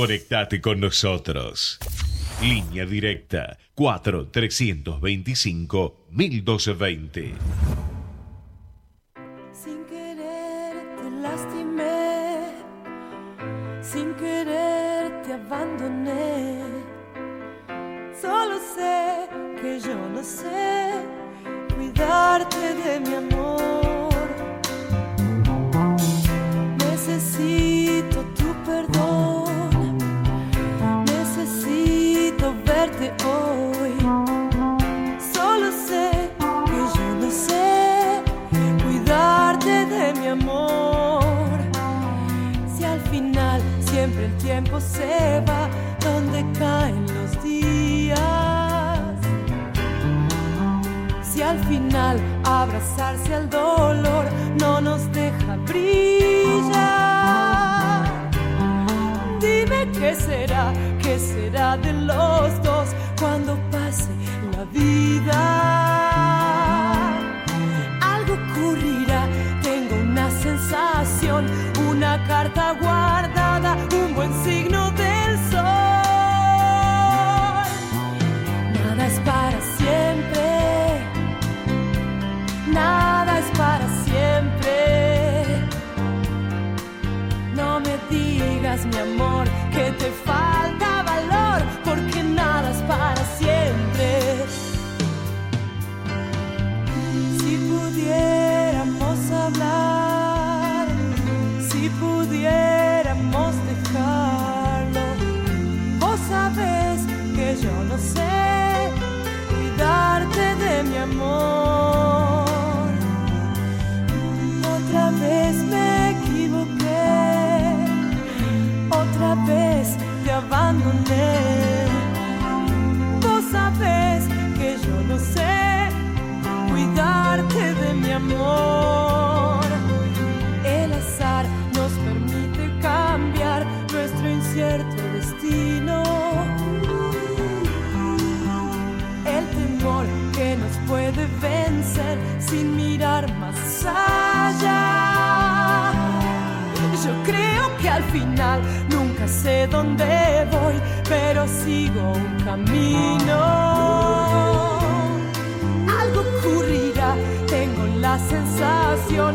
Conectate con nosotros. Línea directa 4 325 1220. Sin querer te lastimé, sin querer te abandoné. Solo sé que yo no sé cuidarte de mi amor. Se va donde caen los días. Si al final abrazarse al dolor no nos deja brillar. Dime qué será, qué será de los dos cuando pase la vida. Algo ocurrirá, tengo una sensación, una carta guardada, Vos sabés que yo no sé cuidarte de mi amor. El azar nos permite cambiar nuestro incierto destino. El temor que nos puede vencer sin mirar más allá. Yo creo que al final nunca sé dónde voy, pero sigo un camino. Algo ocurrirá, tengo la sensación,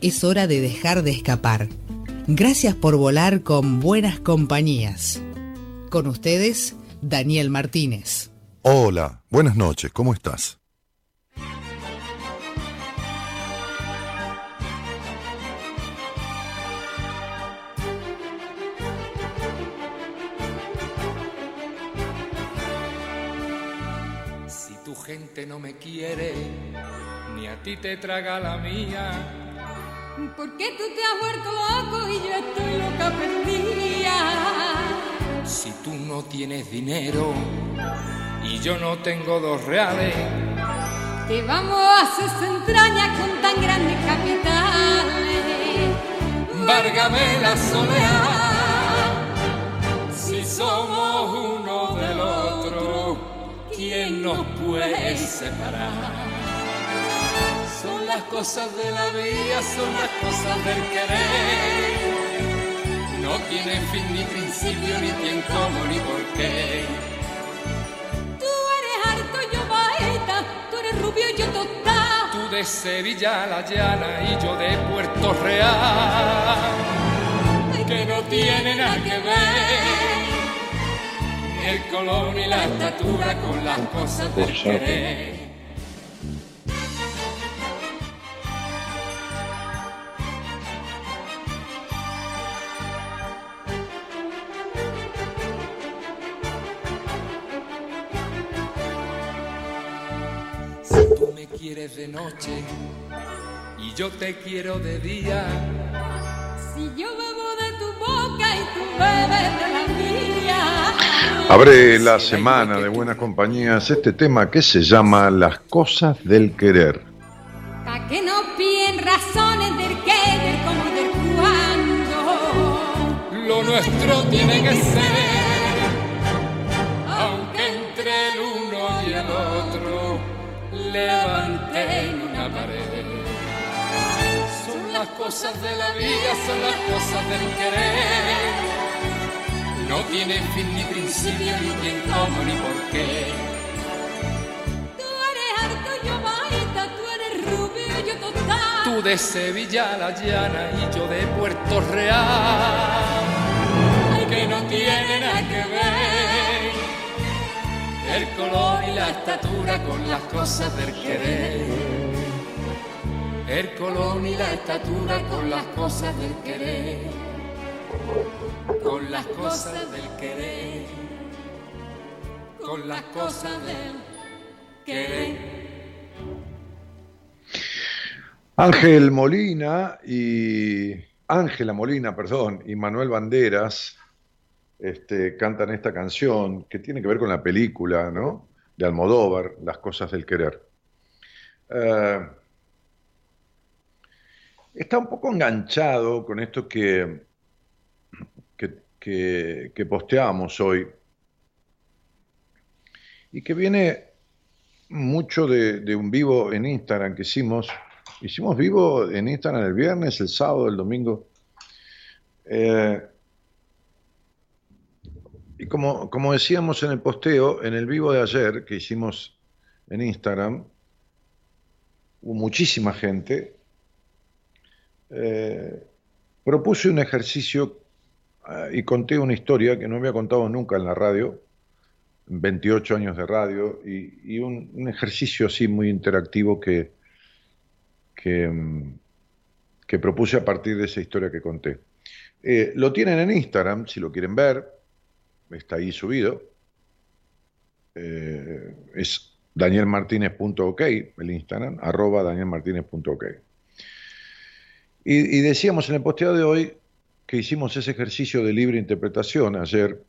es hora de dejar de escapar. Gracias por volar con buenas compañías. Con ustedes, Daniel Martínez. Hola, buenas noches, ¿cómo estás? Si tu gente no me quiere, ni a ti te traga la mía ¿Por qué tú te has vuelto loco y yo estoy loca perdida? Si tú no tienes dinero y yo no tengo dos reales, te vamos a hacer entrañas con tan grandes capitales. Várgame la soledad, si somos uno del otro, ¿quién nos puede separar? Son las cosas de la vida, son las cosas del querer. No tiene fin ni principio, ni quién, cómo, ni por qué. Tú eres harto, yo baeta, tú eres rubio, yo total. Tú de Sevilla la llana y yo de Puerto Real. Que no tiene nada que ver. Ni el color ni la estatura con las cosas del querer. Quieres de noche y yo te quiero de día. Si yo bebo de tu boca y tú bebes de la mía. Abre la semana de buenas compañías este tema que se llama Las cosas del querer. Pa' que no piden razones del qué, del cómo, del cuándo. Lo nuestro tiene que ser, aunque entre el uno y el otro en una pared. Son las cosas de la vida, son las cosas del querer. No tienen fin ni principio, ni quién, cómo, ni por qué. Tú eres harto, yo baita, tú eres rubio, yo total. Tú de Sevilla la llana y yo de Puerto Real. Ay, que no tiene nada que ver el color y la estatura con las cosas del querer. El color y la estatura con las cosas del querer. Con las cosas del querer. Con las cosas del querer. Ángel Molina y Ángela Molina, perdón, y Manuel Banderas este, cantan esta canción que tiene que ver con la película ¿no? de Almodóvar, Las cosas del querer. Eh, está un poco enganchado con esto que, que, posteamos hoy y que viene mucho de, de, un vivo en Instagram que hicimos. Hicimos vivo en Instagram el viernes, el sábado, el domingo. Eh, y como, como decíamos en el posteo, en el vivo de ayer que hicimos en Instagram, hubo muchísima gente. Eh, propuse un ejercicio eh, y conté una historia que no había contado nunca en la radio, 28 años de radio, y, un, ejercicio así muy interactivo que, que, mm, que, propuse a partir de esa historia que conté. Eh, lo tienen en Instagram, si lo quieren ver, está ahí subido. Eh, es danielmartinez.ok, el Instagram, arroba danielmartinez.ok. Y, decíamos en el posteo de hoy que hicimos ese ejercicio de libre interpretación ayer,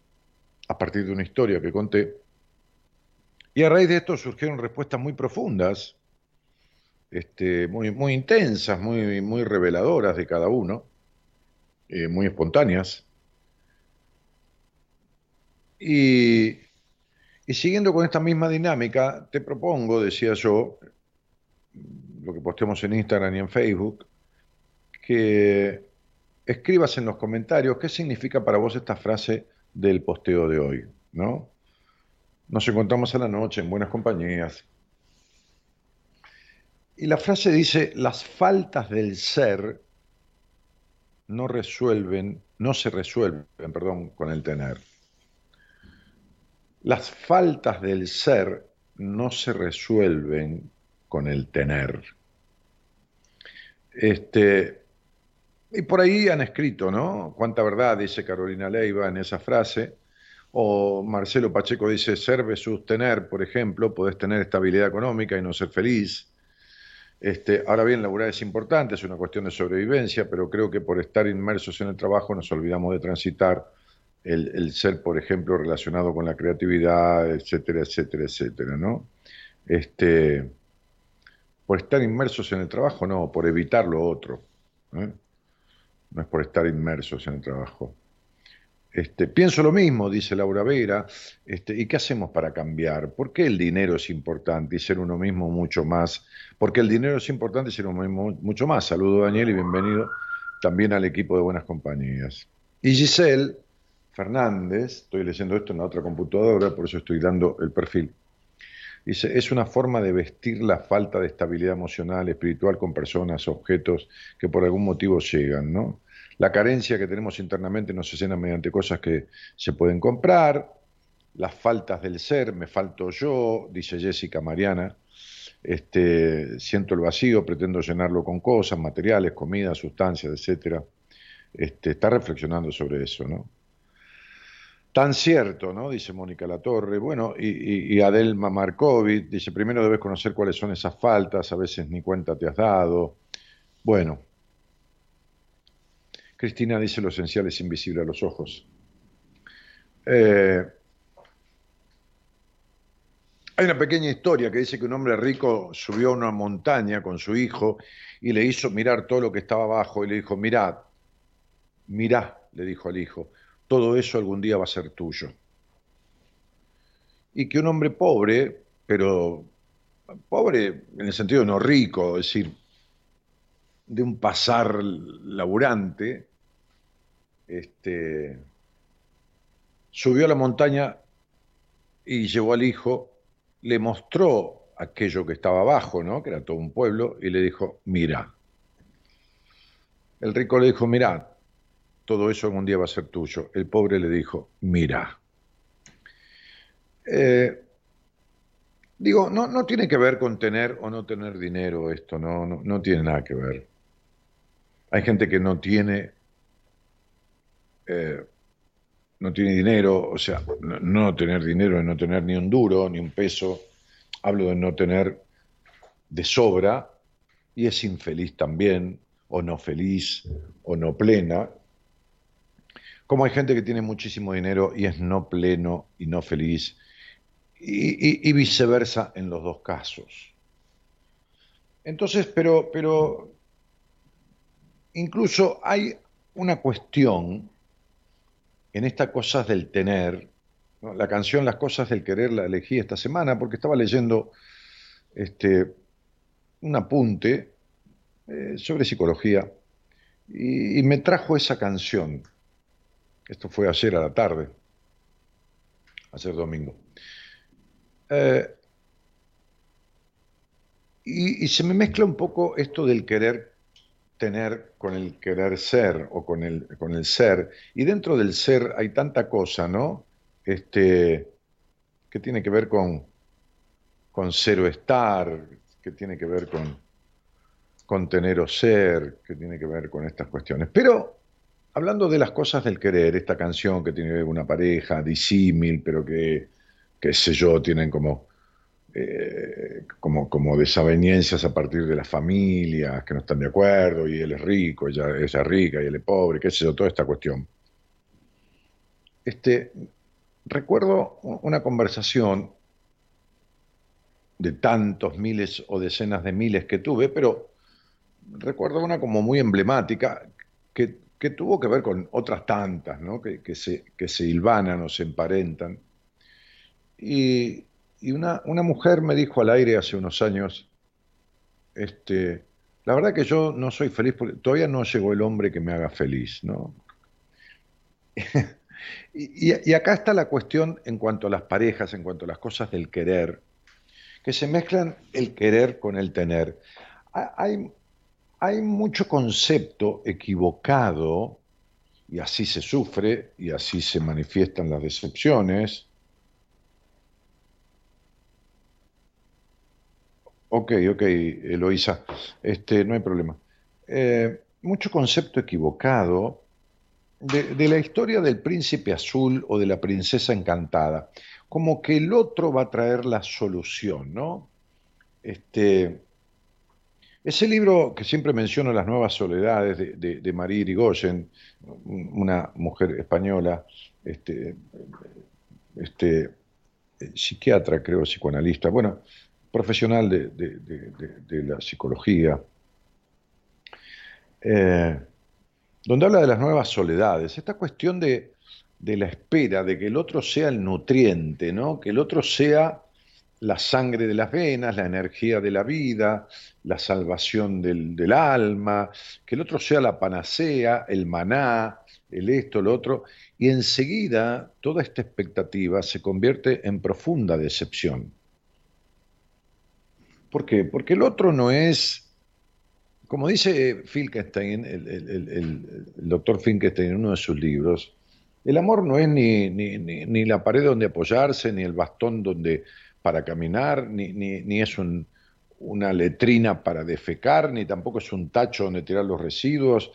a partir de una historia que conté, y a raíz de esto surgieron respuestas muy profundas este, muy, muy intensas, muy, muy reveladoras de cada uno, eh, muy espontáneas. Y, siguiendo con esta misma dinámica, te propongo, decía yo, lo que postemos en Instagram y en Facebook, que escribas en los comentarios qué significa para vos esta frase del posteo de hoy, ¿no? Nos encontramos a la noche en buenas compañías. Y la frase dice, las faltas del ser no resuelven, no se resuelven, perdón, con el tener. Las faltas del ser no se resuelven con el tener. Este, y por ahí han escrito, ¿no? Cuánta verdad dice Carolina Leiva en esa frase. O Marcelo Pacheco dice, ser versus tener, por ejemplo, podés tener estabilidad económica y no ser feliz. Este, ahora bien, laburar es importante, es una cuestión de sobrevivencia, pero creo que por estar inmersos en el trabajo nos olvidamos de transitar el, ser, por ejemplo, relacionado con la creatividad, etcétera, etcétera, etcétera, ¿no? Este, por estar inmersos en el trabajo, no, por evitar lo otro. ¿eh? no es por estar inmersos en el trabajo. Este, pienso lo mismo, dice Laura Vera, este, ¿y qué hacemos para cambiar? ¿Por qué el dinero es importante y ser uno mismo mucho más? Porque el dinero es importante y ser uno mismo mucho más. Saludo Daniel y bienvenido también al equipo de Buenas Compañías. Y Giselle Fernández, estoy leyendo esto en la otra computadora, por eso estoy dando el perfil. Dice, es una forma de vestir la falta de estabilidad emocional, espiritual con personas, objetos que por algún motivo llegan, ¿no? La carencia que tenemos internamente nos llena mediante cosas que se pueden comprar, las faltas del ser, me falto yo, dice Jessica Mariana, este, siento el vacío, pretendo llenarlo con cosas, materiales, comida, sustancias, etcétera. Este, está reflexionando sobre eso, ¿no? Tan cierto, ¿no? Dice Mónica Latorre. Bueno, y, Adelma Markovic dice, primero debes conocer cuáles son esas faltas, a veces ni cuenta te has dado. Bueno. Cristina dice, lo esencial es invisible a los ojos. Eh, hay una pequeña historia que dice que un hombre rico subió a una montaña con su hijo y le hizo mirar todo lo que estaba abajo y le dijo, mirad, mirá, le dijo al hijo, todo eso algún día va a ser tuyo. Y que un hombre pobre, pero pobre en el sentido no rico, es decir, de un pasar laburante, este, subió a la montaña y llevó al hijo, le mostró aquello que estaba abajo, ¿no? que era todo un pueblo, y le dijo, mira. El rico le dijo, mira, todo eso un día va a ser tuyo. El pobre le dijo, mira. Eh, digo, no, no tiene que ver con tener o no tener dinero esto, no, no, tiene nada que ver. Hay gente que no tiene, eh, no tiene dinero, o sea, no, no tener dinero es no tener ni un duro, ni un peso. Hablo de no tener de sobra y es infeliz también, o no feliz, o no plena, como hay gente que tiene muchísimo dinero y es no pleno y no feliz, y, viceversa en los dos casos. Entonces, pero, pero incluso hay una cuestión en estas cosas del tener. La canción Las cosas del querer la elegí esta semana porque estaba leyendo este, un apunte eh, sobre psicología y, me trajo esa canción esto fue ayer a la tarde, ayer domingo. Eh, y, se me mezcla un poco esto del querer tener con el querer ser o con el, con el ser. Y dentro del ser hay tanta cosa, ¿no? Este, que tiene que ver con, con ser o estar, que tiene que ver con, con tener o ser, que tiene que ver con estas cuestiones. Pero hablando de las cosas del querer, esta canción que tiene una pareja disímil, pero que, qué sé yo, tienen como, eh, como, como desavenencias a partir de las familias que no están de acuerdo, y él es rico, ella, ella es rica y él es pobre, qué sé yo, toda esta cuestión. Este, recuerdo una conversación de tantos miles o decenas de miles que tuve, pero recuerdo una como muy emblemática que, tuvo que ver con otras tantas, ¿no? que, se, que hilvanan o se emparentan. Y, una, una, mujer me dijo al aire hace unos años, este, la verdad que yo no soy feliz porque todavía no llegó el hombre que me haga feliz, ¿no? y, y, acá está la cuestión en cuanto a las parejas, en cuanto a las cosas del querer, que se mezclan el querer con el tener. Hay, hay mucho concepto equivocado, y así se sufre, y así se manifiestan las decepciones. Ok, ok, Eloisa, este, no hay problema. Eh, mucho concepto equivocado de, de, la historia del príncipe azul o de la princesa encantada, como que el otro va a traer la solución, ¿no? Este, ese libro que siempre menciono, Las Nuevas Soledades, de, de, María Irigoyen, una mujer española, este, este, psiquiatra, creo, psicoanalista, bueno, profesional de, la psicología, eh, donde habla de las nuevas soledades, esta cuestión de, la espera, de que el otro sea el nutriente, ¿no? que el otro sea la sangre de las venas, la energía de la vida, la salvación del, alma, que el otro sea la panacea, el maná, el esto, lo otro, y enseguida toda esta expectativa se convierte en profunda decepción. ¿Por qué? Porque el otro no es, como dice Finkelstein, el, doctor Finkelstein en uno de sus libros, el amor no es ni, ni la pared donde apoyarse, ni el bastón donde para caminar, ni, ni, es una letrina para defecar, ni tampoco es un tacho donde tirar los residuos.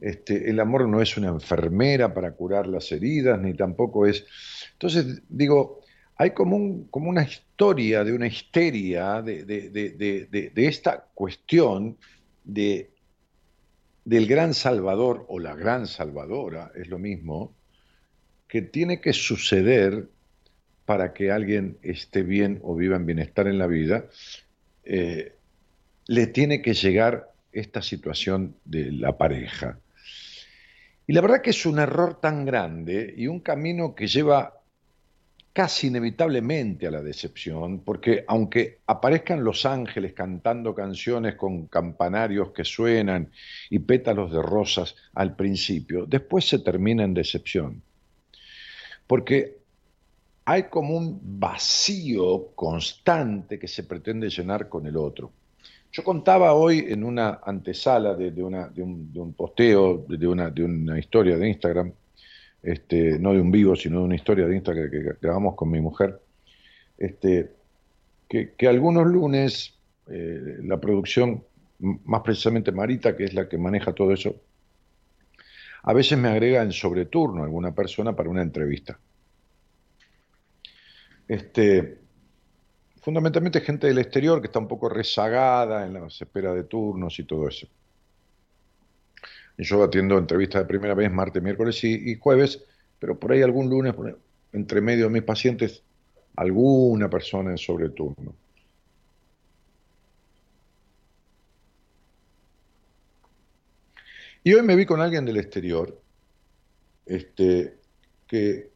Este, el amor no es una enfermera para curar las heridas, ni tampoco es... Entonces, digo, hay como, un, como una historia de una histeria de, de, de, de esta cuestión de, del gran salvador o la gran salvadora, es lo mismo, que tiene que suceder para que alguien esté bien o viva en bienestar en la vida, eh, le tiene que llegar esta situación de la pareja. Y la verdad que es un error tan grande y un camino que lleva casi inevitablemente a la decepción, porque aunque aparezcan los ángeles cantando canciones con campanarios que suenan y pétalos de rosas al principio, después se termina en decepción. Porque hay como un vacío constante que se pretende llenar con el otro. Yo contaba hoy en una antesala de, un, posteo, de una, de una historia de Instagram, este, no de un vivo, sino de una historia de Instagram que, grabamos con mi mujer, este, que, algunos lunes eh, la producción, más precisamente Marita, que es la que maneja todo eso, a veces me agrega en sobreturno alguna persona para una entrevista. Este, fundamentalmente gente del exterior que está un poco rezagada en la espera de turnos y todo eso. Yo atiendo entrevistas de primera vez martes, miércoles y, jueves, pero por ahí algún lunes, entre medio de mis pacientes, alguna persona en sobreturno. Y hoy me vi con alguien del exterior, este, que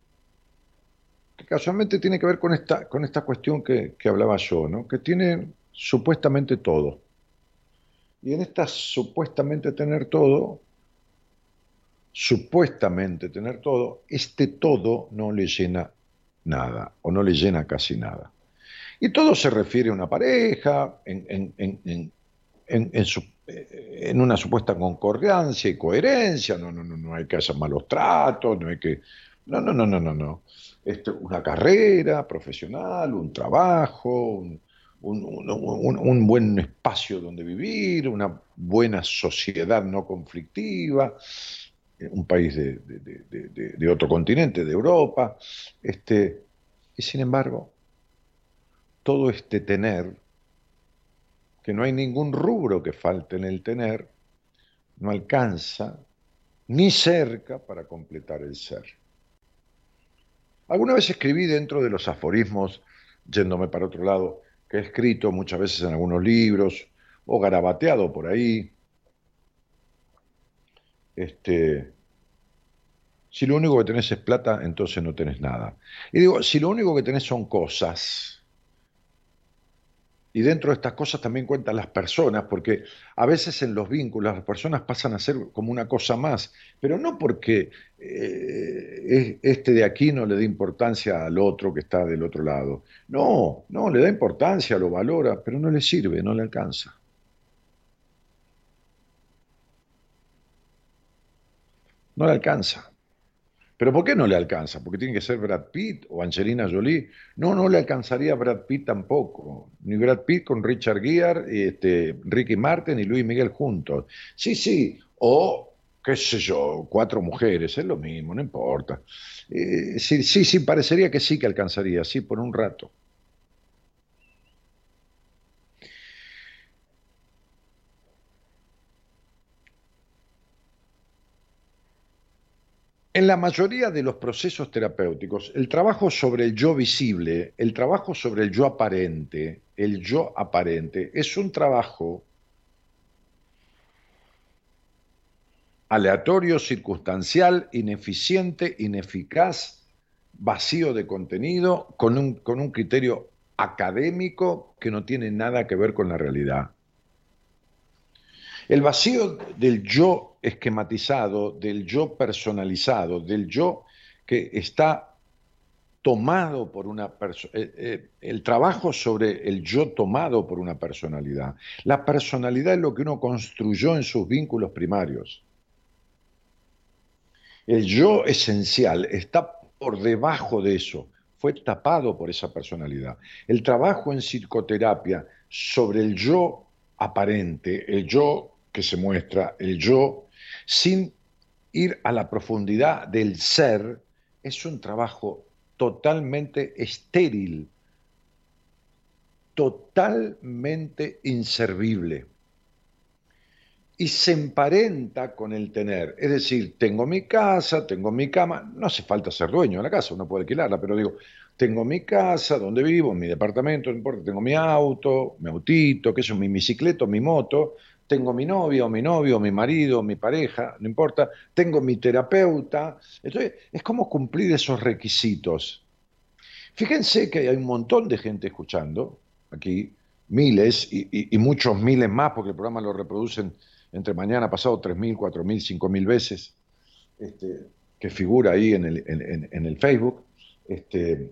casualmente tiene que ver con esta, con esta cuestión que, hablaba yo, ¿no? que tiene supuestamente todo. Y en esta supuestamente tener todo, supuestamente tener todo, este todo no le llena nada o no le llena casi nada. Y todo se refiere a una pareja, en, en, en una supuesta concordancia y coherencia, no, no, no, no hay que hacer malos tratos, no hay que... No, no, no, no, no, no una carrera profesional, un trabajo, un, buen espacio donde vivir, una buena sociedad no conflictiva, eh, un país de, otro continente, de Europa. Este, y sin embargo, todo este tener, que no hay ningún rubro que falte en el tener, no alcanza ni cerca para completar el ser. Alguna vez escribí dentro de los aforismos, yéndome para otro lado, que he escrito muchas veces en algunos libros o garabateado por ahí. Este, si lo único que tenés es plata, entonces no tenés nada. Y digo, si lo único que tenés son cosas, y dentro de estas cosas también cuentan las personas, porque a veces en los vínculos las personas pasan a ser como una cosa más, pero no porque eh, este de aquí no le dé importancia al otro que está del otro lado. No, no, le da importancia, lo valora, pero no le sirve, no le alcanza. No le alcanza. ¿Pero por qué no le alcanza? ¿Porque tiene que ser Brad Pitt o Angelina Jolie? No, no le alcanzaría Brad Pitt tampoco. Ni Brad Pitt con Richard Gere, este, Ricky Martin y Luis Miguel juntos. Sí, sí. O, qué sé yo, cuatro mujeres, es lo mismo, no importa. Eh, sí, sí, sí, parecería que sí que alcanzaría, sí, por un rato. En la mayoría de los procesos terapéuticos, el trabajo sobre el yo visible, el trabajo sobre el yo aparente, el yo aparente, es un trabajo aleatorio, circunstancial, ineficiente, ineficaz, vacío de contenido, con un, con un criterio académico que no tiene nada que ver con la realidad. El vacío del yo esquematizado, del yo personalizado, del yo que está tomado por una persona, eh, eh, el trabajo sobre el yo tomado por una personalidad. La personalidad es lo que uno construyó en sus vínculos primarios. El yo esencial está por debajo de eso, fue tapado por esa personalidad. El trabajo en psicoterapia sobre el yo aparente, el yo que se muestra, el yo, sin ir a la profundidad del ser, es un trabajo totalmente estéril, totalmente inservible. Y se emparenta con el tener. Es decir, tengo mi casa, tengo mi cama, no hace falta ser dueño de la casa, uno puede alquilarla, pero digo, tengo mi casa, donde vivo, mi departamento, no importa, tengo mi auto, mi autito, qué es mi bicicleta, mi moto, tengo mi novio, mi novio, mi marido, mi pareja, no importa, tengo mi terapeuta. Entonces, es como cumplir esos requisitos. Fíjense que hay un montón de gente escuchando aquí, miles y, muchos miles más, porque el programa lo reproducen entre mañana pasado 3.000, 4.000, 5.000 veces, este, que figura ahí en el, en, el Facebook. Este,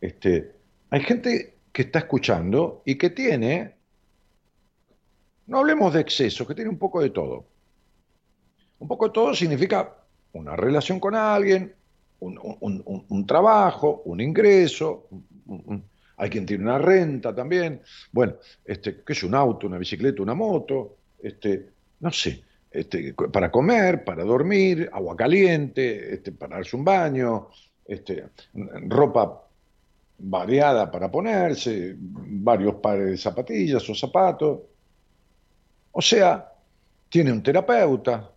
este, hay gente que está escuchando y que tiene no hablemos de exceso, que tiene un poco de todo. Un poco de todo significa una relación con alguien, un, trabajo, un ingreso, hay quien tiene una renta también, bueno, este, ¿qué es un auto, una bicicleta, una moto? Este, no sé, este, para comer, para dormir, agua caliente, este, para darse un baño, este, ropa variada para ponerse, varios pares de zapatillas o zapatos. O sea, tiene un terapeuta,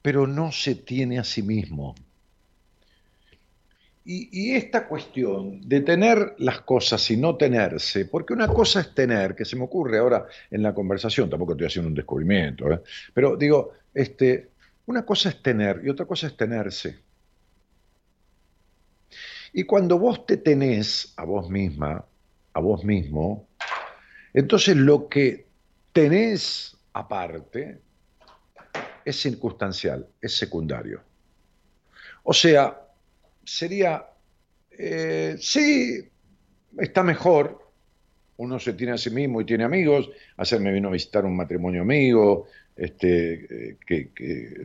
pero no se tiene a sí mismo. Y, esta cuestión de tener las cosas y no tenerse, porque una cosa es tener, que se me ocurre ahora en la conversación, tampoco estoy haciendo un descubrimiento, ¿eh? pero digo, este, una cosa es tener y otra cosa es tenerse. Y cuando vos te tenés a vos misma, a vos mismo, entonces lo que tenés aparte es circunstancial, es secundario. O sea, sería, eh, sí, está mejor, uno se tiene a sí mismo y tiene amigos, ayer me vino a visitar un matrimonio amigo, este, eh, que,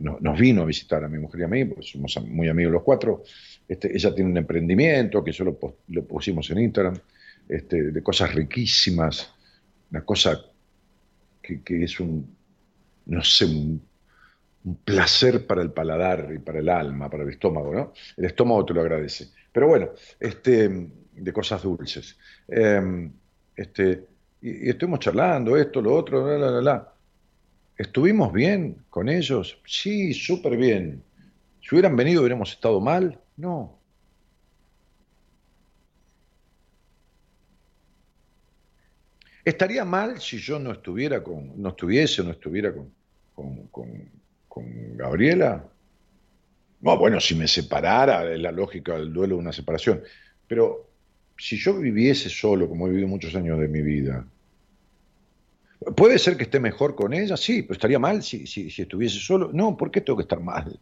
nos vino a visitar a mi mujer y a mí, pues somos muy amigos los cuatro, este, ella tiene un emprendimiento que eso lo, pusimos en Instagram, este, de cosas riquísimas, una cosa que, es un, no sé, un, placer para el paladar y para el alma, para el estómago, ¿no? El estómago te lo agradece. Pero bueno, este, de cosas dulces. Em, este, y, estuvimos charlando, esto, lo otro, la, la, la. ¿Estuvimos bien con ellos? Sí, súper bien. Si hubieran venido, hubiéramos estado mal. No. Estaría mal si yo no estuviera con, no estuviese o no estuviera con, con, con, Gabriela. No, bueno, si me separara, es la lógica del duelo de una separación. Pero si yo viviese solo, como he vivido muchos años de mi vida, ¿puede ser que esté mejor con ella? Sí, pero estaría mal si, si, si estuviese solo. No, ¿por qué tengo que estar mal?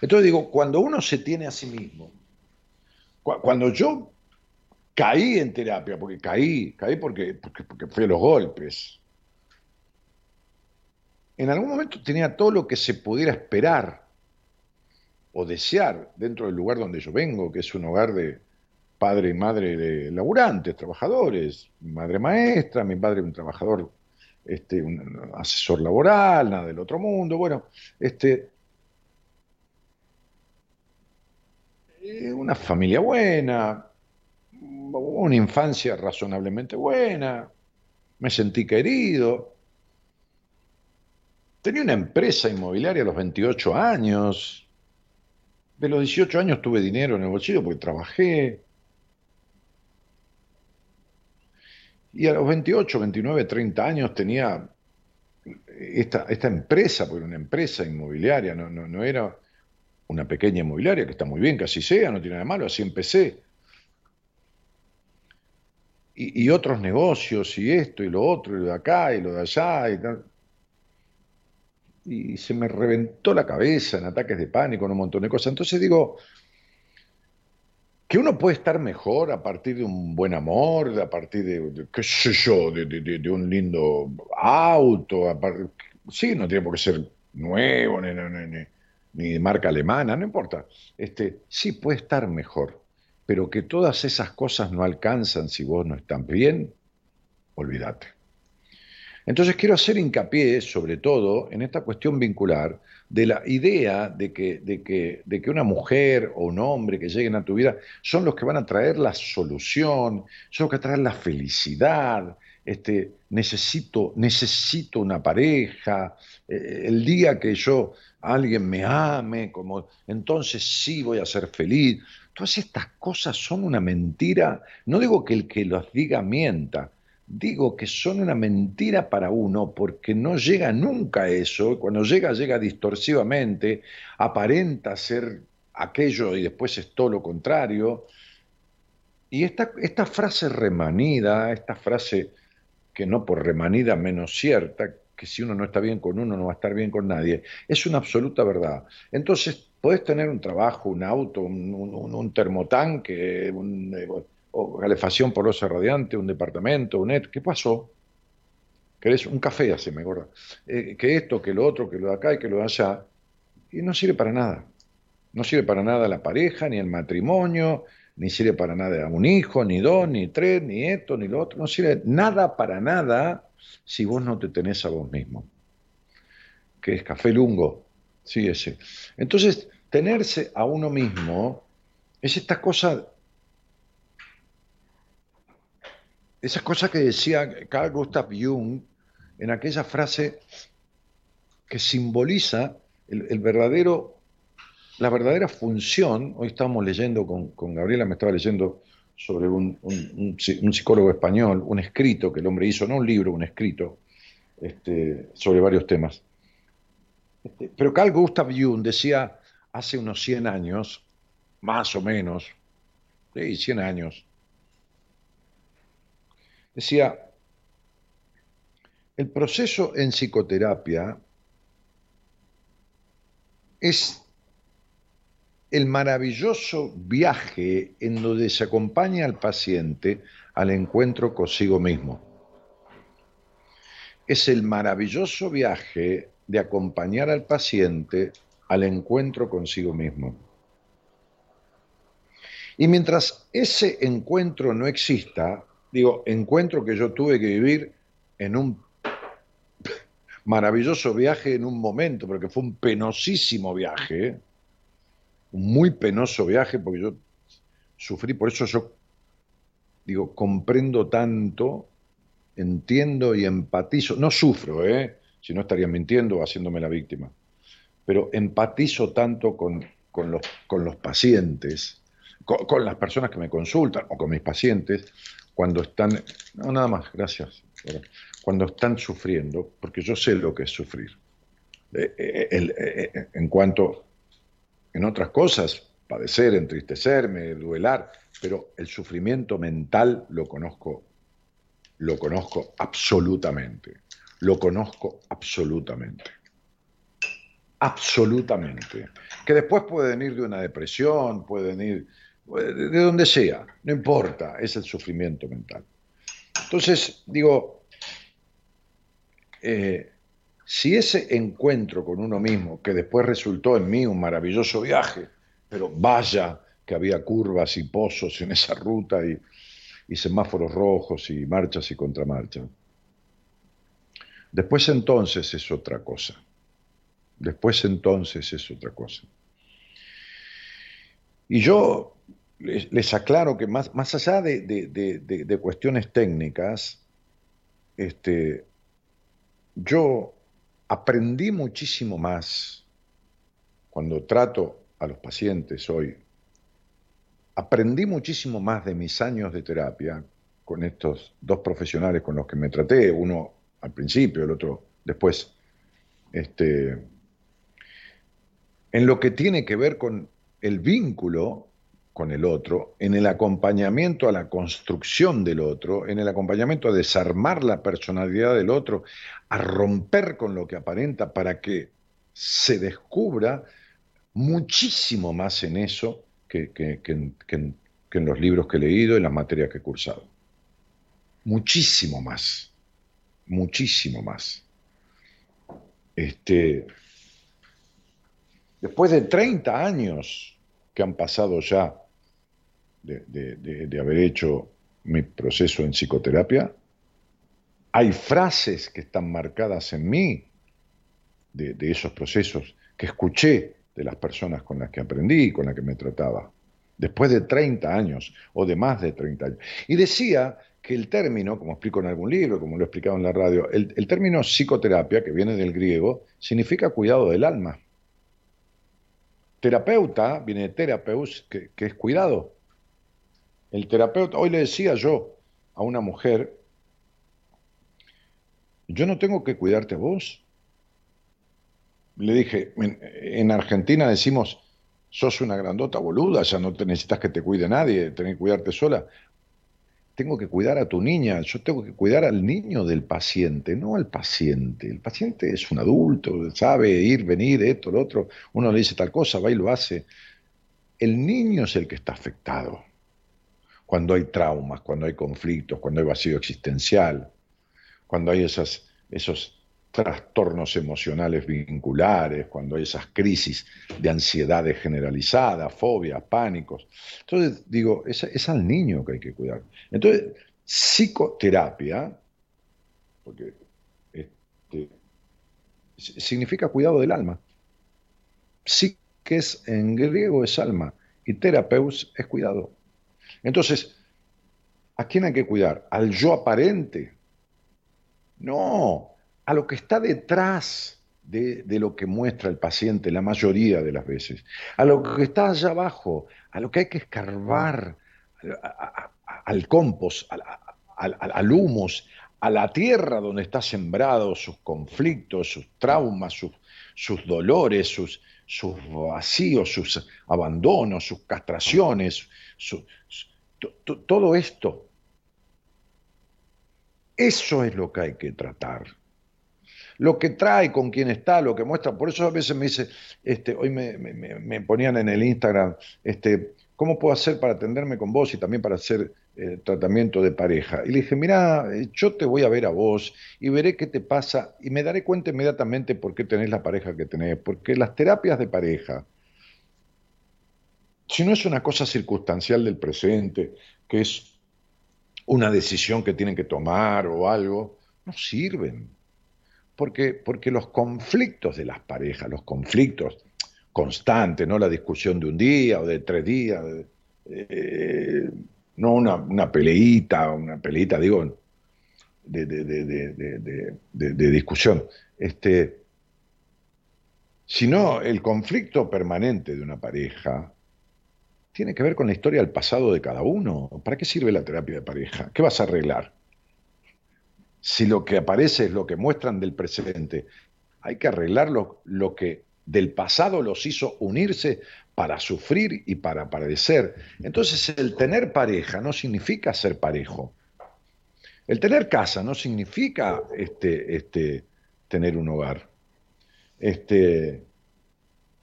Entonces digo, cuando uno se tiene a sí mismo, cuando yo caí en terapia, porque caí, caí porque, porque, porque fui a los golpes, en algún momento tenía todo lo que se pudiera esperar o desear dentro del lugar donde yo vengo, que es un hogar de padre y madre de laburantes, trabajadores, mi madre maestra, mi padre un trabajador, este, un asesor laboral, nada del otro mundo, bueno, este, eh, una familia buena, una infancia razonablemente buena, me sentí querido, Tenía una empresa inmobiliaria a los 28 años. De los 18 años tuve dinero en el bolsillo porque trabajé. Y a los 28, 29, 30 años tenía esta, esta empresa, porque era una empresa inmobiliaria, no, no, era una pequeña inmobiliaria, que está muy bien que así sea, no tiene nada malo, así empecé. Y, otros negocios, y esto, y lo otro, y lo de acá, y lo de allá, y tal y se me reventó la cabeza en ataques de pánico, en un montón de cosas. Entonces digo, que uno puede estar mejor a partir de un buen amor, a partir de, qué sé yo, de, un lindo auto, sí, no tiene por qué ser nuevo, ni, ni, de marca alemana, no importa. Este, sí puede estar mejor, pero que todas esas cosas no alcanzan si vos no estás bien, olvídate. Entonces quiero hacer hincapié, sobre todo, en esta cuestión vincular de la idea de que, de que, de que una mujer o un hombre que lleguen a tu vida son los que van a traer la solución, son los que traen la felicidad, este, necesito, necesito una pareja, eh, el día que yo alguien me ame, como entonces sí voy a ser feliz. Todas estas cosas son una mentira. No digo que el que las diga mienta, digo que son una mentira para uno porque no llega nunca a eso, cuando llega llega distorsivamente, aparenta ser aquello y después es todo lo contrario. Y esta, esta frase remanida, esta frase que no por remanida menos cierta, que si uno no está bien con uno no va a estar bien con nadie, es una absoluta verdad. Entonces, podés tener un trabajo, un auto, un, termotanque, un, eh, o calefacción porosa radiante, un departamento, un et, ¿qué pasó? ¿Querés un café así, me acuerdo? Eh, que esto, que lo otro, que lo de acá y que lo de allá. Y no sirve para nada. No sirve para nada la pareja, ni el matrimonio, ni sirve para nada un hijo, ni dos, ni tres, ni esto, ni lo otro. No sirve nada para nada si vos no te tenés a vos mismo. Que es café lungo, sí, ese. Entonces, tenerse a uno mismo es esta cosa Esa cosa que decía Carl Gustav Jung en aquella frase que simboliza el, verdadero, la verdadera función, hoy estamos leyendo con, Gabriela, me estaba leyendo sobre un, psicólogo español, un escrito que el hombre hizo, no un libro, un escrito, este, sobre varios temas. Este, pero Carl Gustav Jung decía hace unos 100 años, más o menos, sí, 100 años, Decía, el proceso en psicoterapia es el maravilloso viaje en donde se acompaña al paciente al encuentro consigo mismo. Es el maravilloso viaje de acompañar al paciente al encuentro consigo mismo. Y mientras ese encuentro no exista, digo, encuentro que yo tuve que vivir en un maravilloso viaje en un momento, porque fue un penosísimo viaje, un muy penoso viaje, porque yo sufrí, por eso yo digo, comprendo tanto, entiendo y empatizo, no sufro, ¿eh? si no estaría mintiendo o haciéndome la víctima, pero empatizo tanto con, los, con los pacientes, con, las personas que me consultan o con mis pacientes, cuando están... No, nada más, gracias. cuando están sufriendo, porque yo sé lo que es sufrir. Eh, eh, eh, en cuanto, en otras cosas, padecer, entristecerme, duelar, pero el sufrimiento mental lo conozco, lo conozco absolutamente, lo conozco absolutamente, absolutamente. Que después puede venir de una depresión, puede venir de donde sea, no importa, es el sufrimiento mental. Entonces, digo, eh, si ese encuentro con uno mismo, que después resultó en mí un maravilloso viaje, pero vaya que había curvas y pozos en esa ruta y, semáforos rojos y marchas y contramarchas. Después entonces es otra cosa. Después entonces es otra cosa. Y yo les, aclaro que más, más allá de, cuestiones técnicas, este, yo aprendí muchísimo más cuando trato a los pacientes hoy. Aprendí muchísimo más de mis años de terapia con estos dos profesionales con los que me traté, uno al principio, el otro después, este, en lo que tiene que ver con el vínculo con el otro, en el acompañamiento a la construcción del otro, en el acompañamiento a desarmar la personalidad del otro, a romper con lo que aparenta para que se descubra muchísimo más en eso que, en, los libros que he leído y las materias que he cursado. Muchísimo más, muchísimo más. Este, después de 30 años que han pasado ya de, haber hecho mi proceso en psicoterapia, hay frases que están marcadas en mí de, esos procesos que escuché de las personas con las que aprendí, con las que me trataba, después de 30 años o de más de 30 años. Y decía que el término, como explico en algún libro, como lo he explicado en la radio, el, término psicoterapia, que viene del griego, significa cuidado del alma. Terapeuta viene de terapeus, que es cuidado. El terapeuta, hoy le decía yo a una mujer, yo no tengo que cuidarte vos. Le dije, en, Argentina decimos, sos una grandota boluda, ya no te necesitas que te cuide nadie, tenés que cuidarte sola. Tengo que cuidar a tu niña, yo tengo que cuidar al niño del paciente, no al paciente. El paciente es un adulto, sabe ir, venir, esto, lo otro. Uno le dice tal cosa, va y lo hace. El niño es el que está afectado cuando hay traumas, cuando hay conflictos, cuando hay vacío existencial, cuando hay esas, esos trastornos emocionales vinculares, cuando hay esas crisis de ansiedades generalizadas, fobias, pánicos. Entonces, digo, es, al niño que hay que cuidar. Entonces, psicoterapia, porque este, significa cuidado del alma. Psiques en griego es alma y terapeus es cuidado. Entonces, ¿a quién hay que cuidar? ¿Al yo aparente? No, a lo que está detrás de, lo que muestra el paciente la mayoría de las veces, a lo que está allá abajo, a lo que hay que escarbar, al compost, al, humus, a la tierra donde está sembrado sus conflictos, sus traumas, sus, dolores, sus, sus vacíos, sus abandonos, sus castraciones, todo esto, eso es lo que hay que tratar. Lo que trae, con quién está, lo que muestra. Por eso a veces me dice, este, hoy me, ponían en el Instagram, este, ¿cómo puedo hacer para atenderme con vos y también para hacer eh, tratamiento de pareja? Y le dije, mira, eh, yo te voy a ver a vos y veré qué te pasa y me daré cuenta inmediatamente por qué tenés la pareja que tenés. Porque las terapias de pareja, si no es una cosa circunstancial del presente, que es una decisión que tienen que tomar o algo, no sirven. Porque, porque los conflictos de las parejas, los conflictos constantes, no la discusión de un día o de tres días, eh, no una, una peleita, una peleita, digo, de, de, discusión, este, sino el conflicto permanente de una pareja tiene que ver con la historia del pasado de cada uno. ¿Para qué sirve la terapia de pareja? ¿Qué vas a arreglar? Si lo que aparece es lo que muestran del presente, hay que arreglar lo, que del pasado los hizo unirse para sufrir y para padecer. Entonces el tener pareja no significa ser parejo. El tener casa no significa este, este, tener un hogar. Este,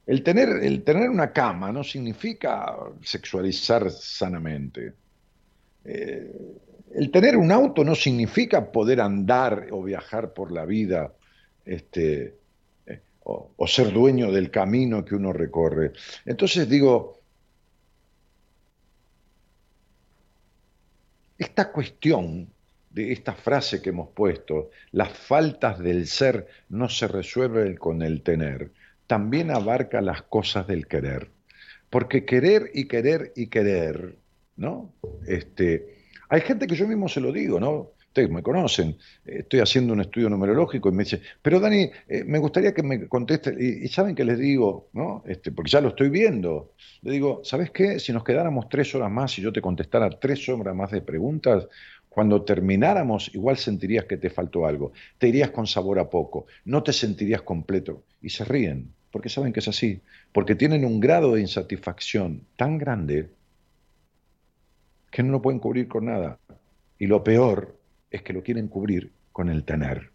el, tener, el tener una cama no significa sexualizar sanamente. Eh, el tener un auto no significa poder andar o viajar por la vida este, o, ser dueño del camino que uno recorre. Entonces digo, esta cuestión de esta frase que hemos puesto, las faltas del ser no se resuelven con el tener, también abarca las cosas del querer. Porque querer y querer y querer, ¿no? Este, hay gente que yo mismo se lo digo, ¿no? ustedes me conocen, eh, estoy haciendo un estudio numerológico y me dice, pero Dani, eh, me gustaría que me conteste, y, saben que les digo, ¿no? Este, porque ya lo estoy viendo, le digo, ¿sabes qué? Si nos quedáramos tres horas más y yo te contestara tres horas más de preguntas, cuando termináramos, igual sentirías que te faltó algo, te irías con sabor a poco, no te sentirías completo. Y se ríen, porque saben que es así, porque tienen un grado de insatisfacción tan grande que no lo pueden cubrir con nada. Y lo peor es que lo quieren cubrir con el tener.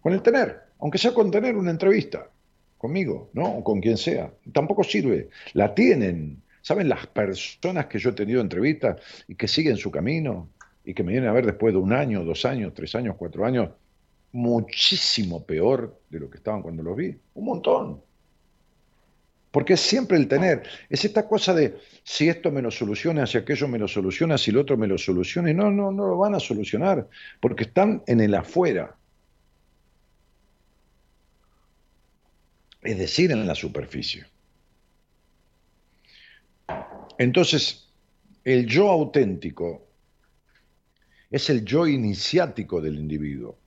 Con el tener, aunque sea con tener una entrevista conmigo, ¿no? O con quien sea. Tampoco sirve. La tienen. ¿Saben las personas que yo he tenido entrevistas y que siguen su camino y que me vienen a ver después de un año, dos años, tres años, cuatro años, muchísimo peor de lo que estaban cuando los vi? Un montón. Porque es siempre el tener. Es esta cosa de si esto me lo soluciona, si aquello me lo soluciona, si el otro me lo soluciona. No, no, no lo van a solucionar. Porque están en el afuera. Es decir, en la superficie. Entonces, el yo auténtico es el yo iniciático del individuo.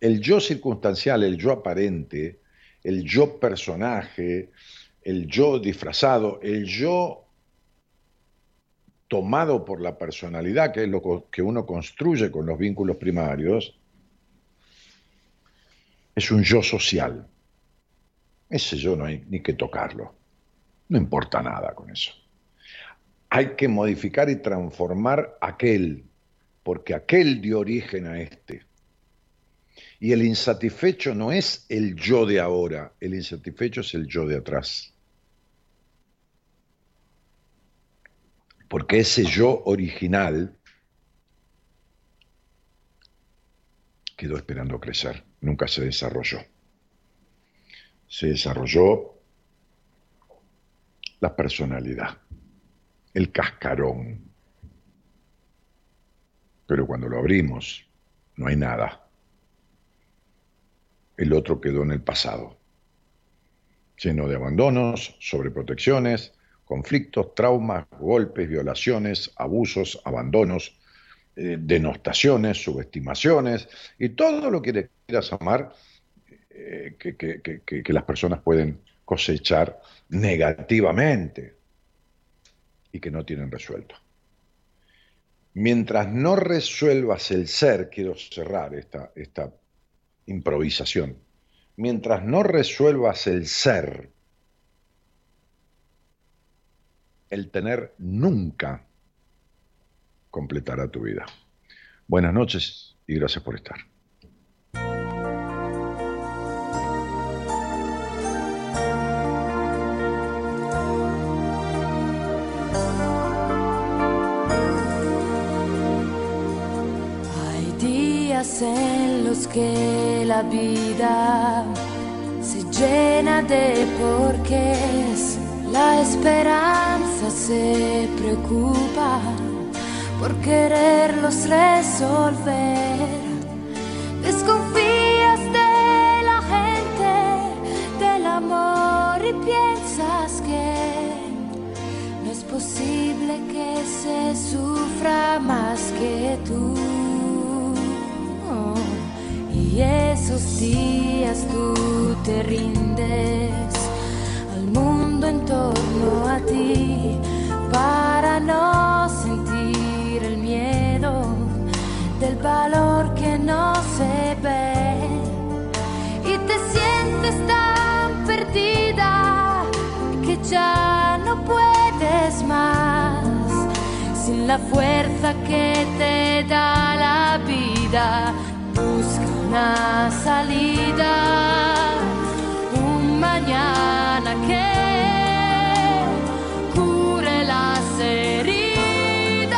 El yo circunstancial, el yo aparente, el yo personaje, el yo disfrazado, el yo tomado por la personalidad, que es lo que uno construye con los vínculos primarios, es un yo social. Ese yo no hay ni que tocarlo. No importa nada con eso. Hay que modificar y transformar aquel, porque aquel dio origen a este. Y el insatisfecho no es el yo de ahora, el insatisfecho es el yo de atrás. Porque ese yo original quedó esperando crecer, nunca se desarrolló. Se desarrolló la personalidad, el cascarón. Pero cuando lo abrimos, no hay nada el otro quedó en el pasado, lleno de abandonos, sobreprotecciones, conflictos, traumas, golpes, violaciones, abusos, abandonos, eh, denostaciones, subestimaciones y todo lo que le quieras amar eh, que, que las personas pueden cosechar negativamente y que no tienen resuelto. Mientras no resuelvas el ser, quiero cerrar esta, esta improvisación. Mientras no resuelvas el ser, el tener nunca completará tu vida. Buenas noches y gracias por estar. En los que la vida se llena de porqués, la esperanza se preocupa por quererlos resolver. Desconfías de la gente, del amor y piensas que no es posible que se sufra más que tú esos días tú te rindes al mundo en torno a ti para no sentir el miedo del valor que no se ve. Y te sientes tan perdida que ya no puedes más. Sin la fuerza que te da la vida una salida, un mañana que cure las heridas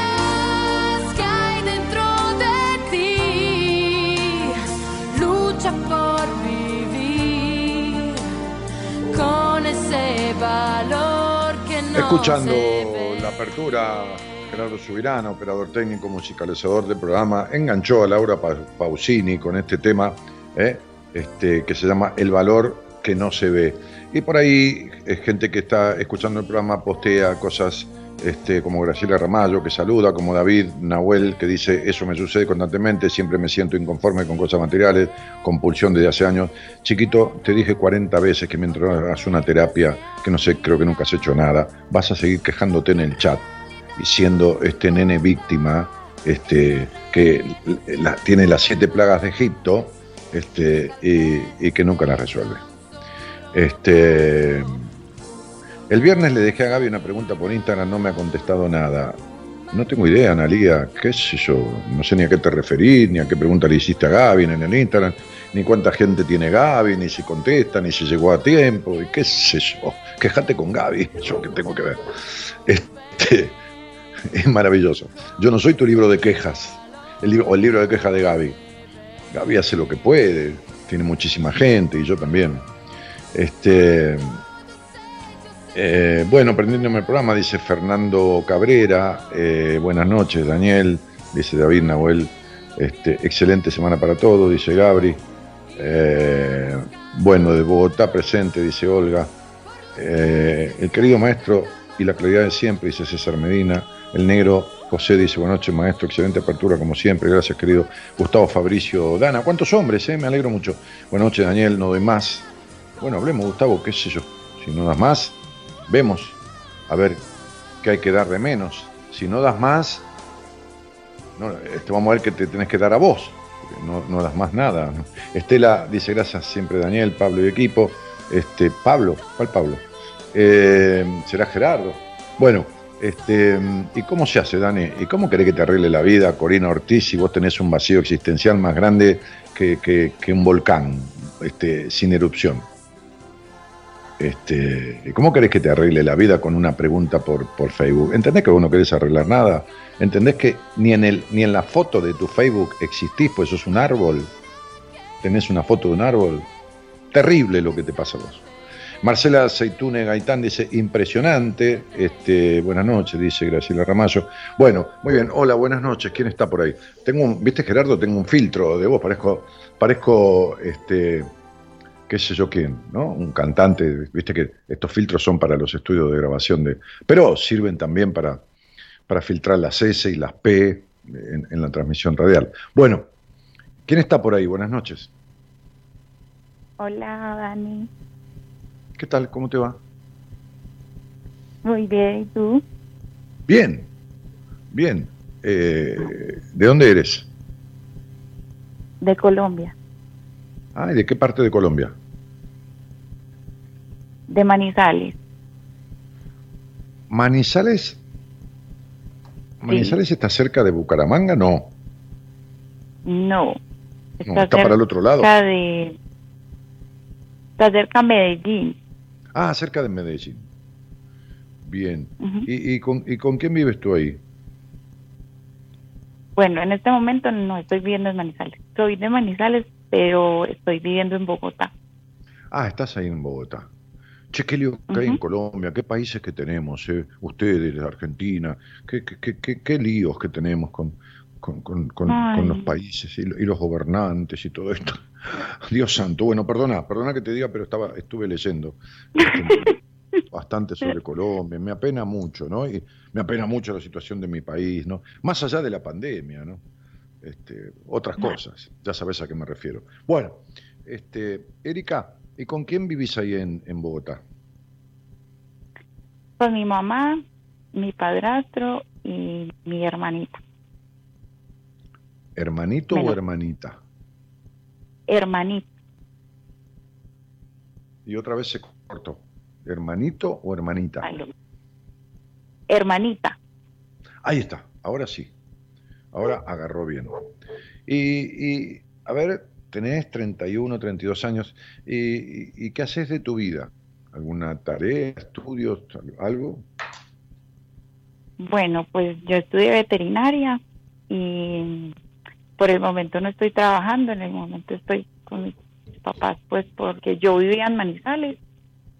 que hay dentro de ti. Lucha por vivir con ese valor que no Escuchando se ve. la apertura, Gerardo Subirana, operador técnico, musicalizador del programa, enganchó a Laura Pa- Pausini con este tema ¿eh? este, que se llama El valor que no se ve. Y por ahí es gente que está escuchando el programa postea cosas este, como Graciela Ramallo, que saluda, como David Nahuel, que dice, eso me sucede constantemente, siempre me siento inconforme con cosas materiales, compulsión desde hace años. Chiquito, te dije 40 veces que mientras hagas una terapia, que no sé, creo que nunca has hecho nada, vas a seguir quejándote en el chat y siendo este nene víctima, este, que tiene las siete plagas de Egipto, este, y, que nunca las resuelve. Este, el viernes le dejé a Gaby una pregunta por Instagram, no me ha contestado nada. No tengo idea, Analia, qué sé yo, no sé ni a qué te referís, ni a qué pregunta le hiciste a Gaby en el Instagram, ni cuánta gente tiene Gaby, ni si contesta, ni si llegó a tiempo, y qué sé yo. Quejate con Gaby, yo qué tengo que ver. Este, es maravilloso. Yo no soy tu libro de quejas, el libro, o el libro de quejas de Gaby. Gaby hace lo que puede, tiene muchísima gente, y yo también. Este, eh, bueno, prendiéndome el programa, dice Fernando Cabrera. eh, buenas noches, Daniel. Dice David Nahuel. Este, excelente semana para todos, dice Gabri. Eh, bueno, de Bogotá presente, dice Olga. El querido maestro y la claridad de siempre, dice César Medina. El negro José dice, buenas noches, maestro, excelente apertura como siempre. Gracias, querido Gustavo Fabricio Dana. ¿Cuántos hombres? eh? Me alegro mucho. Buenas noches, Daniel, no doy más. Bueno, hablemos, Gustavo, qué sé yo. Si no das más, vemos a ver qué hay que dar de menos. Si no das más, no, este, vamos a ver qué te tenés que dar a vos. No, no das más nada. Estela dice gracias siempre Daniel, Pablo y equipo. Este, Pablo, ¿cuál Pablo? Eh, será Gerardo. Bueno, este, ¿y cómo se hace, Dani? ¿Y cómo querés que te arregle la vida, Corina Ortiz, si vos tenés un vacío existencial más grande que, un volcán este, sin erupción? Este, ¿Cómo querés que te arregle la vida con una pregunta por, por Facebook? ¿Entendés que vos no querés arreglar nada? ¿Entendés que ni en, el, ni en la foto de tu Facebook existís, pues sos un árbol? ¿Tenés una foto de un árbol? Terrible lo que te pasa a vos. Marcela Seitune Gaitán dice, impresionante. Este, buenas noches, dice Graciela Ramallo. Bueno, muy bien. Hola, buenas noches. ¿Quién está por ahí? Tengo un, viste Gerardo, tengo un filtro de voz, parezco, parezco este, qué sé yo quién, ¿no? Un cantante, viste que estos filtros son para los estudios de grabación de. Pero sirven también para, para filtrar las S y las P en, en la transmisión radial. Bueno, ¿quién está por ahí? Buenas noches. Hola, Dani. ¿Qué tal? ¿Cómo te va? Muy bien, ¿y tú? Bien, bien. Eh, ¿De dónde eres? De Colombia, Ah, ¿y de qué parte de Colombia? de Manizales. ¿Manizales? ¿Manizales está cerca de Bucaramanga? No. No. No, está para el otro lado. de. Está cerca de Medellín. Ah, cerca de Medellín. Bien. ¿Y, y con, ¿Y con quién vives tú ahí? Bueno, en este momento no estoy viviendo en Manizales. Soy de Manizales, pero estoy viviendo en Bogotá. Ah, estás ahí en Bogotá. Che, qué lío que hay en. Colombia, qué países que tenemos, eh? ustedes, Argentina, qué, qué, qué, qué- qué líos que tenemos con, con, con- con- Ay. con los países y, y los gobernantes y todo esto. Dios santo, bueno, perdona, perdona que te diga, pero estaba, estuve leyendo bastante sobre Colombia, me apena mucho, ¿no? Y me apena mucho la situación de mi país, ¿no? Más allá de la pandemia, ¿no? Este, otras cosas, ya sabes a qué me refiero. Bueno, este, Erika, ¿y con quién vivís ahí en, en Bogotá? Con mi mamá, mi padrastro y mi hermanita. ¿Hermanito o hermanita? Hermanita. Y otra vez se cortó. ¿Hermanito o hermanita? Hermanita. Ahí está, ahora sí. Ahora agarró bien. Y, y, a ver, tenés 31, 32 años. ¿Y, y qué haces de tu vida? ¿Alguna tarea, estudios, algo? Bueno, pues yo estudié veterinaria y por el momento no estoy trabajando, en el momento estoy con mis papás, pues porque yo vivía en Manizales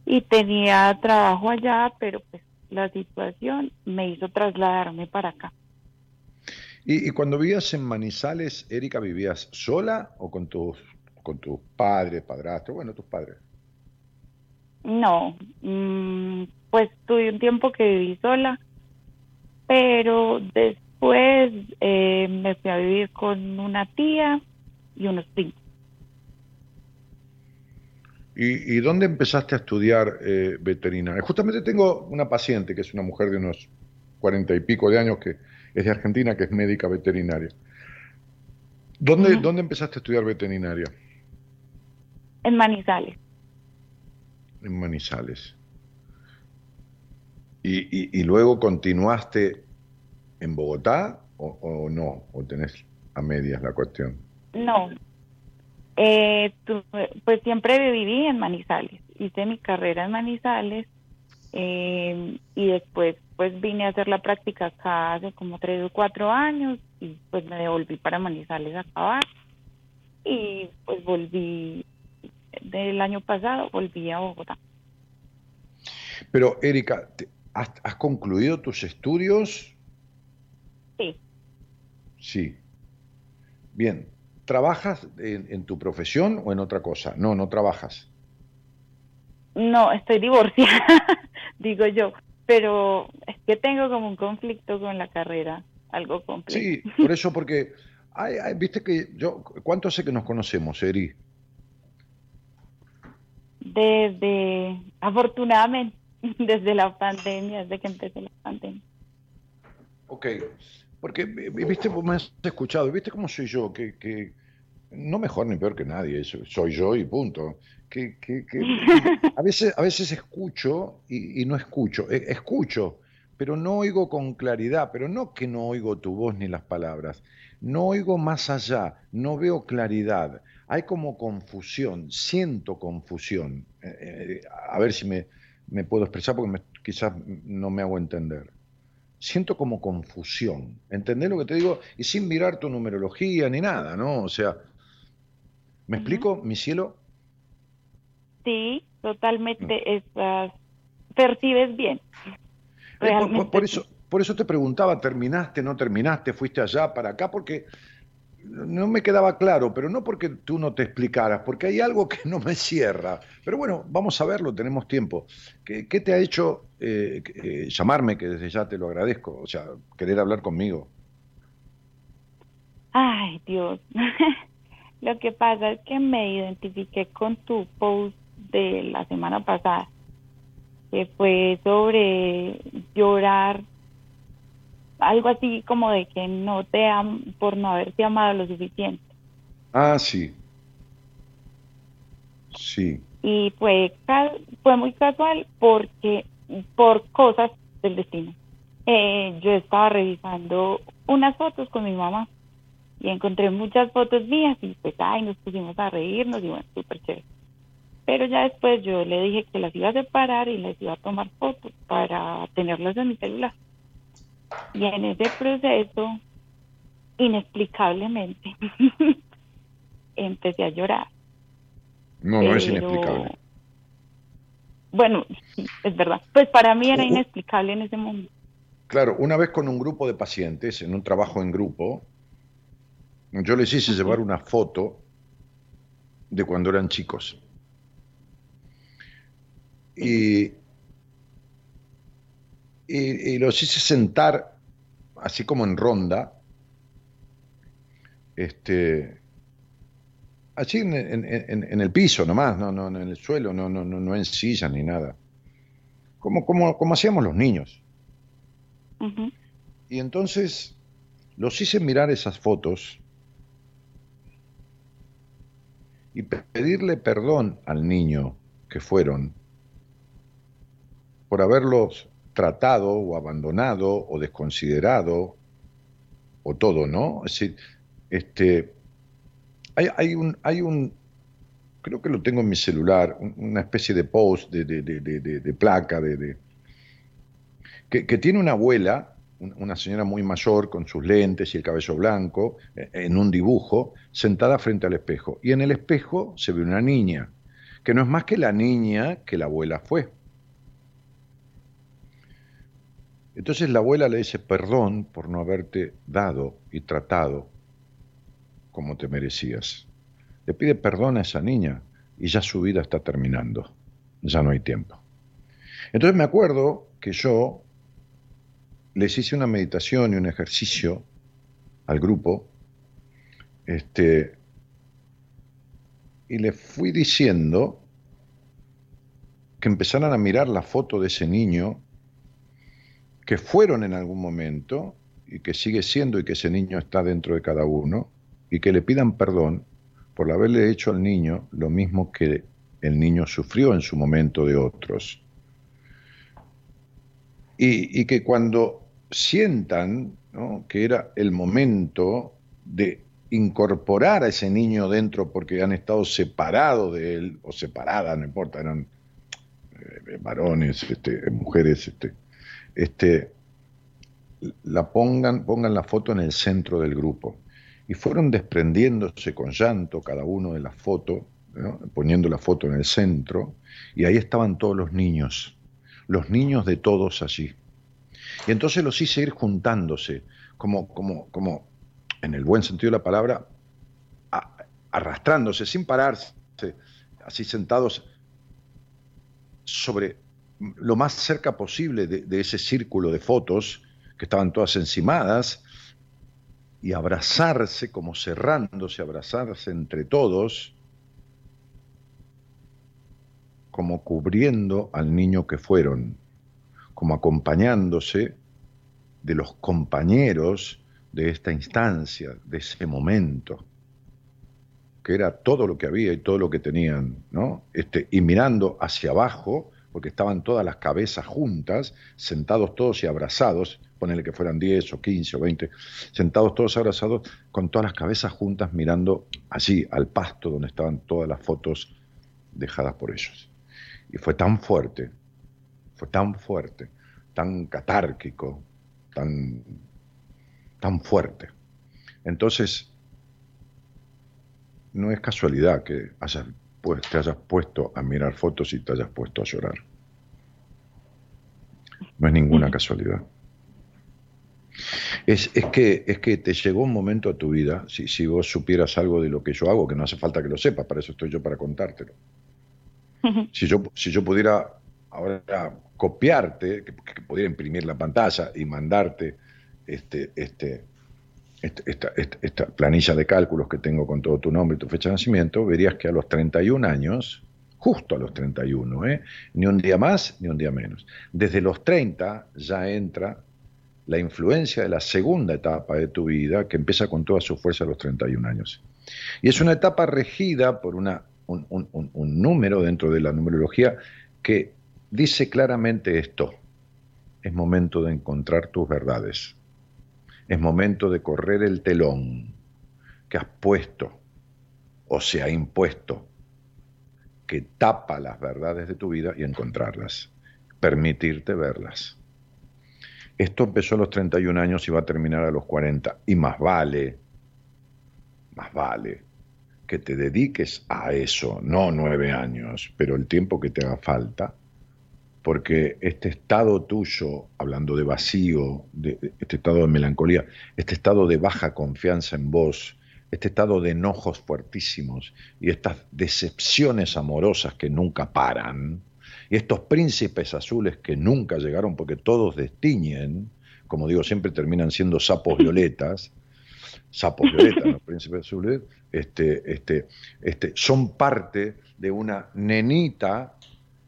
y tenía trabajo allá, pero pues la situación me hizo trasladarme para acá. ¿Y, y cuando vivías en Manizales, Erika, vivías sola o con tus, con tus padres, padrastros, bueno, tus padres? No, mm, pues tuve un tiempo que viví sola, pero después eh, me fui a vivir con una tía y unos primos. ¿Y, y dónde empezaste a estudiar eh, veterinaria? Justamente tengo una paciente que es una mujer de unos cuarenta y pico de años que es de Argentina, que es médica veterinaria. ¿Dónde. ¿dónde empezaste a estudiar veterinaria? En Manizales. En Manizales. ¿Y, y, y luego continuaste en Bogotá o, o no? ¿O tenés a medias la cuestión? No, eh, tuve- pues siempre viví en Manizales. Hice mi carrera en Manizales eh, y después pues vine a hacer la práctica acá hace como tres o cuatro años y pues me devolví para Manizales a acabar y pues volví del año pasado, volví a Bogotá. Pero, Erika, ¿has, has concluido tus estudios? Sí. Bien. ¿Trabajas en, en tu profesión o en otra cosa? No, no trabajas. no, estoy divorciada, digo yo, pero es que tengo como un conflicto con la carrera, algo complejo. Sí, por eso, porque, hay- hay- viste que yo, ¿cuánto hace que nos conocemos, Eri? Desde, afortunadamente, desde la pandemia, desde que empezó la pandemia. Ok, porque, vi- viste, vos me has escuchado, viste cómo soy yo, que, que no mejor ni peor que nadie, soy yo y punto. Que, que- que- a, veces, a veces escucho y, y no escucho, E- escucho, pero no oigo con claridad, pero no que no oigo tu voz ni las palabras, no oigo más allá, no veo claridad, hay como confusión, siento confusión. Eh, eh, a ver si me, me puedo expresar porque me- quizás no me hago entender siento como confusión. ¿Entendés lo que te digo? Y sin mirar tu numerología ni nada, ¿no? O sea, ¿me explico, mi cielo? Sí, totalmente, estás, percibes bien. Eh, por- eso, por eso te preguntaba, ¿terminaste, no terminaste, fuiste allá, para acá? Porque no me quedaba claro, pero no porque tú no te explicaras, porque hay algo que no me cierra. Pero bueno, vamos a verlo, tenemos tiempo. ¿Qué, te ha hecho eh, eh, llamarme, que desde ya te lo agradezco? O sea, querer hablar conmigo. Ay, Dios. Lo que pasa es que me identifiqué con tu post de la semana pasada, que fue sobre llorar, algo así como de que no te am por no haberte amado lo suficiente. Ah, sí. Sí. Y fue, fue muy casual porque por cosas del destino. Eh, yo estaba revisando unas fotos con mi mamá y encontré muchas fotos mías y pues, ay, nos pusimos a reírnos y bueno, súper chévere. Pero ya después yo le dije que las iba a separar y les iba a tomar fotos para tenerlas en mi celular. Y en ese proceso, inexplicablemente, empecé a llorar. No, no es inexplicable. Bueno, es verdad. Pues para mí era inexplicable en ese momento. Claro, una vez con un grupo de pacientes, en un trabajo en grupo, yo les hice llevar una foto de cuando eran chicos. Y, y, y los hice sentar, así como en ronda, este, así en, en- en- en el piso nomás, no, no, no en el suelo, no, no, no, no en sillas ni nada. Como, como, como hacíamos los niños. Y entonces los hice mirar esas fotos y pe- pedirle perdón al niño que fueron, por haberlos tratado o abandonado o desconsiderado o todo, ¿no? Es decir, este, hay, un, hay un, creo que lo tengo en mi celular, una especie de post, de, de, placa, de, que, que, tiene una abuela, una señora muy mayor con sus lentes y el cabello blanco, eh, en un dibujo, sentada frente al espejo. Y en el espejo se ve una niña, que no es más que la niña que la abuela fue. Entonces la abuela le dice perdón por no haberte dado y tratado como te merecías. Le pide perdón a esa niña y ya su vida está terminando. Ya no hay tiempo. Entonces me acuerdo que yo les hice una meditación y un ejercicio al grupo, este, y les fui diciendo que empezaran a mirar la foto de ese niño que fueron en algún momento y que sigue siendo y que ese niño está dentro de cada uno y que le pidan perdón por haberle hecho al niño lo mismo que el niño sufrió en su momento de otros. Y, que cuando sientan que era el momento de incorporar a ese niño dentro porque han estado separados de él, o separadas, no importa, eran eh, varones, este, mujeres, este, este, la pongan, pongan la foto en el centro del grupo. Y fueron desprendiéndose con llanto cada uno de las fotos, poniendo la foto en el centro, y ahí estaban todos los niños, los niños de todos allí. Y entonces los hice ir juntándose, como, como, como en el buen sentido de la palabra, arrastrándose, sin pararse, así sentados sobre lo más cerca posible de, ese círculo de fotos que estaban todas encimadas y abrazarse como cerrándose, abrazarse entre todos, como cubriendo al niño que fueron, como acompañándose de los compañeros de esta instancia, de ese momento, que era todo lo que había y todo lo que tenían, ¿no? Este, y mirando hacia abajo, porque estaban todas las cabezas juntas, sentados todos y abrazados, ponele que fueran 10 o 15 o 20, sentados todos abrazados, con todas las cabezas juntas mirando allí, al pasto donde estaban todas las fotos dejadas por ellos. Y fue tan fuerte, fue tan fuerte, tan catárquico, tan, tan fuerte. Entonces, no es casualidad que hayas pues, te hayas puesto a mirar fotos y te hayas puesto a llorar. No es ninguna casualidad. Es, que, es que te llegó un momento a tu vida, si, si vos supieras algo de lo que yo hago, que no hace falta que lo sepas, para eso estoy yo para contártelo. Si yo, si yo pudiera ahora copiarte, que, que, pudiera imprimir la pantalla y mandarte este, este, esta, planilla de cálculos que tengo con todo tu nombre y tu fecha de nacimiento, verías que a los 31 años, justo a los 31, ¿eh? ni un día más ni un día menos, desde los 30 ya entra la influencia de la segunda etapa de tu vida que empieza con toda su fuerza a los 31 años. Y es una etapa regida por una, un, un número dentro de la numerología que dice claramente esto, es momento de encontrar tus verdades es momento de correr el telón que has puesto o se ha impuesto, que tapa las verdades de tu vida y encontrarlas, permitirte verlas. Esto empezó a los 31 años y va a terminar a los 40, y más vale, más vale que te dediques a eso, no nueve años, pero el tiempo que te haga falta, porque este estado tuyo, hablando de vacío, de, este estado de melancolía, este estado de baja confianza en vos, este estado de enojos fuertísimos y estas decepciones amorosas que nunca paran, y estos príncipes azules que nunca llegaron porque todos destiñen, como digo, siempre terminan siendo sapos violetas, sapos violetas, los príncipes azules, este, este, este, son parte de una nenita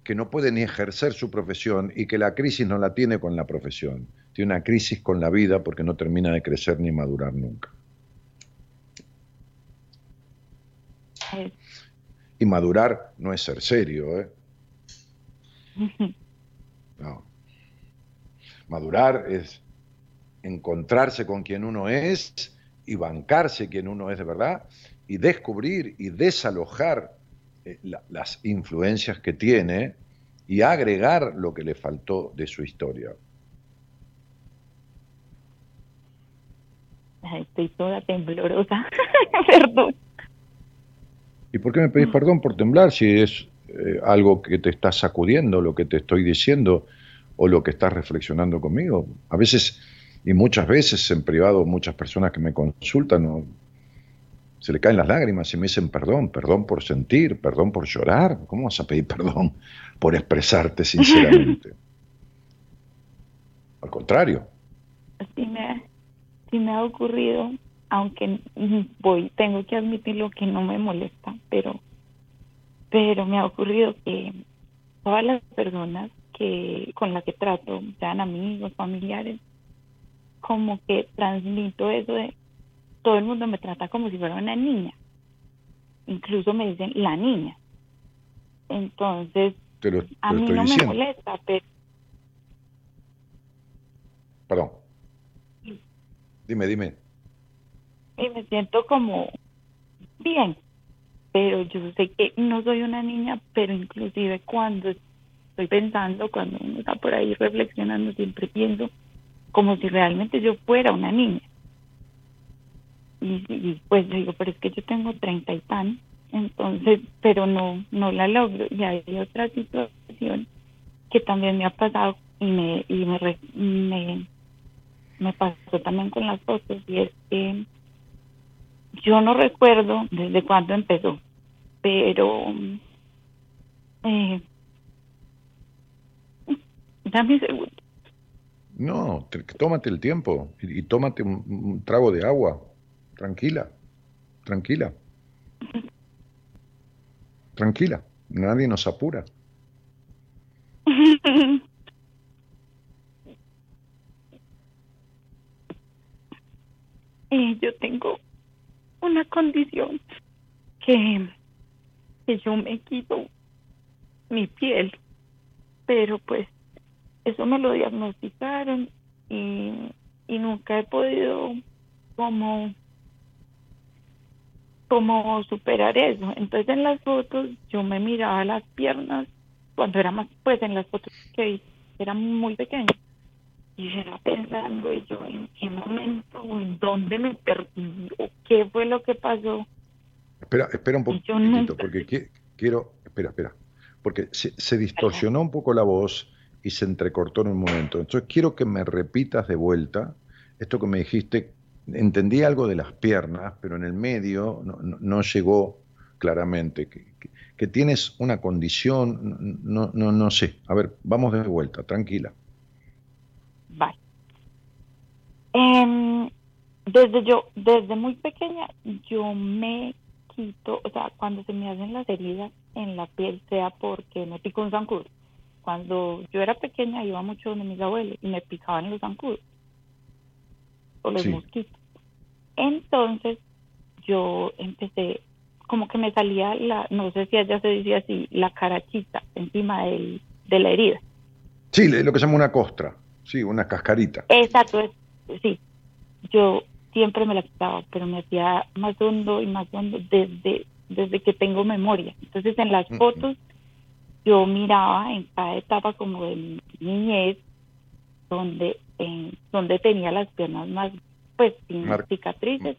que no puede ni ejercer su profesión y que la crisis no la tiene con la profesión, tiene una crisis con la vida porque no termina de crecer ni madurar nunca. Y madurar no es ser serio, ¿eh? No. Madurar es encontrarse con quien uno es y bancarse quien uno es de verdad y descubrir y desalojar eh, las influencias que tiene y agregar lo que le faltó de su historia. estoy toda temblorosa, perdón. ¿Y por qué me pedís perdón por temblar si es eh, algo que te está sacudiendo, lo que te estoy diciendo o lo que estás reflexionando conmigo? A veces, y muchas veces en privado, muchas personas que me consultan, se le caen las lágrimas y me dicen perdón, perdón por sentir, perdón por llorar. ¿Cómo vas a pedir perdón por expresarte sinceramente? Al contrario. Sí me, sí me ha ocurrido aunque voy, tengo que admitirlo que no me molesta, pero, pero me ha ocurrido que todas las personas que con las que trato, sean amigos, familiares, como que transmito eso de todo el mundo me trata como si fuera una niña. Incluso me dicen la niña. Entonces, a mí no me molesta, pero... Perdón. Dime, dime y me siento como bien, pero yo sé que no soy una niña, pero inclusive cuando estoy pensando, cuando uno está por ahí reflexionando, siempre pienso como si realmente yo fuera una niña. Y, pues digo, pero es que yo tengo treinta y tan, entonces, pero no, no la logro. Y hay otra situación que también me ha pasado y me, y me, me, me pasó también con las fotos, y es que yo no recuerdo desde cuándo empezó, pero eh, dame segundo. No, tómate el tiempo y, tómate un, trago de agua. Tranquila, tranquila. Tranquila, nadie nos apura. eh, yo tengo una condición que, que yo me quito mi piel, pero pues eso me lo diagnosticaron y, y nunca he podido como como superar eso. Entonces en las fotos yo me miraba las piernas cuando era más, pues en las fotos que era muy pequeña y era pensando y yo en qué momento, en dónde me perdí, o qué fue lo que pasó. Espera, espera un poquito, porque quiero, espera, espera, porque se, distorsionó un poco la voz y se entrecortó en un momento. Entonces quiero que me repitas de vuelta esto que me dijiste. Entendí algo de las piernas, pero en el medio no, llegó claramente. Que, que, tienes una condición, no, no, no sé. A ver, vamos de vuelta, tranquila. Vale. Em, desde yo, desde muy pequeña, yo me quito, o sea, cuando se me hacen las heridas en la piel, sea porque me pico un zancudo. Cuando yo era pequeña iba mucho donde mis abuelos y me picaban los zancudos o los mosquitos. Entonces yo empecé, como que me salía la, no sé si allá se decía así, la carachita encima del, de la herida. Sí, lo que se llama una costra. Sí, una cascarita. Exacto, sí. Yo siempre me la quitaba, pero me hacía más hondo y más hondo desde, desde que tengo memoria. Entonces en las fotos yo miraba en cada etapa como de mi niñez, donde, donde tenía las piernas más, pues, sin cicatrices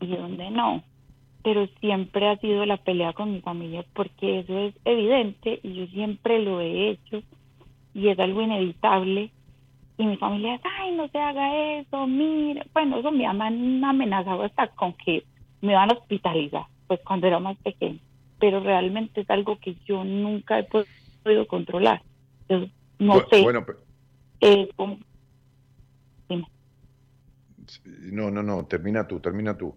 y donde no. Pero siempre ha sido la pelea con mi familia porque eso es evidente y yo siempre lo he hecho y es algo inevitable. Y mi familia es, ay, no se haga eso, mire. Bueno, eso me han amenazado hasta con que me van a hospitalizar, pues cuando era más pequeño. Pero realmente es algo que yo nunca he podido controlar. no sé. Bueno, No, no, no, termina tú, termina tú.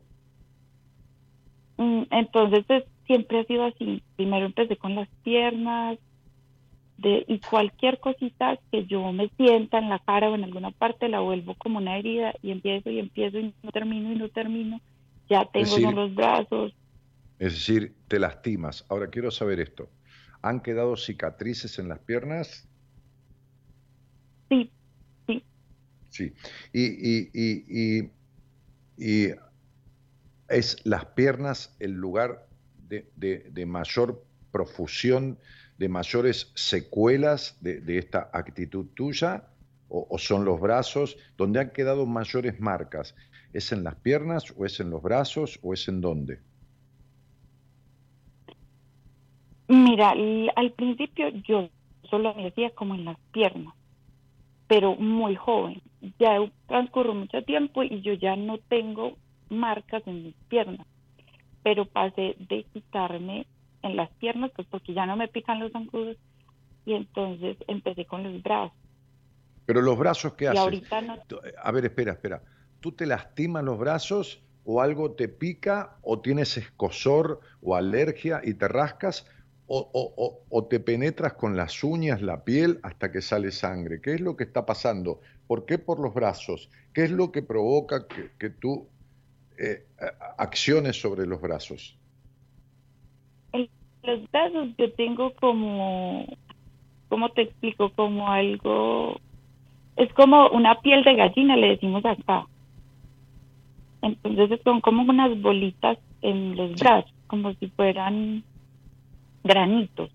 Mm, entonces, pues, siempre ha sido así. Primero empecé con las piernas, y cualquier cosita que yo me sienta en la cara o en alguna parte la vuelvo como una herida y empiezo y empiezo y no termino y no termino, ya tengo los brazos. Es decir, te lastimas. Ahora quiero saber esto. ¿Han quedado cicatrices en las piernas? Sí, sí. Sí. Y, y, y, y, y es las piernas el lugar de, de- de mayor profusión, de mayores secuelas de, de esta actitud tuya, o, o son los brazos, donde han quedado mayores marcas. ¿Es en las piernas o es en los brazos o es en dónde? Mira, al principio yo solo me hacía como en las piernas, pero muy joven. Ya transcurrió mucho tiempo y yo ya no tengo marcas en mis piernas, pero pasé de quitarme en las piernas, pues porque ya no me pican los zancudos, y entonces empecé con los brazos. Pero los brazos, ¿qué Y haces? ahorita no, A ver, espera, espera. ¿Tú te lastimas los brazos o algo te pica o tienes escosor o alergia y te rascas o, o- te penetras con las uñas, la piel hasta que sale sangre? ¿Qué es lo que está pasando? ¿Por qué por los brazos? ¿Qué es lo que provoca que, que tú eh, acciones sobre los brazos? los brazos yo tengo como, ¿cómo te explico? Como algo, es como una piel de gallina, le decimos acá. Entonces son como unas bolitas en los brazos, como si fueran granitos.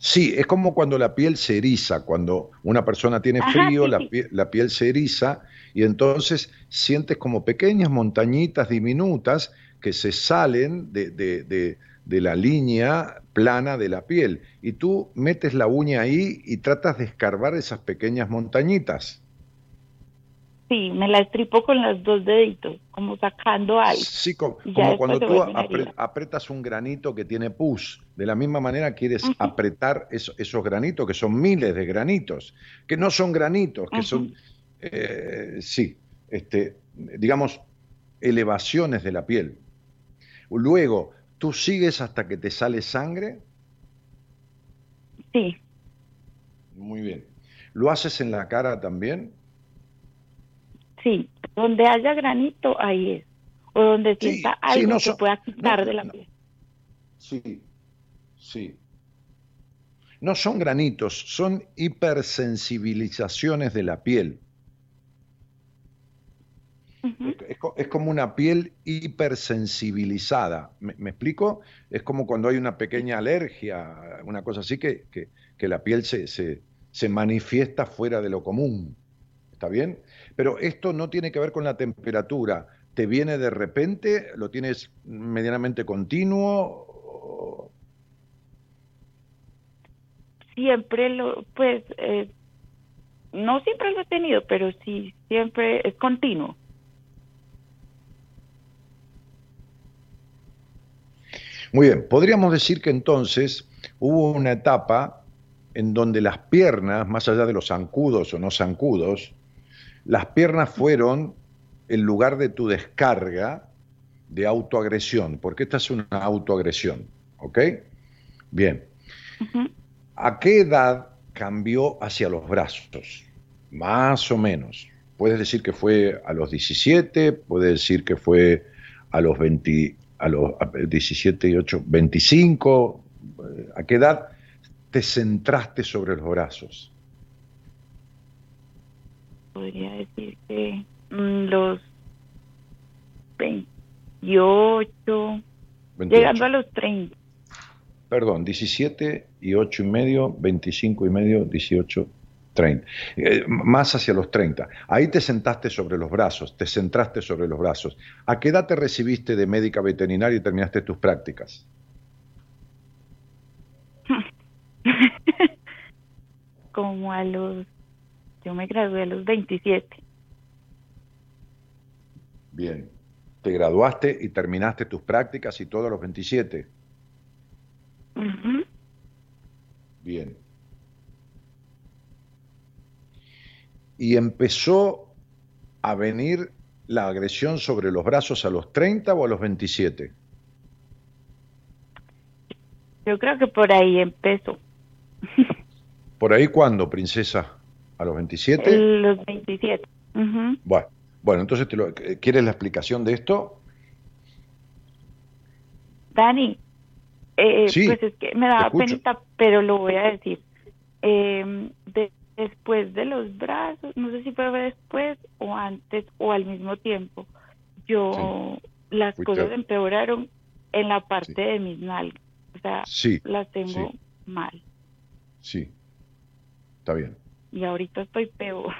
Sí, es como cuando la piel se eriza, cuando una persona tiene Ajá, frío, sí, la, sí. pie- la piel se eriza y entonces sientes como pequeñas montañitas diminutas que se salen de, de- de- de la línea plana de la piel. Y tú metes la uña ahí y tratas de escarbar esas pequeñas montañitas. Sí, me la estripo con los dos deditos, como sacando algo. Sí, como, cuando tú apre- apretas un granito que tiene pus. De la misma manera quieres apretar eso- esos granitos, que son miles de granitos, que no son granitos, que son, eh, sí, este, digamos, elevaciones de la piel. Luego, tú sigues hasta que te sale sangre. Sí, Muy bien. ¿Lo haces en la cara también? Sí, donde haya granito, ahí es. O donde Sí, sienta sí, algo no que pueda quitar no, de la no. piel. Sí, sí. No son granitos, son hipersensibilizaciones de la piel. Es como una piel hipersensibilizada. ¿Me, me explico? Es como cuando hay una pequeña alergia, una cosa así, que, que- que la piel se, se- se manifiesta fuera de lo común. ¿Está bien? Pero esto no tiene que ver con la temperatura. ¿Te viene de repente? ¿Lo tienes medianamente continuo? siempre lo, pues, eh, no siempre lo he tenido, pero sí, siempre es continuo. Muy bien, podríamos decir que entonces hubo una etapa en donde las piernas, más allá de los zancudos o no zancudos, las piernas fueron el lugar de tu descarga de autoagresión, porque esta es una autoagresión, ¿ok? Bien. ¿a qué edad cambió hacia los brazos? Más o menos. Puedes decir que fue a los 17, puedes decir que fue a los 20, a los a 17 y 8, 25. eh, ¿A qué edad te centraste sobre los brazos? Podría decir que mm, los 28, 28. llegando a los 30. Perdón, 17 y 8 y medio, 25 y medio, 18, 30. Eh, más hacia los 30. Ahí te sentaste sobre los brazos, te centraste sobre los brazos. ¿A qué edad te recibiste de médica veterinaria y terminaste tus prácticas? Como a los, yo me gradué a los 27. Bien. Te graduaste y terminaste tus prácticas y todo a los 27. Ujú. Bien. Y empezó a venir la agresión sobre los brazos a los 30 o a los 27. Yo creo que por ahí empezó. ¿Por ahí cuándo, princesa? ¿A los 27? Los 27. Ujú. Bueno, bueno, entonces te lo- ¿quieres la explicación de esto? Dani, Eh, Sí, pues es que me escucho. penita, pero lo voy a decir. Eh, de- después de los brazos, no sé si fue después o antes o al mismo tiempo, yo las Fuiste- cosas empeoraron en la parte de mis nalgas. O sea, las tengo mal. sí. Está bien. Y ahorita estoy peor.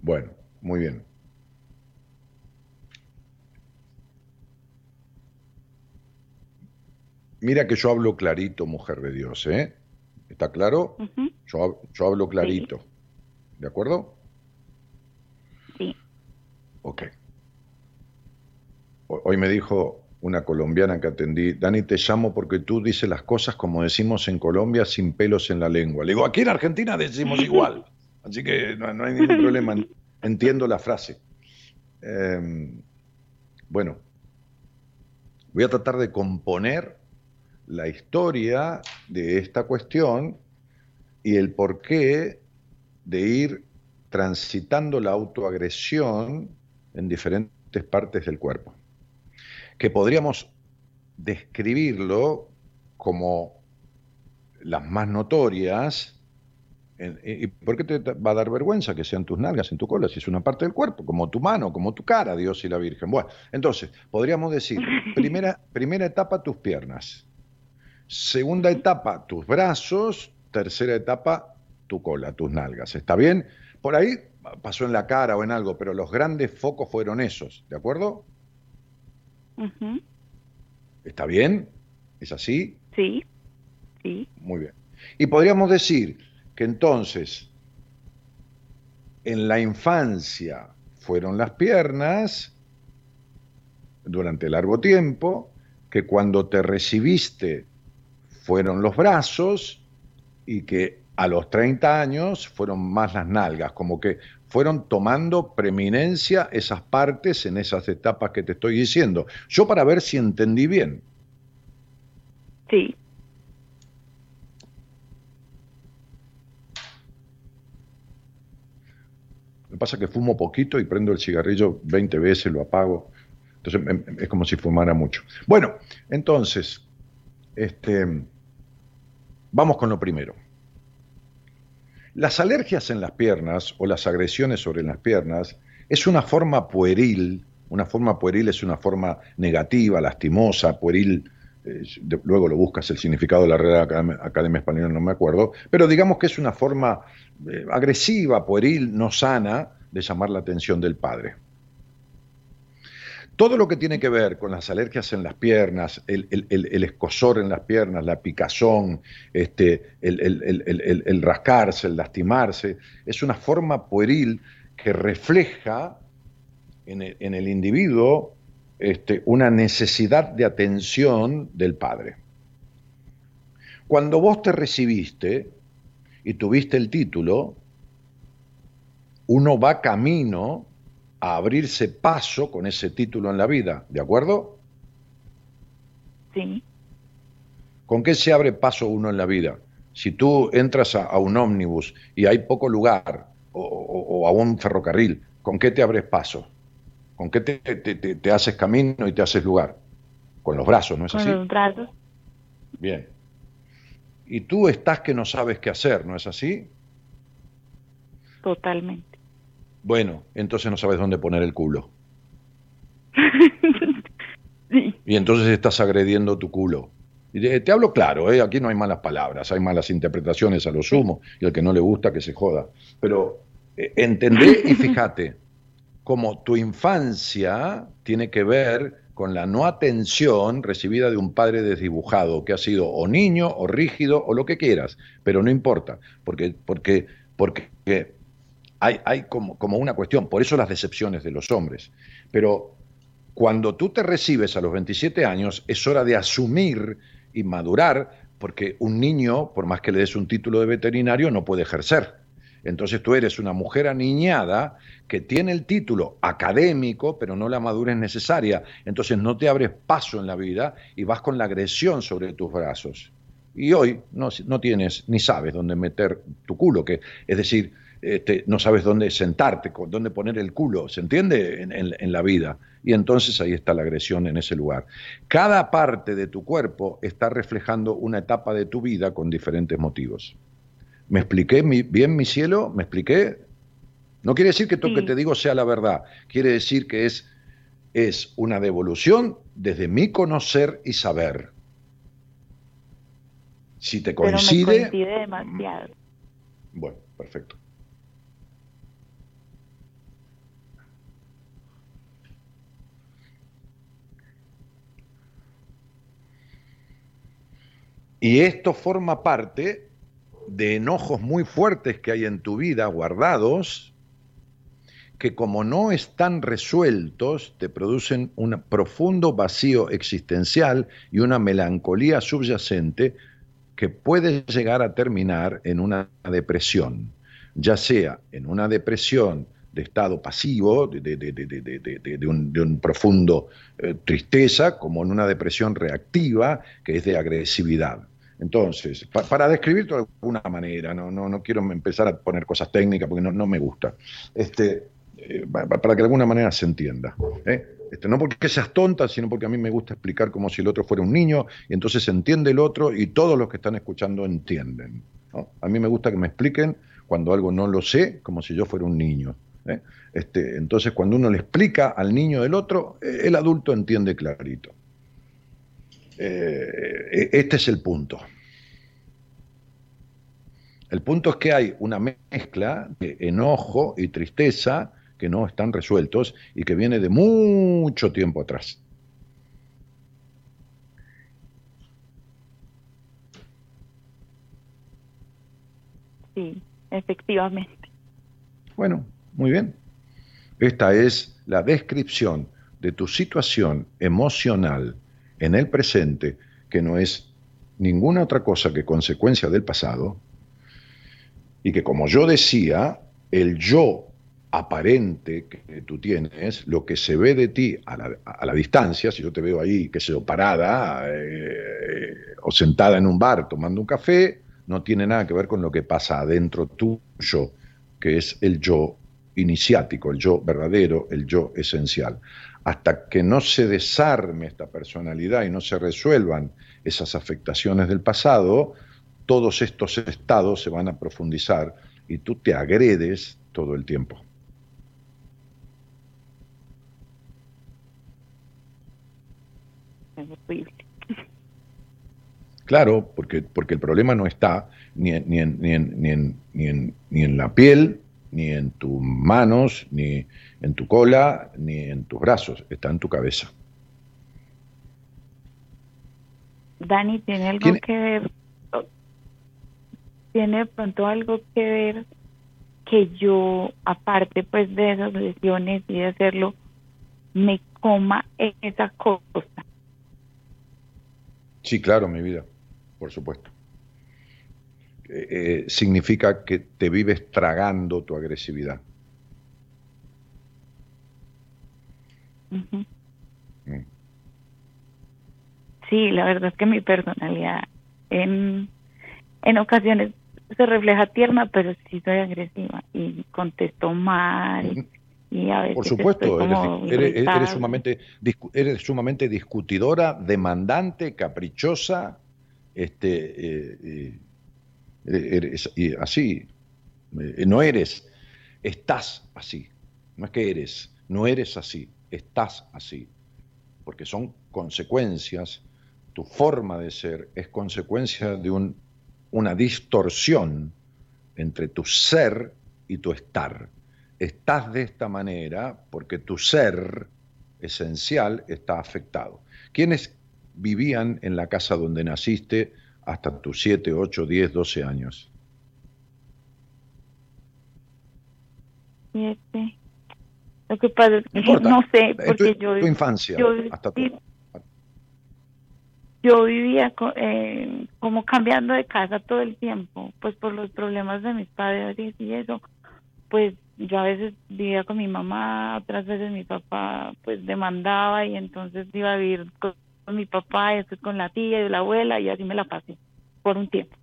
Bueno, muy bien. Mira que yo hablo clarito, mujer de Dios, ¿eh? ¿Está claro? Yo, hab- yo hablo clarito. ¿De acuerdo? Sí. Ok. Ho- Hoy me dijo una colombiana que atendí, Dani, te llamo porque tú dices las cosas como decimos en Colombia, sin pelos en la lengua. Le digo, aquí en Argentina decimos igual. Así que no, no hay ningún problema. Entiendo la frase. Eh, bueno, voy a tratar de componer la historia de esta cuestión y el porqué de ir transitando la autoagresión en diferentes partes del cuerpo. Que podríamos describirlo como las más notorias. ¿Y por qué te va a dar vergüenza que sean tus nalgas en tu cola? Si es una parte del cuerpo, como tu mano, como tu cara, Dios y la Virgen. Bueno, entonces, podríamos decir, primera, primera etapa, tus piernas. Segunda etapa, tus brazos. Tercera etapa, tu cola, tus nalgas. ¿Está bien? Por ahí pasó en la cara o en algo, pero los grandes focos fueron esos, ¿de acuerdo? ¿Está bien? ¿Es así? Sí, sí. Muy bien. Y podríamos decir que entonces, en la infancia fueron las piernas durante largo tiempo, que cuando te recibiste fueron los brazos y que a los 30 años fueron más las nalgas, como que fueron tomando preeminencia esas partes en esas etapas que te estoy diciendo. Yo para ver si entendí bien. Sí, Me pasa que fumo poquito y prendo el cigarrillo 20 veces, lo apago. Entonces em- es como si fumara mucho. Bueno, entonces, este, vamos con lo primero. Las alergias en las piernas o las agresiones sobre las piernas es una forma pueril, una forma pueril es una forma negativa, lastimosa, pueril, eh, luego lo buscas el significado de la Real Academia, Academia Española, no me acuerdo, pero digamos que es una forma eh, agresiva, pueril, no sana de llamar la atención del padre. Todo lo que tiene que ver con las alergias en las piernas, el, el- el- escozor en las piernas, la picazón, este, el rascarse, el lastimarse, es una forma pueril que refleja en el, en el individuo este, una necesidad de atención del padre. Cuando vos te recibiste y tuviste el título, uno va camino a abrirse paso con ese título en la vida, ¿de acuerdo? sí. ¿Con qué se abre paso uno en la vida? Si tú entras a, a un ómnibus y hay poco lugar, o, o- o a un ferrocarril, ¿con qué te abres paso? ¿Con qué te, te- te- te haces camino y te haces lugar? Con los brazos, ¿no es Con así? los brazos. Bien. Y tú estás que no sabes qué hacer, ¿no es así? Totalmente. Bueno, entonces no sabes dónde poner el culo. Sí, Y entonces estás agrediendo tu culo. Y te, hablo claro, ¿eh? aquí no hay malas palabras, hay malas interpretaciones a lo sumo, y al que no le gusta que se joda. Pero eh, entendé y fíjate, como tu infancia tiene que ver con la no atención recibida de un padre desdibujado, que ha sido o niño o rígido o lo que quieras, pero no importa, porque, porque, porque hay, como una cuestión, por eso las decepciones de los hombres. Pero cuando tú te recibes a los 27 años, es hora de asumir y madurar, porque un niño, por más que le des un título de veterinario, no puede ejercer. Entonces tú eres una mujer aniñada que tiene el título académico, pero no la madurez necesaria. Entonces no te abres paso en la vida y vas con la agresión sobre tus brazos. Y hoy no, no tienes ni sabes dónde meter tu culo, que es decir, este, no sabes dónde sentarte, dónde poner el culo, ¿se entiende? En, la vida. Y entonces ahí está la agresión en ese lugar. Cada parte de tu cuerpo está reflejando una etapa de tu vida con diferentes motivos. ¿Me expliqué bien, mi cielo? ¿Me expliqué? No quiere decir que todo lo que te digo sea la verdad, quiere decir que es, es una devolución desde mi conocer y saber. Si te coincide... Pero me coincide demasiado. Bueno, perfecto. Y esto forma parte de enojos muy fuertes que hay en tu vida guardados, que como no están resueltos, te producen un profundo vacío existencial y una melancolía subyacente que puede llegar a terminar en una depresión, ya sea en una depresión de estado pasivo, de, un, profundo eh, tristeza, como en una depresión reactiva, que es de agresividad. Entonces, para describirlo de alguna manera, no, no, no quiero empezar a poner cosas técnicas porque no, no me gusta, este, eh, para que de alguna manera se entienda. ¿eh? Este, no porque seas tonta, sino porque a mí me gusta explicar como si el otro fuera un niño y entonces se entiende el otro y todos los que están escuchando entienden. A mí me gusta que me expliquen cuando algo no lo sé, como si yo fuera un niño. ¿eh? Este, entonces, cuando uno le explica al niño del otro, el adulto entiende clarito. Eh, este es el punto. El punto es que hay una mezcla de enojo y tristeza que no están resueltos y que viene de mucho tiempo atrás. Sí, efectivamente. Bueno, muy bien. Esta es la descripción de tu situación emocional en el presente, que no es ninguna otra cosa que consecuencia del pasado, y que como yo decía, el yo aparente que tú tienes, lo que se ve de ti a la, distancia, si yo te veo ahí, que se parada eh, o sentada en un bar tomando un café, no tiene nada que ver con lo que pasa adentro tuyo, que es el yo iniciático, el yo verdadero, el yo esencial hasta que no se desarme esta personalidad y no se resuelvan esas afectaciones del pasado, todos estos estados se van a profundizar y tú te agredes todo el tiempo. Claro, porque, porque el problema no está ni, ni, en, ni, en, ni, en, ni en la piel, ni en tus manos, ni en tu cola, ni en tus brazos, está en tu cabeza. Dani, ¿tiene algo que ver? ¿Tiene pronto algo que ver que yo, aparte pues de esas lesiones y de hacerlo, me coma esa cosa? Sí, claro, mi vida, por supuesto. Eh, eh, significa que te vives tragando tu agresividad. Mm. Sí, la verdad es que mi personalidad en, en ocasiones se refleja tierna, pero sí soy agresiva y contesto mal. Y a veces Por supuesto, eres, sumamente, eres sumamente discutidora, demandante, caprichosa, este, eh, eres y así, eh, no eres, estás así, no es que eres, no eres así, estás así, porque son consecuencias, tu forma de ser es consecuencia de un, una distorsión entre tu ser y tu estar. Estás de esta manera porque tu ser esencial está afectado. ¿Quiénes vivían en la casa donde naciste hasta tus 7, 8, 10, 12 años? Siete. Lo que pasa es que no, sé, porque yo... Tu infancia, yo, hasta tu... Yo vivía eh, como cambiando de casa todo el tiempo, pues por los problemas de mis padres y eso, pues yo a veces vivía con mi mamá, otras veces mi papá pues demandaba y entonces iba a vivir con con mi papá, y después con la tía y la abuela, y así me la pasé por un tiempo.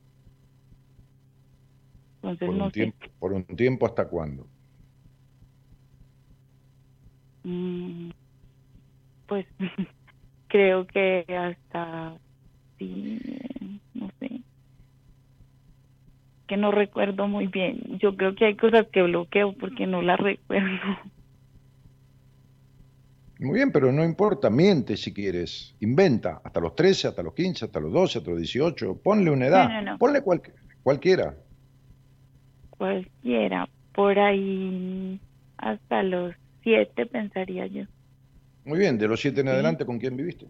Entonces por, no un sé. tiempo, ¿Por un tiempo hasta cuándo? Pues creo que hasta sí, no sé. Que no recuerdo muy bien. Yo creo que hay cosas que bloqueo porque no las recuerdo. Muy bien, pero no importa, miente si quieres, inventa, hasta los 13, hasta los 15, hasta los 12, hasta los 18, ponle una edad, No, no, no. ponle cual- cualquiera. Cualquiera. Por ahí hasta los siete pensaría yo. Muy bien, de los 7 en Sí. adelante, ¿con quién viviste?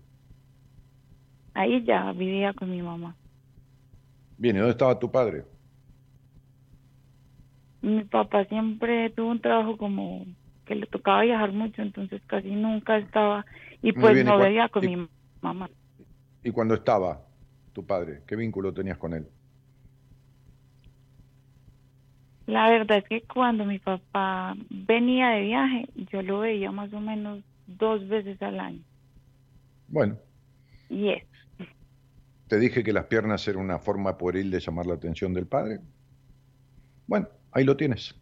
Ahí ya vivía con mi mamá. Bien, ¿y dónde estaba tu padre? Mi papá siempre tuvo un trabajo como que le tocaba viajar mucho, entonces casi nunca estaba y pues bien, ¿y no cuál- vivía con y- mi mamá. ¿Y cuando estaba tu padre? ¿Qué vínculo tenías con él? La verdad es que cuando mi papá venía de viaje, yo lo veía más o menos dos veces al año. Bueno, Y es. te dije que las piernas eran una forma pueril de llamar la atención del padre. Bueno, ahí lo tienes.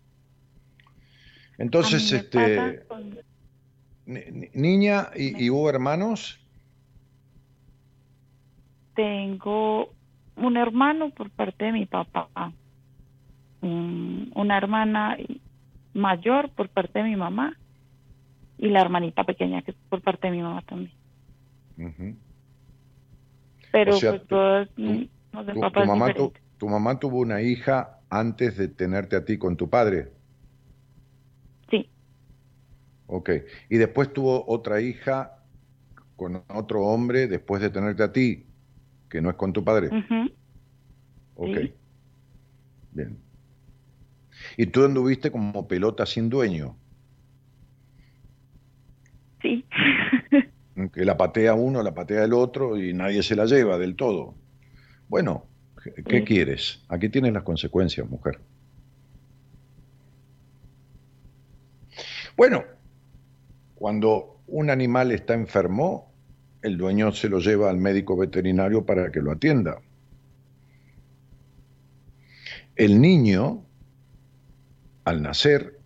Entonces, este, con- niña, y, y hubo hermanos? tengo un hermano por parte de mi papá, un- una hermana mayor por parte de mi mamá y la hermanita pequeña que es por parte de mi mamá también. Pero O sea, pues todos mm, nos Tu, tu mamá tu, tu mamá tuvo una hija antes de tenerte a ti con tu padre. Sí, Ok. Y después tuvo otra hija con otro hombre después de tenerte a ti, que no es con tu padre. ujú, Ok. sí. Bien. Y tú anduviste como pelota sin dueño, sí. que la patea uno, la patea el otro y nadie se la lleva del todo. Bueno, ¿qué Sí. quieres? Aquí tienes las consecuencias, mujer. Bueno, cuando un animal está enfermo, el dueño se lo lleva al médico veterinario para que lo atienda. El niño, al nacer,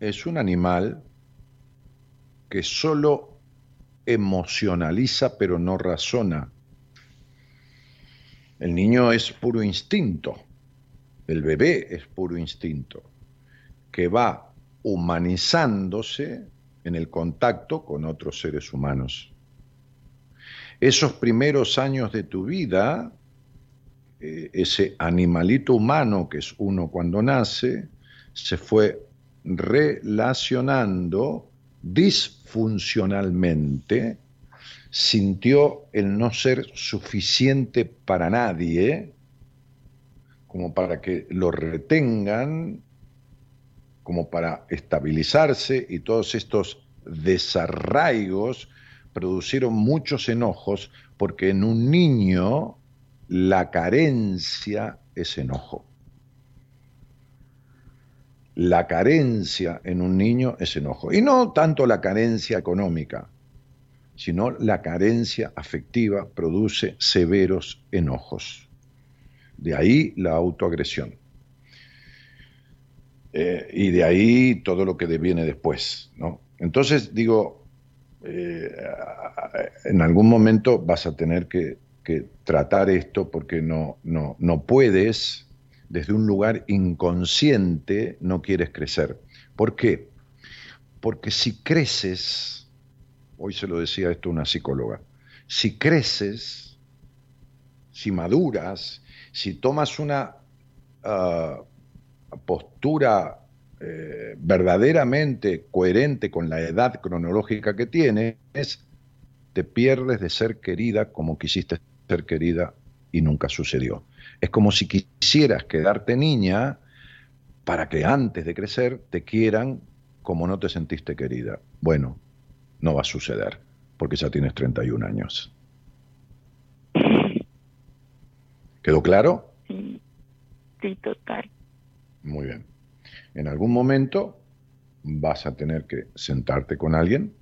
es un animal que solo emocionaliza pero no razona. El niño es puro instinto, el bebé es puro instinto, que va humanizándose en el contacto con otros seres humanos. Esos primeros años de tu vida, eh, ese animalito humano que es uno cuando nace, se fue relacionando disfuncionalmente, sintió el no ser suficiente para nadie, como para que lo retengan, como para estabilizarse, y todos estos desarraigos producieron muchos enojos, porque en un niño la carencia es enojo. La carencia en un niño es enojo. Y no tanto la carencia económica, sino la carencia afectiva produce severos enojos. De ahí la autoagresión. Eh, y de ahí todo lo que viene después. ¿no? Entonces digo, eh, en algún momento vas a tener que, que tratar esto porque no, no, no puedes desde un lugar inconsciente no quieres crecer. ¿Por qué? Porque si creces, hoy se lo decía esto una psicóloga, si creces, si maduras, si tomas una uh, postura eh, verdaderamente coherente con la edad cronológica que tienes, te pierdes de ser querida como quisiste ser querida y nunca sucedió. Es como si quisieras quedarte niña para que antes de crecer te quieran como no te sentiste querida. Bueno, no va a suceder, porque ya tienes 31 años. ¿Quedó claro? Sí, sí, total. Muy bien. En algún momento vas a tener que sentarte con alguien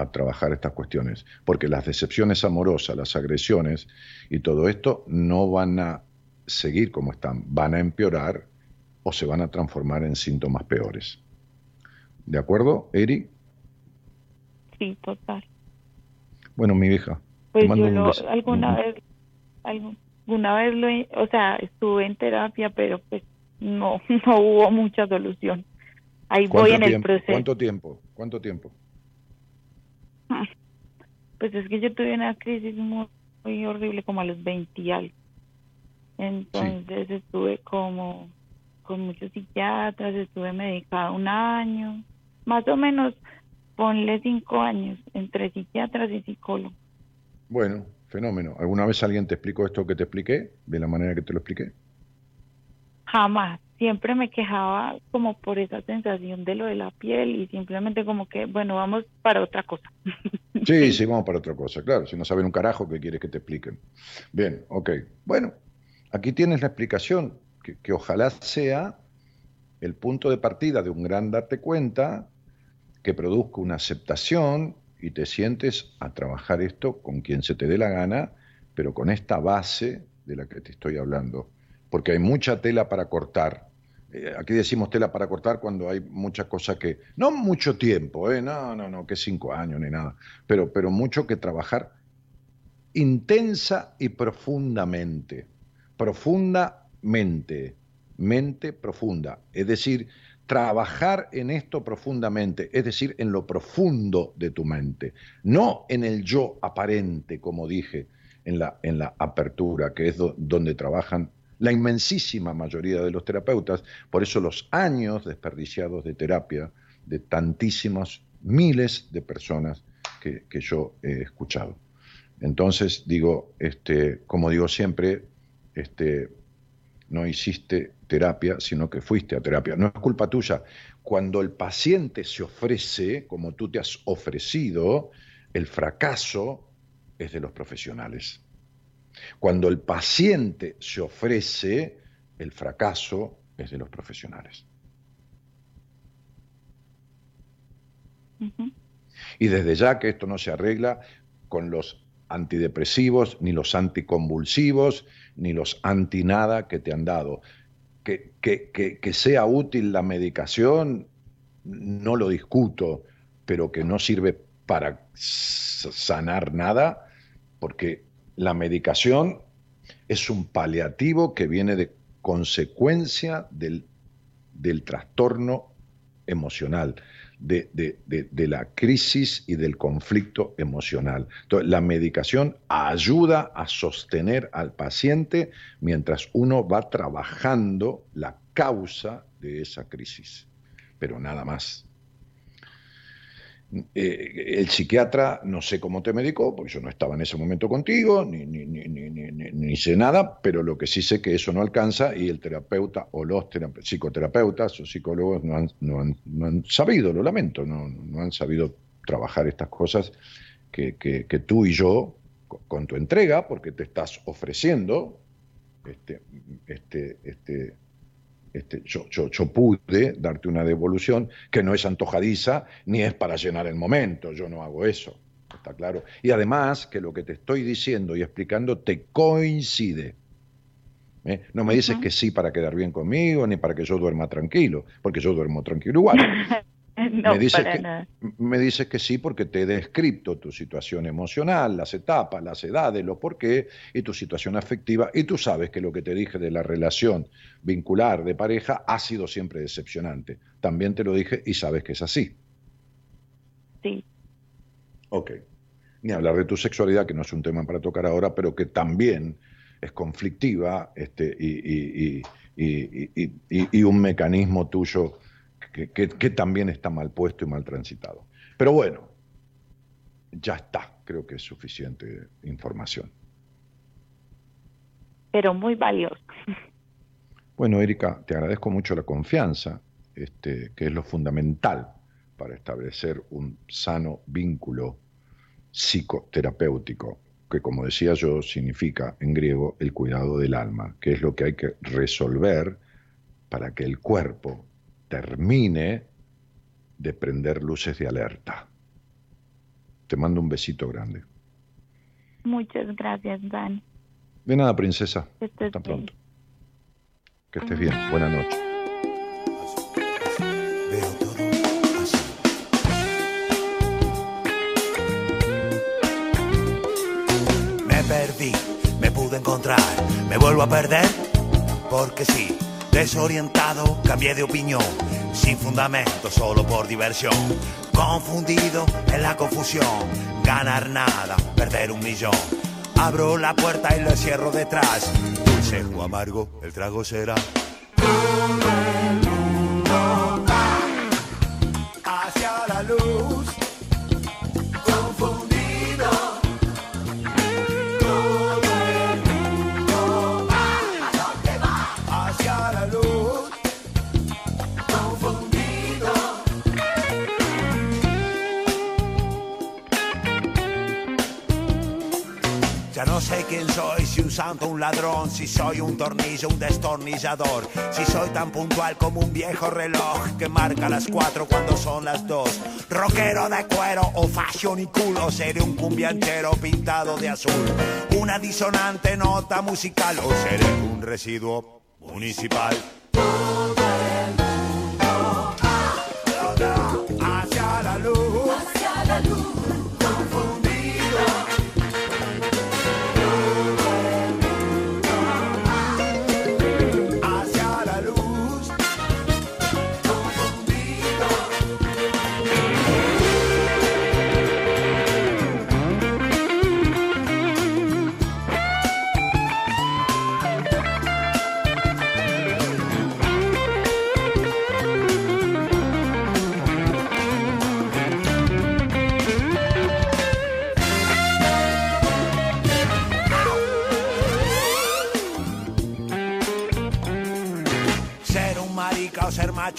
a trabajar estas cuestiones, porque las decepciones amorosas, las agresiones y todo esto no van a seguir como están, van a empeorar o se van a transformar en síntomas peores. ¿De acuerdo, Eri? Sí, total. Bueno, mi hija. Pues yo alguna vez, alguna vez lo, o sea, estuve en terapia, pero pues no, no hubo mucha solución. Ahí voy en el proceso. ¿Cuánto tiempo? ¿Cuánto tiempo? Pues es que yo tuve una crisis muy, horrible como a los 20 y algo. Entonces estuve como con muchos psiquiatras, estuve medicada un año, más o menos ponle cinco años entre psiquiatras y psicólogos. Bueno, fenómeno. ¿Alguna vez alguien te explicó esto que te expliqué, de la manera que te lo expliqué? Jamás. Siempre me quejaba como por esa sensación de lo de la piel y simplemente como que, bueno, vamos para otra cosa. Sí, sí, vamos para otra cosa, claro. Si no saben un carajo, ¿qué quieres que te expliquen? Bien, ok. Bueno, aquí tienes la explicación, que, que ojalá sea el punto de partida de un gran darte cuenta que produzca una aceptación y te sientes a trabajar esto con quien se te dé la gana, pero con esta base de la que te estoy hablando. Porque hay mucha tela para cortar. Eh, aquí decimos tela para cortar cuando hay muchas cosas que, no mucho tiempo, eh, no, no, no, que cinco años ni nada, pero, pero mucho que trabajar intensa y profundamente, profundamente, mente profunda, es decir, trabajar en esto profundamente, es decir, en lo profundo de tu mente, no en el yo aparente, como dije en la, en la apertura, que es donde trabajan la inmensísima mayoría de los terapeutas, por eso los años desperdiciados de terapia de tantísimos miles de personas que, que yo he escuchado. Entonces, digo, este, como digo siempre, este, no hiciste terapia, sino que fuiste a terapia. No es culpa tuya. Cuando el paciente se ofrece, como tú te has ofrecido, el fracaso es de los profesionales. Cuando el paciente se ofrece, el fracaso es de los profesionales. Y desde ya que esto no se arregla con los antidepresivos, ni los anticonvulsivos, ni los anti nada que te han dado. Que, que, sea útil la medicación, no lo discuto, pero que no sirve para sanar nada, porque la medicación es un paliativo que viene de consecuencia del, del trastorno emocional de, la crisis y del conflicto emocional. Entonces, la medicación ayuda a sostener al paciente mientras uno va trabajando la causa de esa crisis, pero nada más. Eh, el psiquiatra, no sé cómo te medicó, porque yo no estaba en ese momento contigo, ni, sé nada, pero lo que sí sé que eso no alcanza y el terapeuta o los psicoterapeutas o psicólogos no han, sabido, lo lamento, no, han sabido trabajar estas cosas que tú y yo, con tu entrega, porque te estás ofreciendo, este, este, este, este, yo, yo, pude darte una devolución que no es antojadiza ni es para llenar el momento, yo no hago eso, está claro. Y además que lo que te estoy diciendo y explicando te coincide. ¿eh? No me dices que sí para quedar bien conmigo ni para que yo duerma tranquilo, porque yo duermo tranquilo igual. me, dices que, me dices que sí porque te he descrito tu situación emocional, las etapas, las edades, los por qué y tu situación afectiva. Y tú sabes que lo que te dije de la relación vincular de pareja ha sido siempre decepcionante. También te lo dije y sabes que es así. Sí. Ok. Ni hablar de tu sexualidad, que no es un tema para tocar ahora, pero que también es conflictiva este, y, y un mecanismo tuyo que, también está mal puesto y mal transitado. Pero bueno, ya está, creo que es suficiente información. Pero muy valioso. Bueno, Erika, te agradezco mucho la confianza, este, que es lo fundamental para establecer un sano vínculo psicoterapéutico, que como decía yo, significa en griego el cuidado del alma, que es lo que hay que resolver para que el cuerpo termine de prender luces de alerta. Te mando un besito grande. Muchas gracias, Dan. De nada, princesa. Hasta pronto. Que estés bien. Buenas noches. Me perdí, me pude encontrar, me vuelvo a perder, porque sí, desorientado, cambié de opinión, sin fundamento, solo por diversión, confundido en la confusión, ganar nada, perder un millón. Abro la puerta y lo cierro detrás, dulce o amargo, el trago será. Quién soy, si un santo un ladrón, si soy un tornillo, un destornillador, si soy tan puntual como un viejo reloj que marca las cuatro cuando son las dos. Rockero de cuero o fashion y culo, seré un cumbianchero pintado de azul, una disonante nota musical o seré un residuo municipal.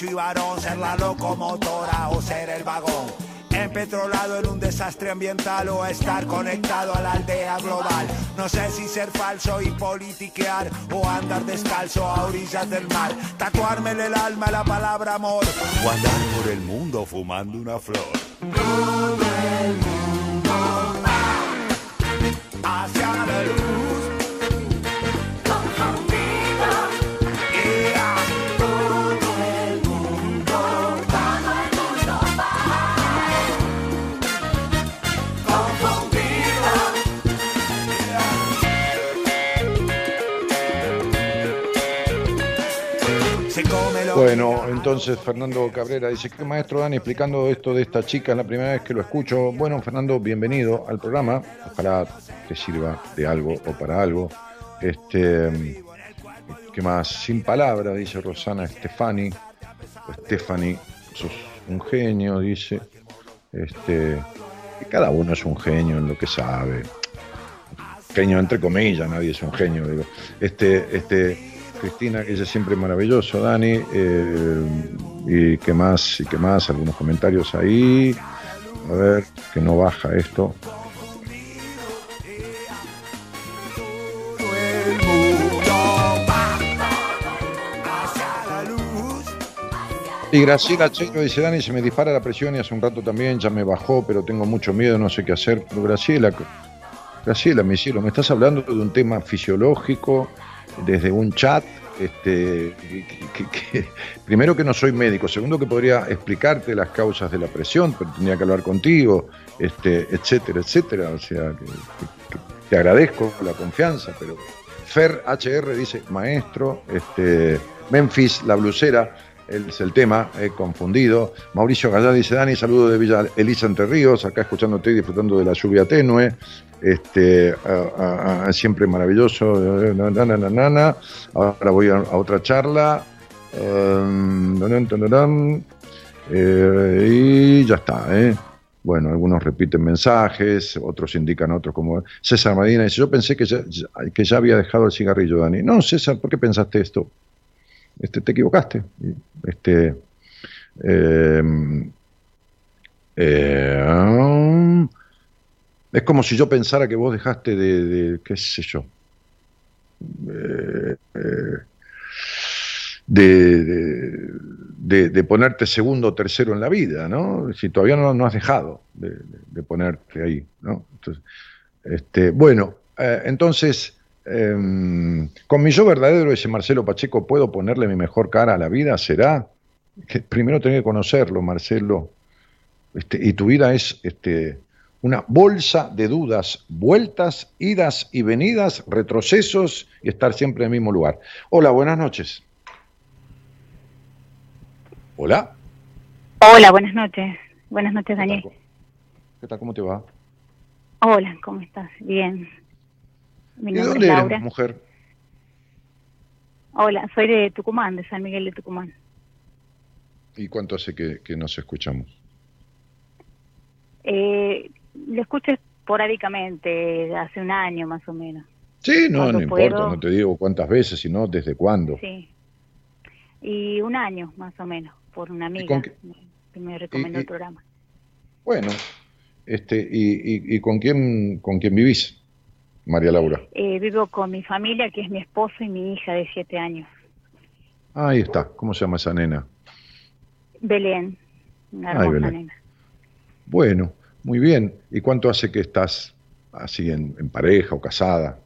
Macho y varón, ser la locomotora o ser el vagón. Empetrolado en un desastre ambiental o estar conectado a la aldea global. No sé si ser falso y politiquear o andar descalzo a orillas del mar. Tatuarme en el alma la palabra amor o andar por el mundo fumando una flor. Hacia la luz. Bueno, entonces Fernando Cabrera dice, ¿qué maestro Dani explicando esto de esta chica? Es la primera vez que lo escucho. Bueno, Fernando, bienvenido al programa. Ojalá te sirva de algo o para algo. Este, ¿Qué más? Sin palabras, dice Rosana Stefani. Stefani, sos un genio, dice. Este, cada uno es un genio en lo que sabe. Genio entre comillas, nadie es un genio, digo. Este, este, Cristina, que ella siempre maravilloso, Dani. eh, y qué más, y qué más, algunos comentarios ahí. A ver, que no baja esto. Y Graciela Checo dice, Dani, se me dispara la presión y hace un rato también ya me bajó, pero tengo mucho miedo, no sé qué hacer. Pero Graciela, Graciela, mi cielo, me estás hablando de un tema fisiológico desde un chat. Este, primero que no soy médico, segundo que podría explicarte las causas de la presión, pero tendría que hablar contigo, este, etcétera, etcétera. O sea, te agradezco la confianza, pero Fer HR dice, maestro, este, Memphis, la blusera, es el tema, he confundido. Mauricio Gallá dice, Dani, saludo de Villa Elisa Entre Ríos, acá escuchándote y disfrutando de la lluvia tenue. Este, siempre maravilloso. Na, na, na. Ahora voy a, otra charla. Tarán. Eh, y ya está, ¿eh? Bueno, algunos repiten mensajes, otros indican otros como César Medina dice, yo pensé que ya- que ya había dejado el cigarrillo, Dani. No, César, ¿por qué pensaste esto? Este, te equivocaste. Este, eh, eh, es como si yo pensara que vos dejaste de, qué sé yo, eh, eh, de, de- ponerte segundo o tercero en la vida, ¿no? Si todavía no, no has dejado de, ponerte ahí, ¿no? Este, bueno, eh, entonces Em, con mi yo verdadero, ese Marcelo Pacheco, ¿puedo ponerle mi mejor cara a la vida? ¿Será? Que primero tengo que conocerlo, Marcelo. Este, y tu vida es este, una bolsa de dudas, vueltas, idas y venidas, retrocesos y estar siempre en el mismo lugar. Hola, buenas noches. Hola. Hola, buenas noches. Buenas noches, Daniel. ¿Qué tal? ¿Cómo te va? Hola, ¿cómo estás? Bien. Mi ¿Y de nombre dónde es eres, mujer? Hola, soy de Tucumán, de San Miguel de Tucumán. ¿Y cuánto hace que, que nos escuchamos? Eh, lo escucho esporádicamente, hace un año más o menos. Sí, no, Cuando no importa, no te digo cuántas veces, sino desde cuándo. Sí. Y un año más o menos, por una amiga que me recomendó y- el programa. Bueno, este, y, y- y con quién con quién vivís, María Laura? Eh, vivo con mi familia, que es mi esposo y mi hija de siete años. Ahí está, ¿cómo se llama esa nena? Belén, una Ay, hermosa Belén. nena. Bueno, muy bien. ¿Y cuánto hace que estás así en, en pareja o casada?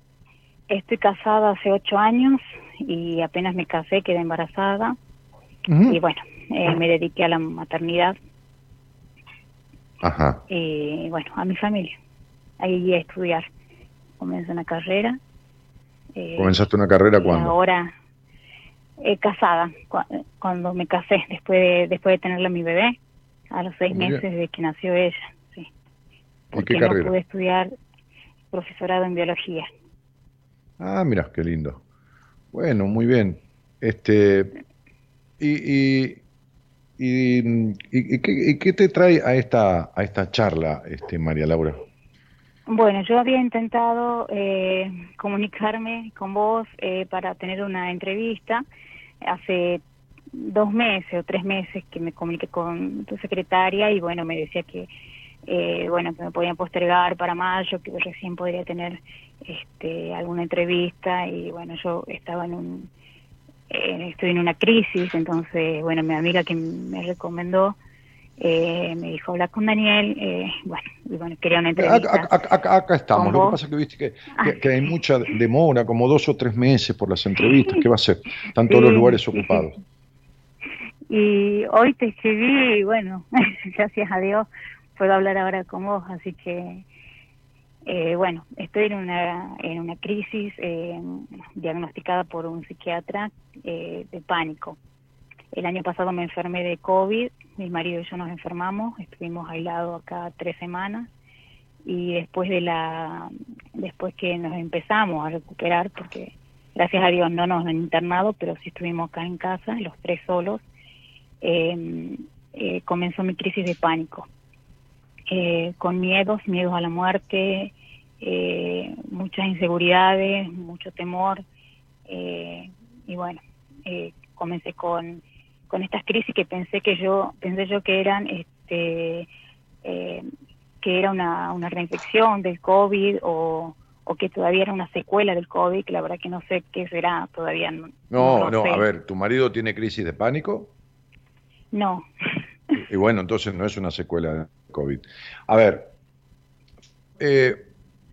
Estoy casada hace ocho años y apenas me casé, quedé embarazada. Y bueno, eh, me dediqué a la maternidad Ajá. y bueno, a mi familia. Ahí a estudiar. Comencé una carrera. eh, ¿Comenzaste una carrera cuándo? Ahora eh, casada, cua- cuando me casé, después de, después de tenerla mi bebé, a los seis Muy bien. meses de que nació ella, sí. ¿Y Porque qué no carrera? pude estudiar profesorado en biología. Ah, mira, qué lindo. Bueno, muy bien. Este, y, y, y, y- y qué, y qué te trae a esta, a esta charla, este, María Laura? Bueno, yo había intentado eh, comunicarme con vos eh, para tener una entrevista hace dos meses o tres meses que me comuniqué con tu secretaria y bueno, me decía que eh, bueno que me podían postergar para mayo, que recién podría tener este, alguna entrevista y bueno, yo estaba en un eh, estoy en una crisis, entonces bueno, mi amiga que me recomendó eh, me dijo habla con Daniel, eh, bueno, y bueno, quería una entrevista. Acá, acá- acá- acá estamos. ¿Con Lo que pasa es que viste que, Ah. que- que hay mucha demora, como dos o tres meses por las entrevistas. ¿Qué va a ser? Están todos Sí, los lugares sí, sí. ocupados. Y hoy te escribí y bueno, gracias a Dios puedo hablar ahora con vos, así que eh, bueno, estoy en una, en una crisis eh, diagnosticada por un psiquiatra eh, de pánico. El año pasado me enfermé de COVID, mi marido y yo nos enfermamos, estuvimos aislados acá tres semanas y después de la después que nos empezamos a recuperar porque gracias a Dios no nos han internado pero sí estuvimos acá en casa los tres solos eh, eh, comenzó mi crisis de pánico eh, con miedos miedos a la muerte eh, muchas inseguridades mucho temor eh, y bueno eh, comencé con con estas crisis que pensé que yo pensé yo que eran este eh, que era una, una reinfección del COVID o, o que todavía era una secuela del COVID, que la verdad que no sé qué será todavía. No, No, lo no, sé. a ver, ¿tu marido tiene crisis de pánico? No, Y, y bueno, entonces no es una secuela COVID. A ver, eh,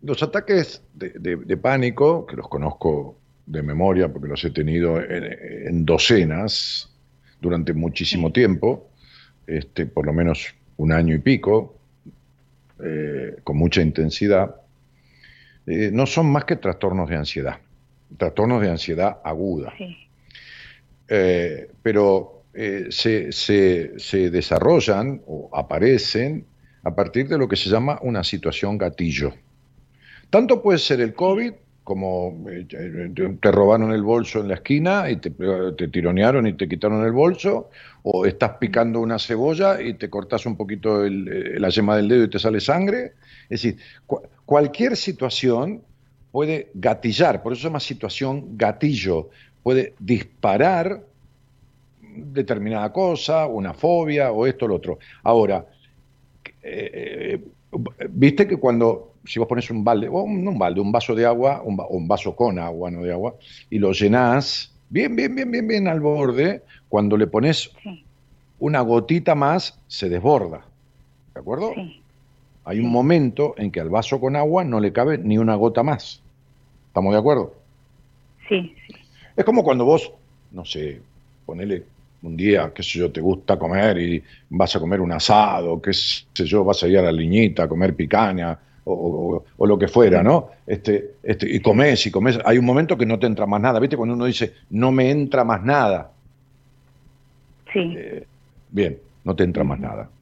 los ataques de, de- de pánico, que los conozco de memoria porque los he tenido en, en docenas durante muchísimo tiempo, este, por lo menos un año y pico, eh, con mucha intensidad, eh, no son más que trastornos de ansiedad, trastornos de ansiedad aguda. sí, Eh, pero se, se- se desarrollan o aparecen a partir de lo que se llama una situación gatillo. Tanto puede ser el COVID como eh, te robaron el bolso en la esquina y te, tironearon y te quitaron el bolso, o estás picando una cebolla y te cortas un poquito eh, la yema del dedo y te sale sangre. Es decir, cu- cualquier situación puede gatillar, por eso se llama situación gatillo, puede disparar determinada cosa, una fobia o esto o lo otro. Ahora, eh, eh, viste que cuando, si vos pones un balde, o un, no un balde, un vaso de agua, un, un vaso con agua, no de agua, y lo llenás bien, bien, bien, bien, bien al borde, cuando le pones sí, una gotita más, se desborda. ¿De acuerdo? sí, Hay un momento en que al vaso con agua no le cabe ni una gota más. ¿Estamos de acuerdo? Sí, sí. Es como cuando vos, no sé, ponele un día, qué sé yo, te gusta comer y vas a comer un asado, qué sé yo, vas a ir a la liñita a comer picaña o, o- o lo que fuera, ¿no? Este, este, y comes y comes. Hay un momento que no te entra más nada, ¿viste? Cuando uno dice, no me entra más nada. Sí, Eh, bien, no te entra más nada.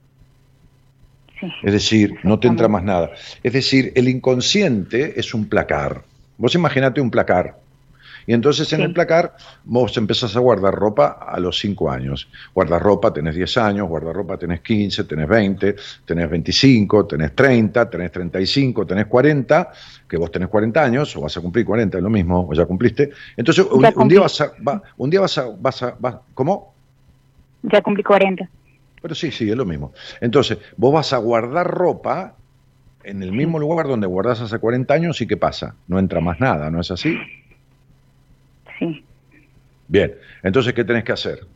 sí. Es decir, no te entra más nada. Es decir, el inconsciente es un placar. Vos imaginate un placar. Y entonces en Sí. el placar vos empezás a guardar ropa a los 5 años. Guardas ropa, tenés 10 años, guardas ropa, tenés 15, tenés 20, tenés 25, tenés 30, tenés 35, tenés 40, que vos tenés 40 años, o vas a cumplir 40, es lo mismo, o ya cumpliste. Entonces un, un día vas a, va- un día vas a, vas a, vas- ¿cómo? Ya cumplí 40. Pero sí, sí, es lo mismo. Entonces, vos vas a guardar ropa en el mismo lugar donde guardás hace 40 años y ¿qué pasa? No entra más nada, ¿no es así? Sí, Bien, entonces, ¿qué tenés que hacer?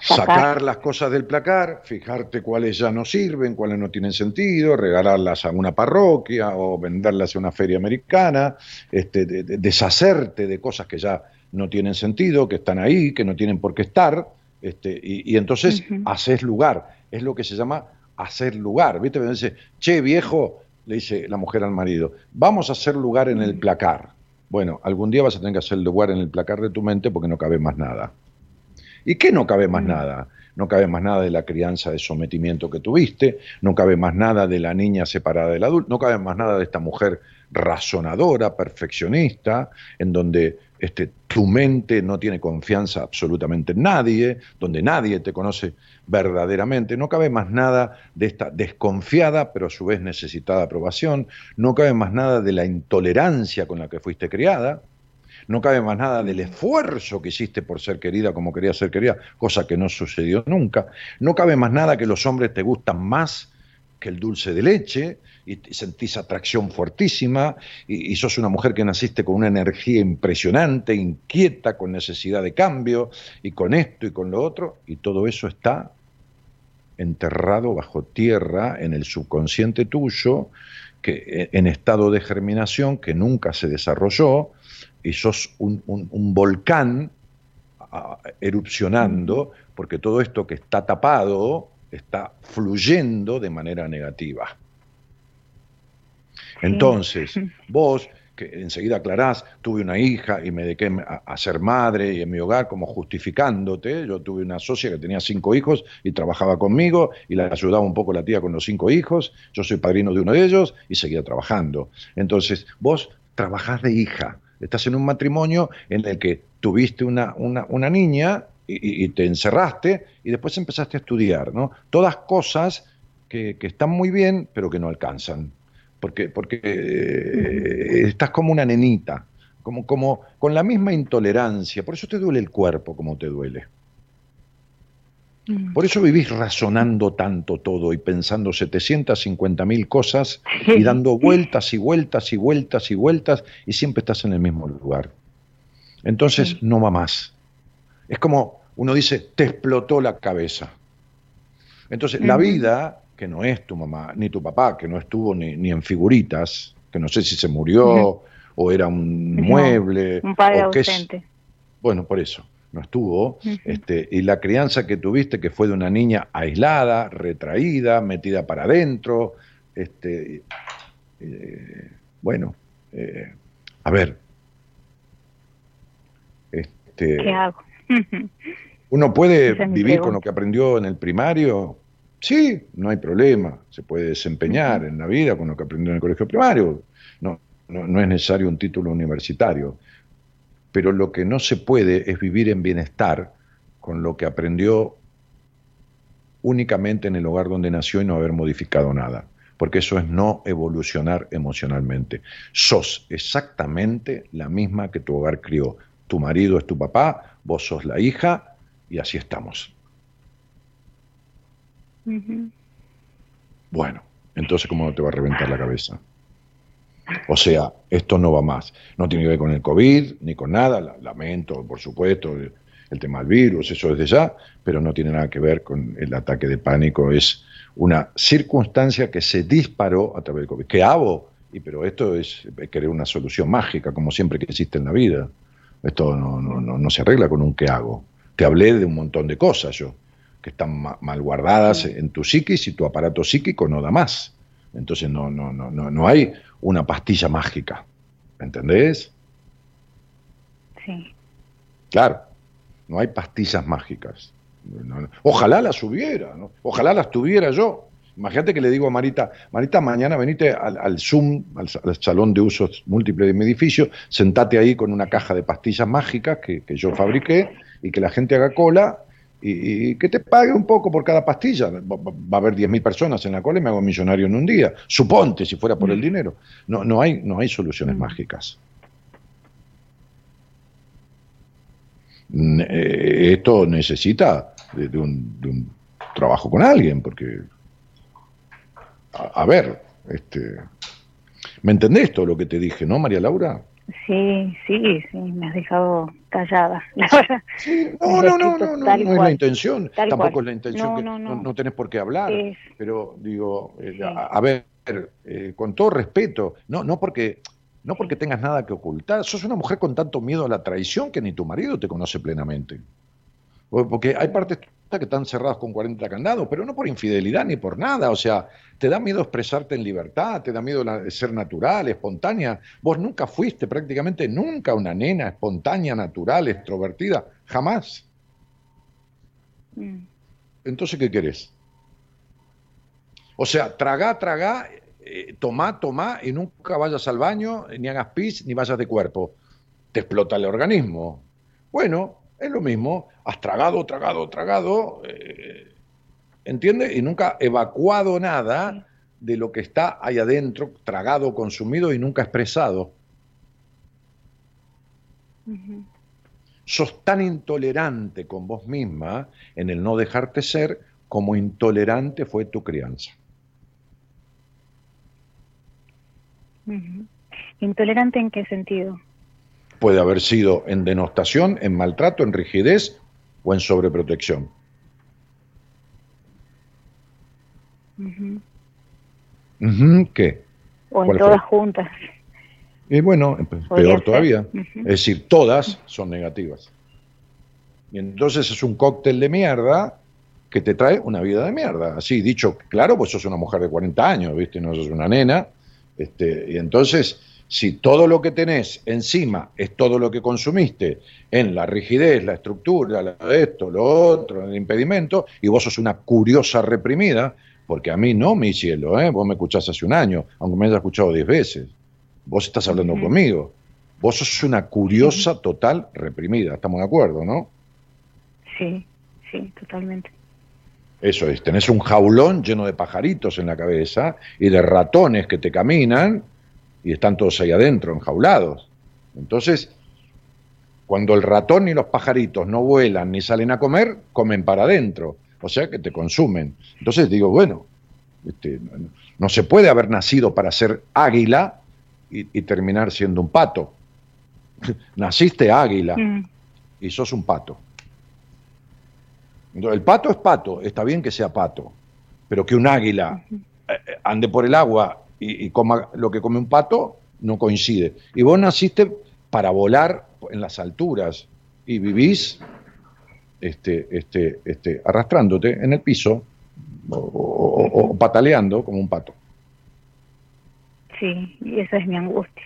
Sacar. Sacar las cosas del placar, fijarte cuáles ya no sirven, cuáles no tienen sentido, regalarlas a una parroquia o venderlas a una feria americana, este, de- de- deshacerte de cosas que ya no tienen sentido, que están ahí, que no tienen por qué estar, este, y, y entonces Ujú. haces lugar. Es lo que se llama hacer lugar. ¿Viste? Me dice, che, viejo, le dice la mujer al marido, vamos a hacer lugar en el placar. Bueno, algún día vas a tener que hacer lugar en el placar de tu mente porque no cabe más nada. ¿Y qué no cabe más nada? No cabe más nada de la crianza de sometimiento que tuviste, no cabe más nada de la niña separada del adulto, no cabe más nada de esta mujer razonadora, perfeccionista, en donde este, tu mente no tiene confianza absolutamente en nadie, donde nadie te conoce verdaderamente, no cabe más nada de esta desconfiada, pero a su vez necesitada aprobación, no cabe más nada de la intolerancia con la que fuiste criada, no cabe más nada del esfuerzo que hiciste por ser querida como querías ser querida, cosa que no sucedió nunca. No cabe más nada que los hombres te gustan más que el dulce de leche y sentís atracción fuertísima y, sos una mujer que naciste con una energía impresionante, inquieta, con necesidad de cambio y con esto y con lo otro y todo eso está enterrado bajo tierra en el subconsciente tuyo que en estado de germinación que nunca se desarrolló y sos un, volcán erupcionando, porque todo esto que está tapado está fluyendo de manera negativa. Entonces, vos, que enseguida aclarás, tuve una hija y me dediqué a, a ser madre y en mi hogar como justificándote, yo tuve una socia que tenía cinco hijos y trabajaba conmigo y la ayudaba un poco la tía con los cinco hijos, yo soy padrino de uno de ellos y seguía trabajando. Entonces, vos trabajás de hija, estás en un matrimonio en el que tuviste una, una, una niña y, y- y te encerraste y después empezaste a estudiar, ¿no? Todas cosas que, que están muy bien, pero que no alcanzan. Porque, porque eh, estás como una nenita, como, como con la misma intolerancia. Por eso te duele el cuerpo como te duele. Por eso vivís razonando tanto todo y pensando 750 mil cosas y dando vueltas y vueltas y vueltas y vueltas y siempre estás en el mismo lugar. Entonces no va más. Es como uno dice, te explotó la cabeza. Entonces la vida, que no es tu mamá ni tu papá, que no estuvo ni, ni en figuritas, que no sé si se murió o era un No, mueble. Un padre o qué es- ausente. bueno, por eso, no estuvo. Este, y la crianza que tuviste, que fue de una niña aislada, retraída, metida para adentro, este, eh, bueno, eh, a ver, este, ¿Qué hago? ¿uno puede vivir con lo que aprendió en el primario? Sí, no hay problema, se puede desempeñar en la vida con lo que aprendió en el colegio primario, no, no, no es necesario un título universitario, pero lo que no se puede es vivir en bienestar con lo que aprendió únicamente en el hogar donde nació y no haber modificado nada, porque eso es no evolucionar emocionalmente. Sos exactamente la misma que tu hogar crió. Tu marido es tu papá, vos sos la hija y así estamos. Bueno, entonces ¿cómo no te va a reventar la cabeza? O sea, esto no va más. No tiene que ver con el COVID ni con nada. la- Lamento, por supuesto, el, el tema del virus, eso desde ya, pero no tiene nada que ver con el ataque de pánico. Es una circunstancia que se disparó a través del COVID. Que Avo Y pero esto es querer una solución mágica, como siempre que existe en la vida. Esto no, no, no, no se arregla con un qué hago. Te hablé de un montón de cosas yo, que están ma- mal guardadas en tu psiquis y tu aparato psíquico no da más. Entonces no, no, no, no, no hay una pastilla mágica. ¿Entendés? Sí. Claro, no hay pastillas mágicas. No, no. Ojalá las hubiera, ¿no? ojalá las tuviera yo. Imagínate que le digo a Marita, Marita, mañana venite al, al Zoom, al salón de usos múltiples de mi edificio, sentate ahí con una caja de pastillas mágicas que, que yo fabriqué y que la gente haga cola y, y que te pague un poco por cada pastilla. Va, a haber 10.000 personas en la cola y me hago millonario en un día. Suponte, si fuera por el dinero. No, no, hay, no hay soluciones mágicas. Ne- eh, esto necesita de, de un, de un trabajo con alguien, porque, a, a ver, este, ¿me entendés todo lo que te dije, no, María Laura? Sí, sí, sí, me has dejado callada. La verdad. No, no, no, no, no, es la intención, tampoco es la intención No, que no, no, no. no tenés por qué hablar, pero digo, eh, Sí. a, a ver, eh, con todo respeto, no, no porque no porque tengas nada que ocultar, sos una mujer con tanto miedo a la traición que ni tu marido te conoce plenamente. Porque hay partes que están cerradas con 40 candados, pero no por infidelidad ni por nada. O sea, te da miedo expresarte en libertad, te da miedo la- ser natural, espontánea. Vos nunca fuiste, prácticamente nunca, una nena espontánea, natural, extrovertida. Jamás. Mm, Entonces, ¿qué querés? O sea, tragá, tragá, eh, tomá, tomá y nunca vayas al baño, ni hagas pis, ni vayas de cuerpo. Te explota el organismo. Bueno, es lo mismo. Has tragado, tragado, tragado, eh, ¿entiendes? Y nunca evacuado nada de lo que está ahí adentro, tragado, consumido y nunca expresado. ujú. sos tan intolerante con vos misma en el no dejarte ser como intolerante fue tu crianza. ¿Intolerante en qué sentido? Puede haber sido en denostación, en maltrato, en rigidez o en sobreprotección. ¿Qué? O en ¿Cuál todas fue? juntas. Y bueno, pe- Podría peor todavía. Es decir, todas son negativas. Y entonces es un cóctel de mierda que te trae una vida de mierda. Así dicho, claro, pues sos una mujer de 40 años, ¿viste? No sos una nena. Este, y entonces, si todo lo que tenés encima es todo lo que consumiste en la rigidez, la estructura, la- esto, lo otro, el impedimento, y vos sos una curiosa reprimida, porque a mí no, mi cielo, ¿eh? vos me escuchás hace un año, aunque me hayas escuchado 10 veces. Vos estás hablando conmigo. Vos sos una curiosa total reprimida, estamos de acuerdo, ¿no? Sí, sí, totalmente. Eso es, tenés un jaulón lleno de pajaritos en la cabeza y de ratones que te caminan y están todos ahí adentro, enjaulados. Entonces, cuando el ratón y los pajaritos no vuelan ni salen a comer, comen para adentro, o sea que te consumen. Entonces digo, bueno, este, no- se puede haber nacido para ser águila y, y terminar siendo un pato. Naciste águila Mm, y sos un pato. Entonces, el pato es pato, está bien que sea pato, pero que un águila eh, eh, ande por el agua y, y coma lo que come un pato no coincide. Y vos naciste para volar en las alturas y vivís este, este, este, arrastrándote en el piso o, o- o- o pataleando como un pato. Sí, y esa es mi angustia.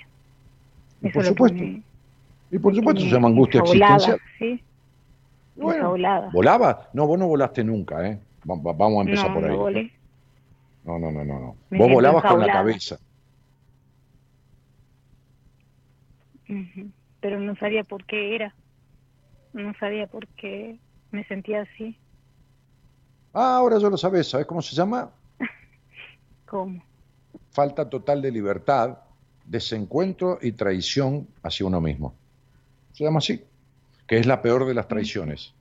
Y Eso por supuesto, me- y por supuesto se llama angustia existencial. Sí, Bueno, enjaulada. ¿Volaba? No, vos no volaste nunca, ¿eh? Va- va- Vamos a empezar no, por ahí. no volé. No, no, no, no. no. Vos volabas con la cabeza. Pero no sabía por qué era. No sabía por qué me sentía así. Ah, ahora ya lo sabes. ¿Sabes cómo se llama? ¿Cómo? Falta total de libertad, desencuentro y traición hacia uno mismo. Se llama así. Que es la peor de las traiciones.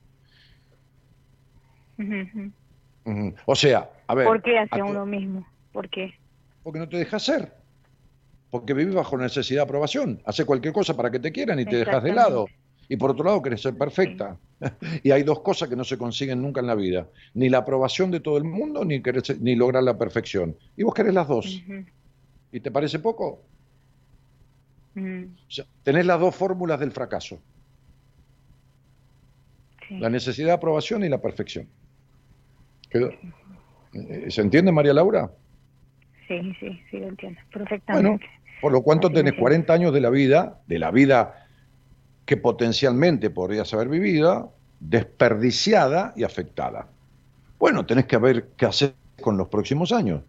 O sea, a ver. ¿Por qué hacia uno mismo? ¿Por qué? Porque no te dejas ser. Porque vivís bajo necesidad de aprobación. Hace cualquier cosa para que te quieran y te dejas de lado. Y por otro lado, querés ser perfecta. y hay dos cosas que no se consiguen nunca en la vida. Ni la aprobación de todo el mundo, ni, querer ser- ni lograr la perfección. Y vos querés las dos. ¿Y te parece poco? O sea, tenés las dos fórmulas del fracaso, sí. la necesidad de aprobación y la perfección. ¿Quedó? Eh, ¿Se entiende, María Laura? sí, sí, sí, lo entiendo Bueno, perfectamente. por lo cuanto tenés siento. 40 años de la vida, de la vida que potencialmente podrías haber vivido, desperdiciada y afectada. Bueno, tenés que ver qué hacer con los próximos años,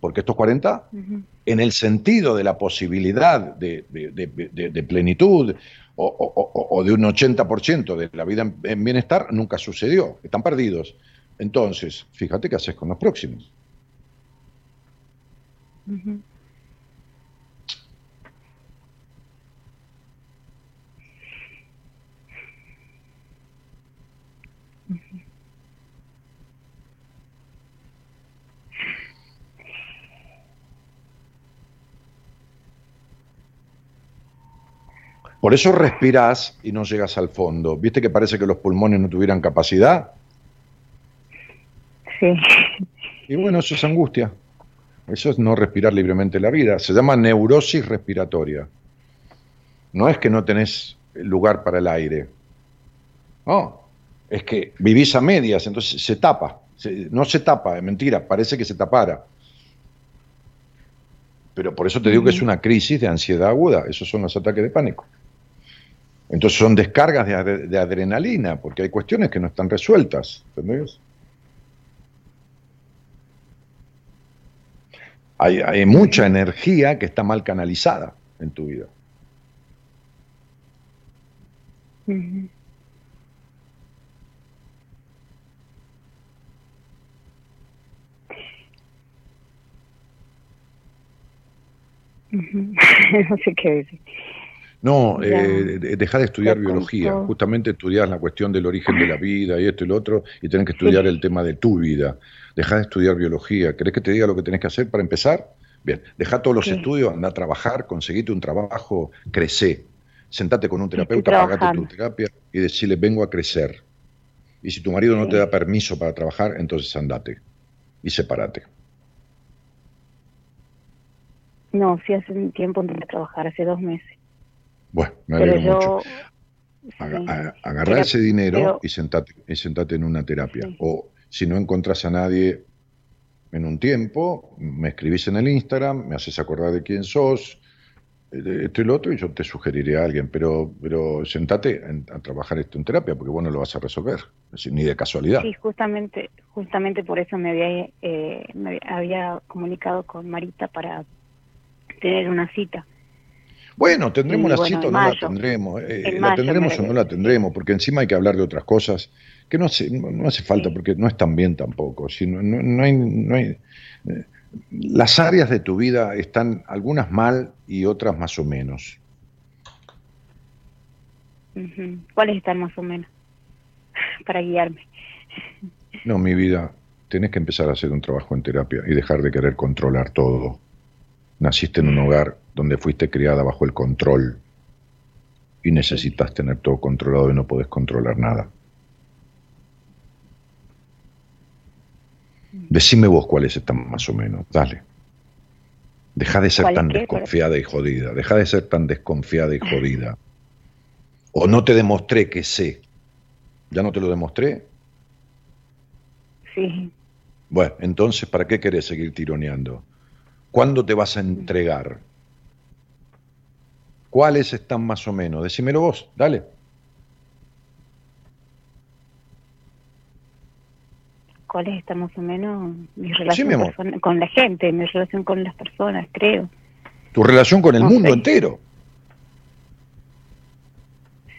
porque estos 40, Ujú. en el sentido de la posibilidad de, de- de- de- de plenitud o, o- o- o de un 80% de la vida en, en bienestar, nunca sucedió, están perdidos. Entonces, fíjate qué haces con los próximos. Por eso respirás y no llegas al fondo. ¿Viste que parece que los pulmones no tuvieran capacidad? Sí, Y bueno, eso es angustia. Eso es no respirar libremente la vida. Se llama neurosis respiratoria. No es que no tenés lugar para el aire. No, es que vivís a medias, entonces se tapa. Se- no se tapa, es mentira, parece que se tapara. Pero por eso te digo que es una crisis de ansiedad aguda. Esos son los ataques de pánico. Entonces son descargas de, adre- de adrenalina, porque hay cuestiones que no están resueltas. ¿Entendés? Hay, hay mucha energía que está mal canalizada en tu vida. No sé qué decir. No, eh, de- deja de estudiar biología. contó. Justamente estudias la cuestión del origen de la vida y esto y lo otro, y tenés que estudiar Sí. el tema de tu vida. Deja de estudiar biología. ¿Querés que te diga lo que tenés que hacer para empezar? Bien, deja todos los Sí. estudios, anda a trabajar, conseguite un trabajo, crecé. Sentate con un terapeuta, pagate tu terapia y decirle, vengo a crecer. Y si tu marido no te da permiso para trabajar, entonces andate y sepárate. No, sí hace un tiempo entré a trabajar, hace dos meses. Bueno, me alegro mucho. yo... Aga- sí. a- agarrá Tera- ese dinero pero- y sentate, y sentate en una terapia. Sí. O si no encontrás a nadie en un tiempo, me escribís en el Instagram, me haces acordar de quién sos, esto y lo otro, y yo te sugeriré a alguien. Pero, pero sentate en- a trabajar esto en terapia, porque vos no lo vas a resolver, es decir, ni de casualidad. Sí, justamente, justamente por eso me había, eh, me había comunicado con Marita para tener una cita. Bueno, tendremos Y bueno, cita o no la tendremos. eh, la mayo tendremos o no la tendremos, porque encima hay que hablar de otras cosas que no hace, no, hace falta, Sí. porque no están bien tampoco. Si no, no- no hay, no hay- eh, las áreas de tu vida están algunas mal y otras más o menos. ¿Cuáles están más o menos? para guiarme. No, mi vida, tenés que empezar a hacer un trabajo en terapia y dejar de querer controlar todo. Naciste en un hogar donde fuiste criada bajo el control y necesitas tener todo controlado y no podés controlar nada. Decime vos cuáles están más o menos, dale. Deja de ser ¿Cuál es tan desconfiada y jodida, deja de ser tan desconfiada y jodida. O no te demostré que sé. ¿Ya no te lo demostré? Sí. Bueno, entonces, ¿para qué querés seguir tironeando? ¿Cuándo te vas a entregar? ¿Cuáles están más o menos? Decímelo vos, dale. ¿Cuáles están más o menos mi relación mi amor. persona- con la gente, mi relación con las personas, creo? Tu relación con el No mundo sé. entero.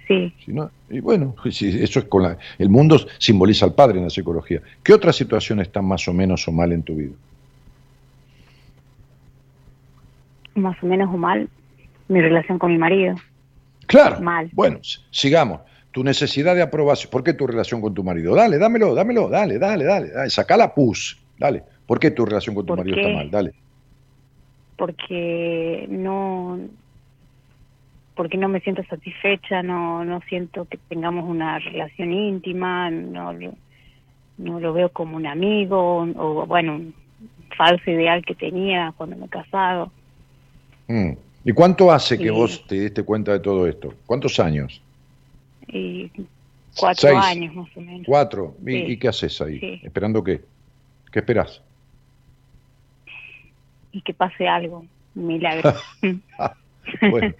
Sí. Si no- y bueno, si eso es con la, el mundo simboliza al padre en la psicología. ¿Qué otras situaciones están más o menos o mal en tu vida? Más o menos o mal mi relación con mi marido. Claro. Mal. Bueno, sigamos. Tu necesidad de aprobación. ¿Por qué tu relación con tu marido? Dale, dámelo, dámelo, dale, dale, dale. dale. Sacá la pus. Dale. ¿Por qué tu relación con tu ¿Por marido qué? está mal? Dale. porque no porque no me siento satisfecha, no no siento que tengamos una relación íntima, no lo, no lo veo como un amigo o bueno, un falso ideal que tenía cuando me he casado. Mm. ¿Y cuánto hace que vos te diste cuenta de todo esto? ¿Cuántos años? Y cuatro Seis. años más o menos. ¿Cuatro? ¿Y, Sí. y qué haces ahí? Sí. ¿Esperando qué? ¿Qué esperás? Y que pase algo, un milagro. Bueno,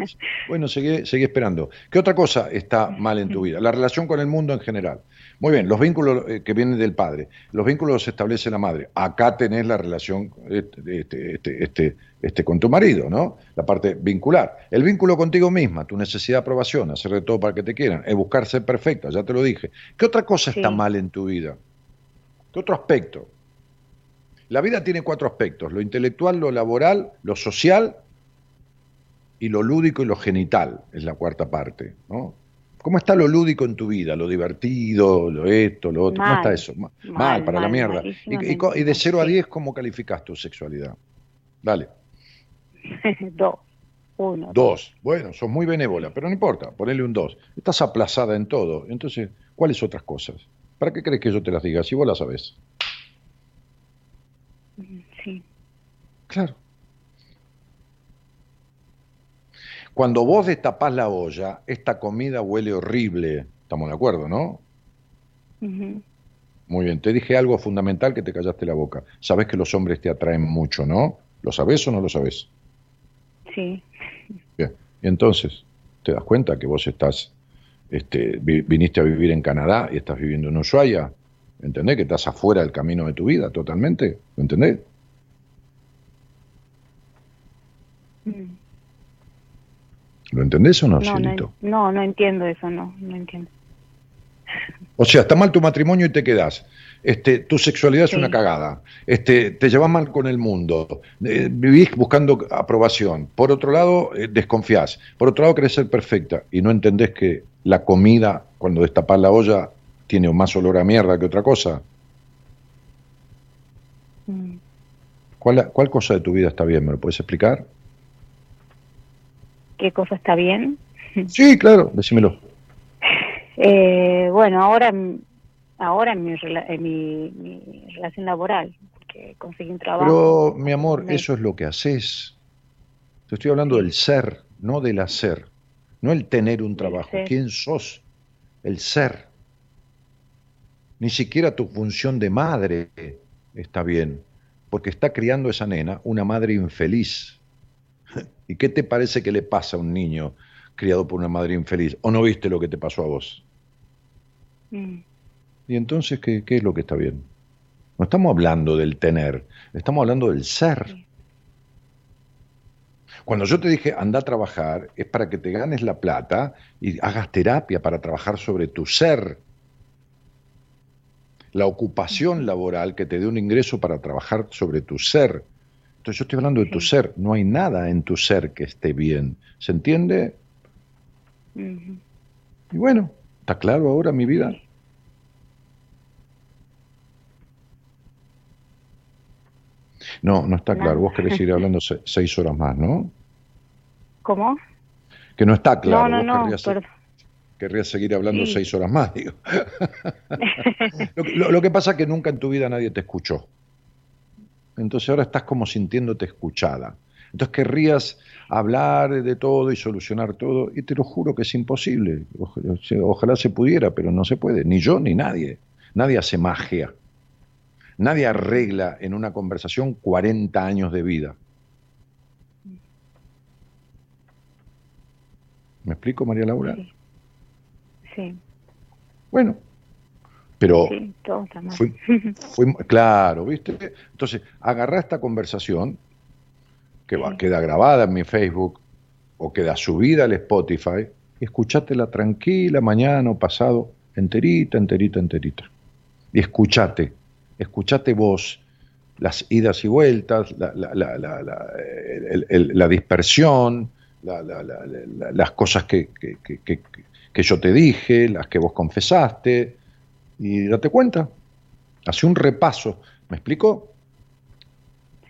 bueno seguí, seguí esperando. ¿Qué otra cosa está mal en tu vida? La relación con el mundo en general. Muy bien, los vínculos eh, que vienen del padre, los vínculos los establece la madre. Acá tenés la relación este, este, este, este, este, con tu marido, ¿no? La parte vincular. El vínculo contigo misma, tu necesidad de aprobación, hacer de todo para que te quieran, es buscar ser perfecta, ya te lo dije. ¿Qué otra cosa está mal en tu vida? ¿Qué otro aspecto? La vida tiene cuatro aspectos, lo intelectual, lo laboral, lo social y lo lúdico y lo genital es la cuarta parte, ¿no? ¿Cómo está lo lúdico en tu vida? Lo divertido, lo esto, lo otro. ¿Cómo está eso? Ma- Mal, Mal, para la mierda. Y, y de 0 a sí. 10, ¿cómo calificas tu sexualidad? Dale. Dos. Uno. Dos. Bueno, sos muy benévola, pero no importa, ponele un dos. Estás aplazada en todo. Entonces, ¿cuáles otras cosas? ¿Para qué crees que yo te las diga si vos las sabés? Sí. Claro. Cuando vos destapás la olla, esta comida huele horrible. Estamos de acuerdo, ¿no? Muy bien, te dije algo fundamental que te callaste la boca. Sabes que los hombres te atraen mucho, ¿no? ¿Lo sabes o no lo sabes? Sí. Bien. Y entonces, ¿te das cuenta que vos estás, este, vi- viniste a vivir en Canadá y estás viviendo en Ushuaia? ¿Entendés? Que estás afuera del camino de tu vida totalmente. ¿Lo entendés? Mm. ¿Lo entendés o no, No, cielito? no, no, entiendo eso, no, no entiendo. O sea, está mal tu matrimonio y te quedás. Este, tu sexualidad es una cagada. Este, te llevas mal con el mundo. eh, vivís buscando aprobación. Por otro lado, eh, desconfías. Por otro lado, querés ser perfecta y no entendés que la comida, cuando destapás la olla, tiene más olor a mierda que otra cosa. Mm. ¿Cuál, cuál cosa de tu vida está bien? ¿Me lo puedes explicar? ¿Qué cosa está bien? Sí, claro, decímelo. Eh, bueno, ahora, ahora en mi, rela- en mi, mi relación laboral, porque conseguí un trabajo. Pero, mi amor, Me- eso es lo que haces. Te estoy hablando del ser, no del hacer. No el tener un trabajo. ¿Quién sos? El ser. Ni siquiera tu función de madre está bien, porque está criando esa nena una madre infeliz. ¿Y qué te parece que le pasa a un niño criado por una madre infeliz? ¿O no viste lo que te pasó a vos? Mm. ¿Y entonces qué, qué es lo que está bien? No estamos hablando del tener, estamos hablando del ser. Cuando yo te dije anda a trabajar, es para que te ganes la plata y hagas terapia para trabajar sobre tu ser. La ocupación laboral que te dé un ingreso para trabajar sobre tu ser. Entonces yo estoy hablando de tu ser, no hay nada en tu ser que esté bien. ¿Se entiende? Y bueno, ¿está claro ahora mi vida? No, no está claro. No. Vos querés ir hablando se- seis horas más, ¿no? ¿Cómo? Que no está claro. no, no, Vos no, querrías, querrías seguir hablando Sí. seis horas más, digo. lo, lo- lo que pasa es que nunca en tu vida nadie te escuchó. Entonces ahora estás como sintiéndote escuchada. Entonces querrías hablar de todo y solucionar todo, y te lo juro que es imposible. Ojalá, ojalá se pudiera, pero no se puede. Ni yo ni nadie. Nadie hace magia. Nadie arregla en una conversación 40 años de vida. ¿Me explico, María Laura? Sí. Sí, Bueno, pero sí, todo está mal. fue, fue- claro, ¿viste? Entonces, agarrá esta conversación que va, Sí. queda grabada en mi Facebook o queda subida al Spotify y escuchátela tranquila mañana o pasado, enterita, enterita, enterita. Y escuchate, escuchate vos las idas y vueltas, la, la- la- la- la- el- el- la dispersión, la- la- la- la- las cosas que, que- que- que- que yo te dije, las que vos confesaste, y date cuenta, hace un repaso, ¿me explico?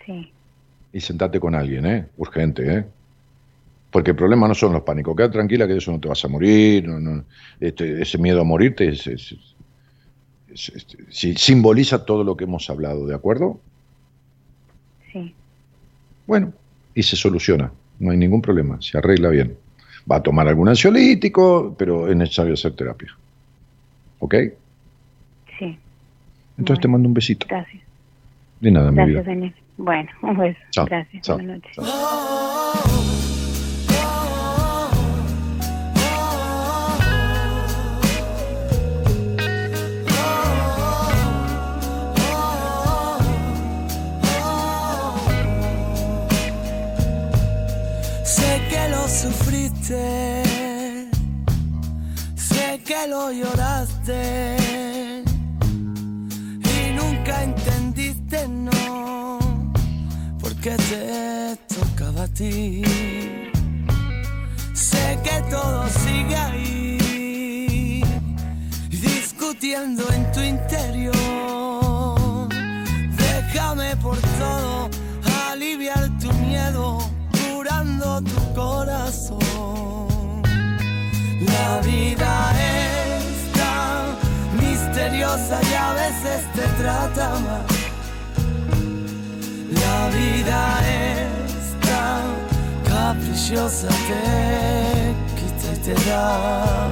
Sí, Y sentate con alguien, ¿eh? Urgente, ¿eh? Porque el problema no son los pánicos. Queda tranquila que de eso no te vas a morir. no- no, este, ese miedo a morirte es- es- es- es- sí, simboliza todo lo que hemos hablado, ¿de acuerdo? sí. Bueno, y se soluciona. no hay ningún problema, se arregla bien. Va a tomar algún ansiolítico, pero es necesario hacer terapia. ¿Ok? Sí. Entonces te mando un besito. Gracias. De nada, mi vida. Gracias, Daniel. Bueno, un beso. Chao, Gracias. chao, Buenas noches. Sé que lo sufriste, sé que lo lloraste entendiste, no, porque te tocaba a ti. Sé que todo sigue ahí, discutiendo en tu interior. Déjame por todo aliviar tu miedo, curando tu corazón. La vida es y a veces te trata mal. La vida es tan caprichosa, te quita y te da.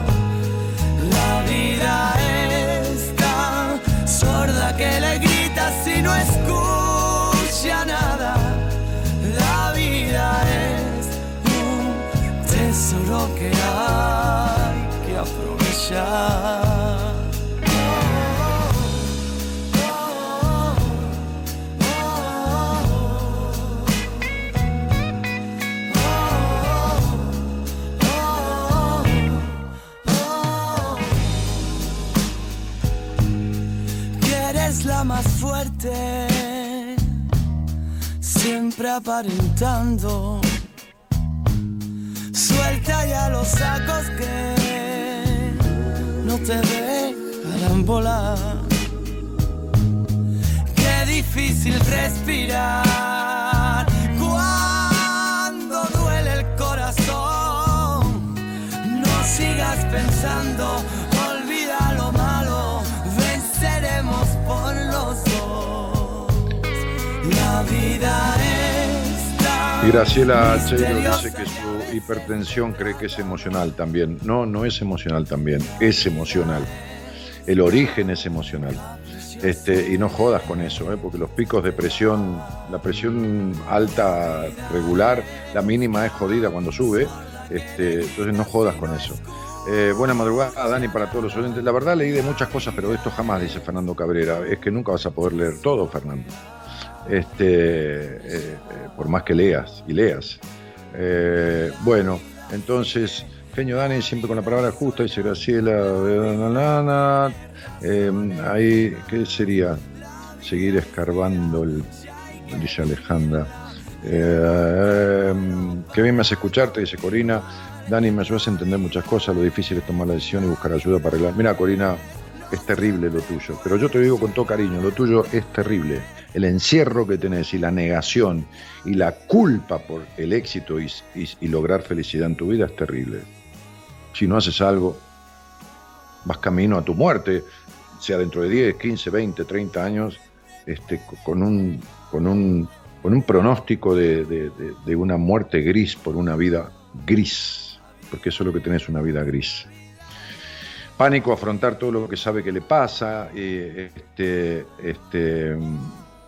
La vida es tan sorda que le gritas y no escucha nada. La vida es un tesoro que hay que aprovechar. Más fuerte, siempre aparentando. Suelta ya los sacos que no te dejarán volar. Qué difícil respirar cuando duele el corazón. No sigas pensando, Y Graciela Cheiro dice que su hipertensión cree que es emocional también. No, no es emocional también, es emocional. El origen es emocional. Este, y no jodas con eso, ¿eh? porque los picos de presión, la presión alta regular, la mínima es jodida cuando sube, este, entonces no jodas con eso. Eh, buena madrugada, Dani, para todos los oyentes. La verdad leí de muchas cosas, pero de esto jamás, dice Fernando Cabrera. Es que nunca vas a poder leer todo, Fernando. Este, eh, eh, por más que leas y leas. Eh, bueno, entonces, genio Dani, siempre con la palabra justa, dice Graciela. eh, ahí, ¿qué sería? Seguir escarbando el. Dice Alejandra. Eh, qué bien me hace escucharte, dice Corina. Dani, me ayudas a entender muchas cosas. Lo difícil es tomar la decisión y buscar ayuda para arreglar. Mira, Corina, es terrible lo tuyo. Pero yo te digo con todo cariño, lo tuyo es terrible. El encierro que tenés y la negación y la culpa por el éxito y, lograr felicidad en tu vida es terrible. Si no haces algo, vas camino a tu muerte, sea dentro de 10, 15, 20, 30 años, este, co- con, un, con, un, con un pronóstico de- de una muerte gris por una vida gris, porque eso es lo que tenés, una vida gris pánico, afrontar todo lo que sabe que le pasa. este, este,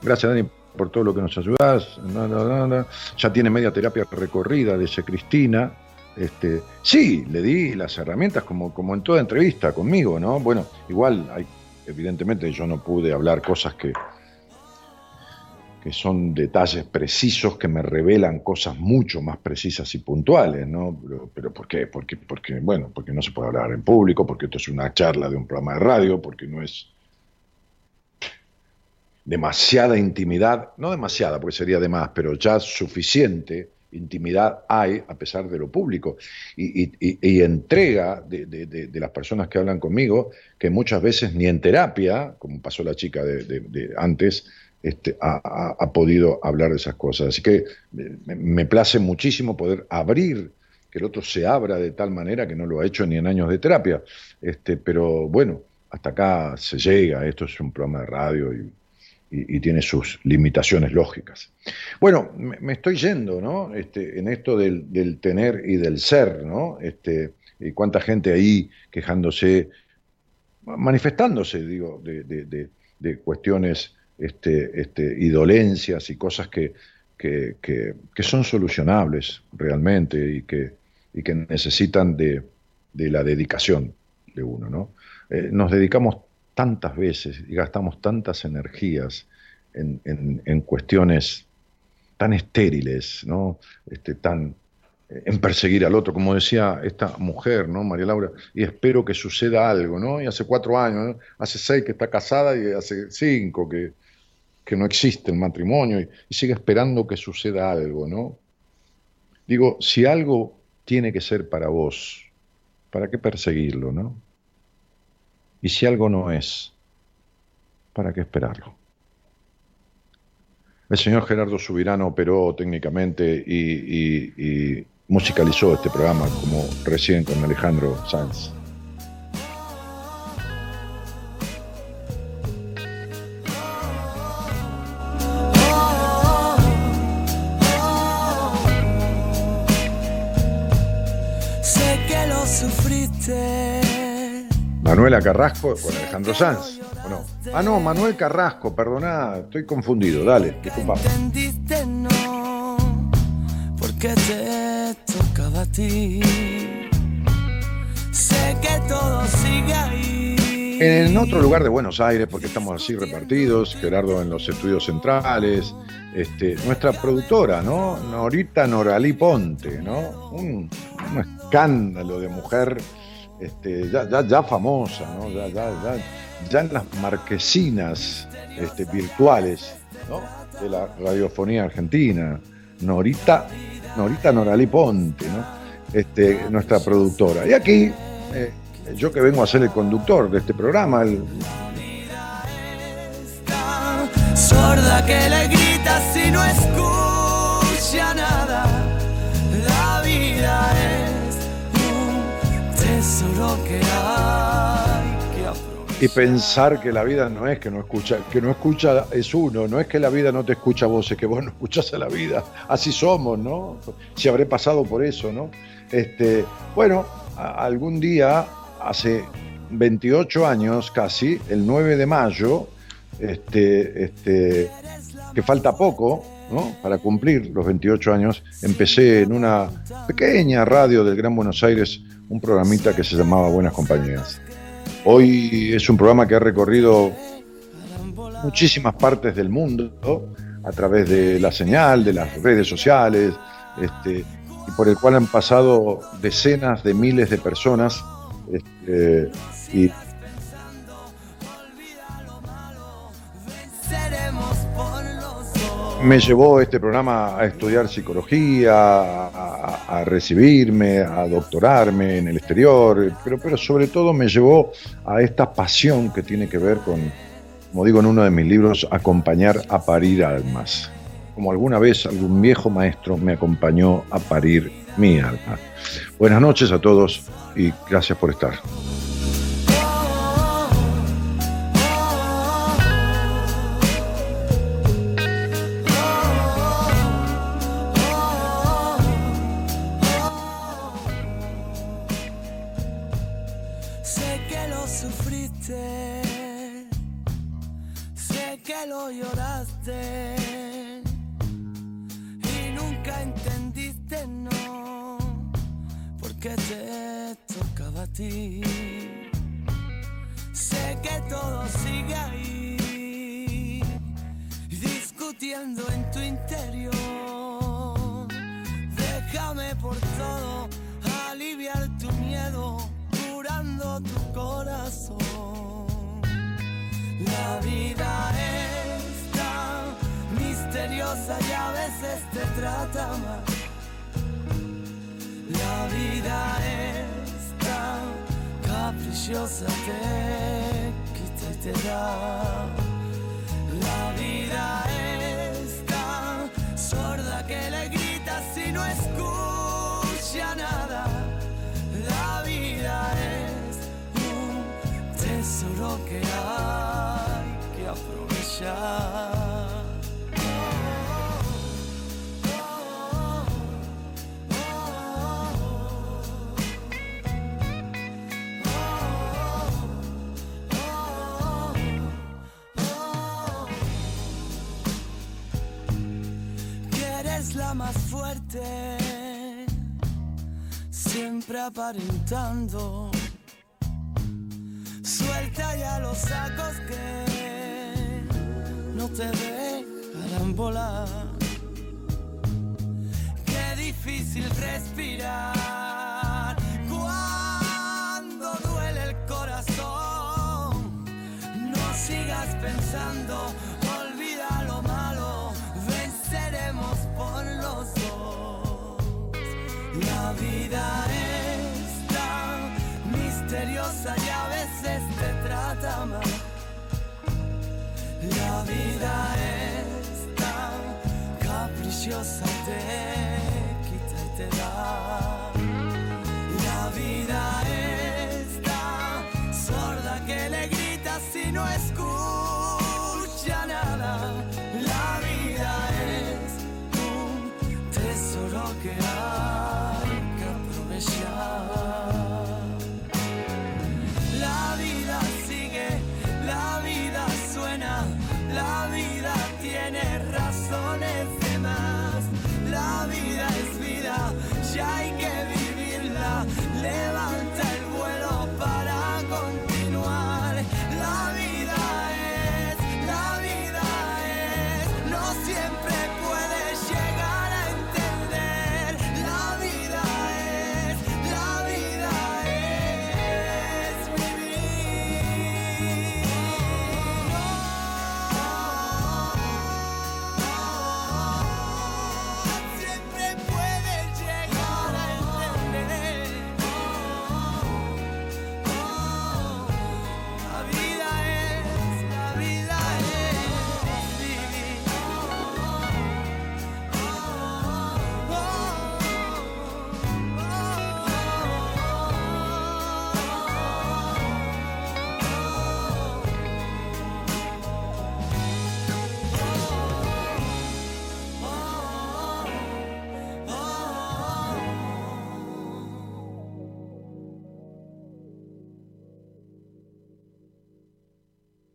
gracias, Dani, por todo lo que nos na. Ya tiene media terapia recorrida, dice Cristina. Este, sí, le di las herramientas como, como en toda entrevista conmigo, ¿no? Bueno, igual, hay, evidentemente yo no pude hablar cosas que, son detalles precisos que me revelan cosas mucho más precisas y puntuales, ¿no? Pero, pero ¿por qué? Porque, porque, bueno, porque no se puede hablar en público, porque esto es una charla de un programa de radio, porque no es demasiada intimidad, no demasiada, porque sería de más, pero ya suficiente intimidad hay a pesar de lo público y, entrega de, de- de- de las personas que hablan conmigo que muchas veces ni en terapia, como pasó la chica de antes, este, ha, podido hablar de esas cosas. Así que me, place muchísimo poder abrir, que el otro se abra de tal manera que no lo ha hecho ni en años de terapia. Este, pero bueno, hasta acá se llega, esto es un programa de radio y, tiene sus limitaciones lógicas. Bueno, me, estoy yendo, ¿no? Este, en esto del, tener y del ser, ¿no? Este, y cuánta gente ahí quejándose, manifestándose, digo, de, cuestiones este, este, y dolencias y cosas que, que, son solucionables realmente y que, y que necesitan de, la dedicación de uno, ¿no? Eh, nos dedicamos tantas veces y gastamos tantas energías en, cuestiones tan estériles, ¿no? Este, tan, eh, en perseguir al otro, como decía esta mujer, ¿no? María Laura, y espero que suceda algo, ¿no? Y hace cuatro años, hace seis que está casada y hace cinco que, que no existe el matrimonio y, y, sigue esperando que suceda algo, ¿no? Digo, si algo tiene que ser para vos, ¿para qué perseguirlo, no? Y si algo no es, ¿para qué esperarlo? El señor Gerardo Subirano operó técnicamente y, musicalizó este programa como recién con Alejandro Sanz. Manuela Carrasco con Alejandro Sanz. ¿o no? Ah, no, Manuel Carrasco, perdoná, estoy confundido. Dale, disculpa. Entendiste no, porque te tocaba a ti. Sé que todo sigue ahí. En otro lugar de Buenos Aires, porque estamos así repartidos, Gerardo en los estudios centrales, este, nuestra productora, ¿no? Norita Noralí Ponte, ¿no? Un, un escándalo de mujer este, ya, ya, ya, famosa, ¿no? ya, ya, en las marquesinas este, virtuales de la radiofonía argentina, Norita, Norita Noralí Ponte, este, nuestra productora. Y aquí, eh, yo que vengo a ser el conductor de este programa, el... Sorda que le grita si no escucha y pensar que la vida no es que no escucha, que no escucha es uno, no es que la vida no te escucha a vos, es que vos no escuchas a la vida. Así somos, ¿no? Si habré pasado por eso, ¿no? Este, bueno, algún día, hace 28 años casi, el 9 de mayo, este, este, que falta poco, ¿no? para cumplir los 28 años, empecé en una pequeña radio del Gran Buenos Aires un programita que se llamaba Buenas Compañías. Hoy es un programa que ha recorrido muchísimas partes del mundo a través de la señal, de las redes sociales, este, y por el cual han pasado decenas de miles de personas este, y me llevó este programa a estudiar psicología, a, recibirme, a doctorarme en el exterior, pero, pero sobre todo me llevó a esta pasión que tiene que ver con, como digo en uno de mis libros, acompañar a parir almas. Como alguna vez algún viejo maestro me acompañó a parir mi alma. Buenas noches a todos y gracias por estar. Aparentando.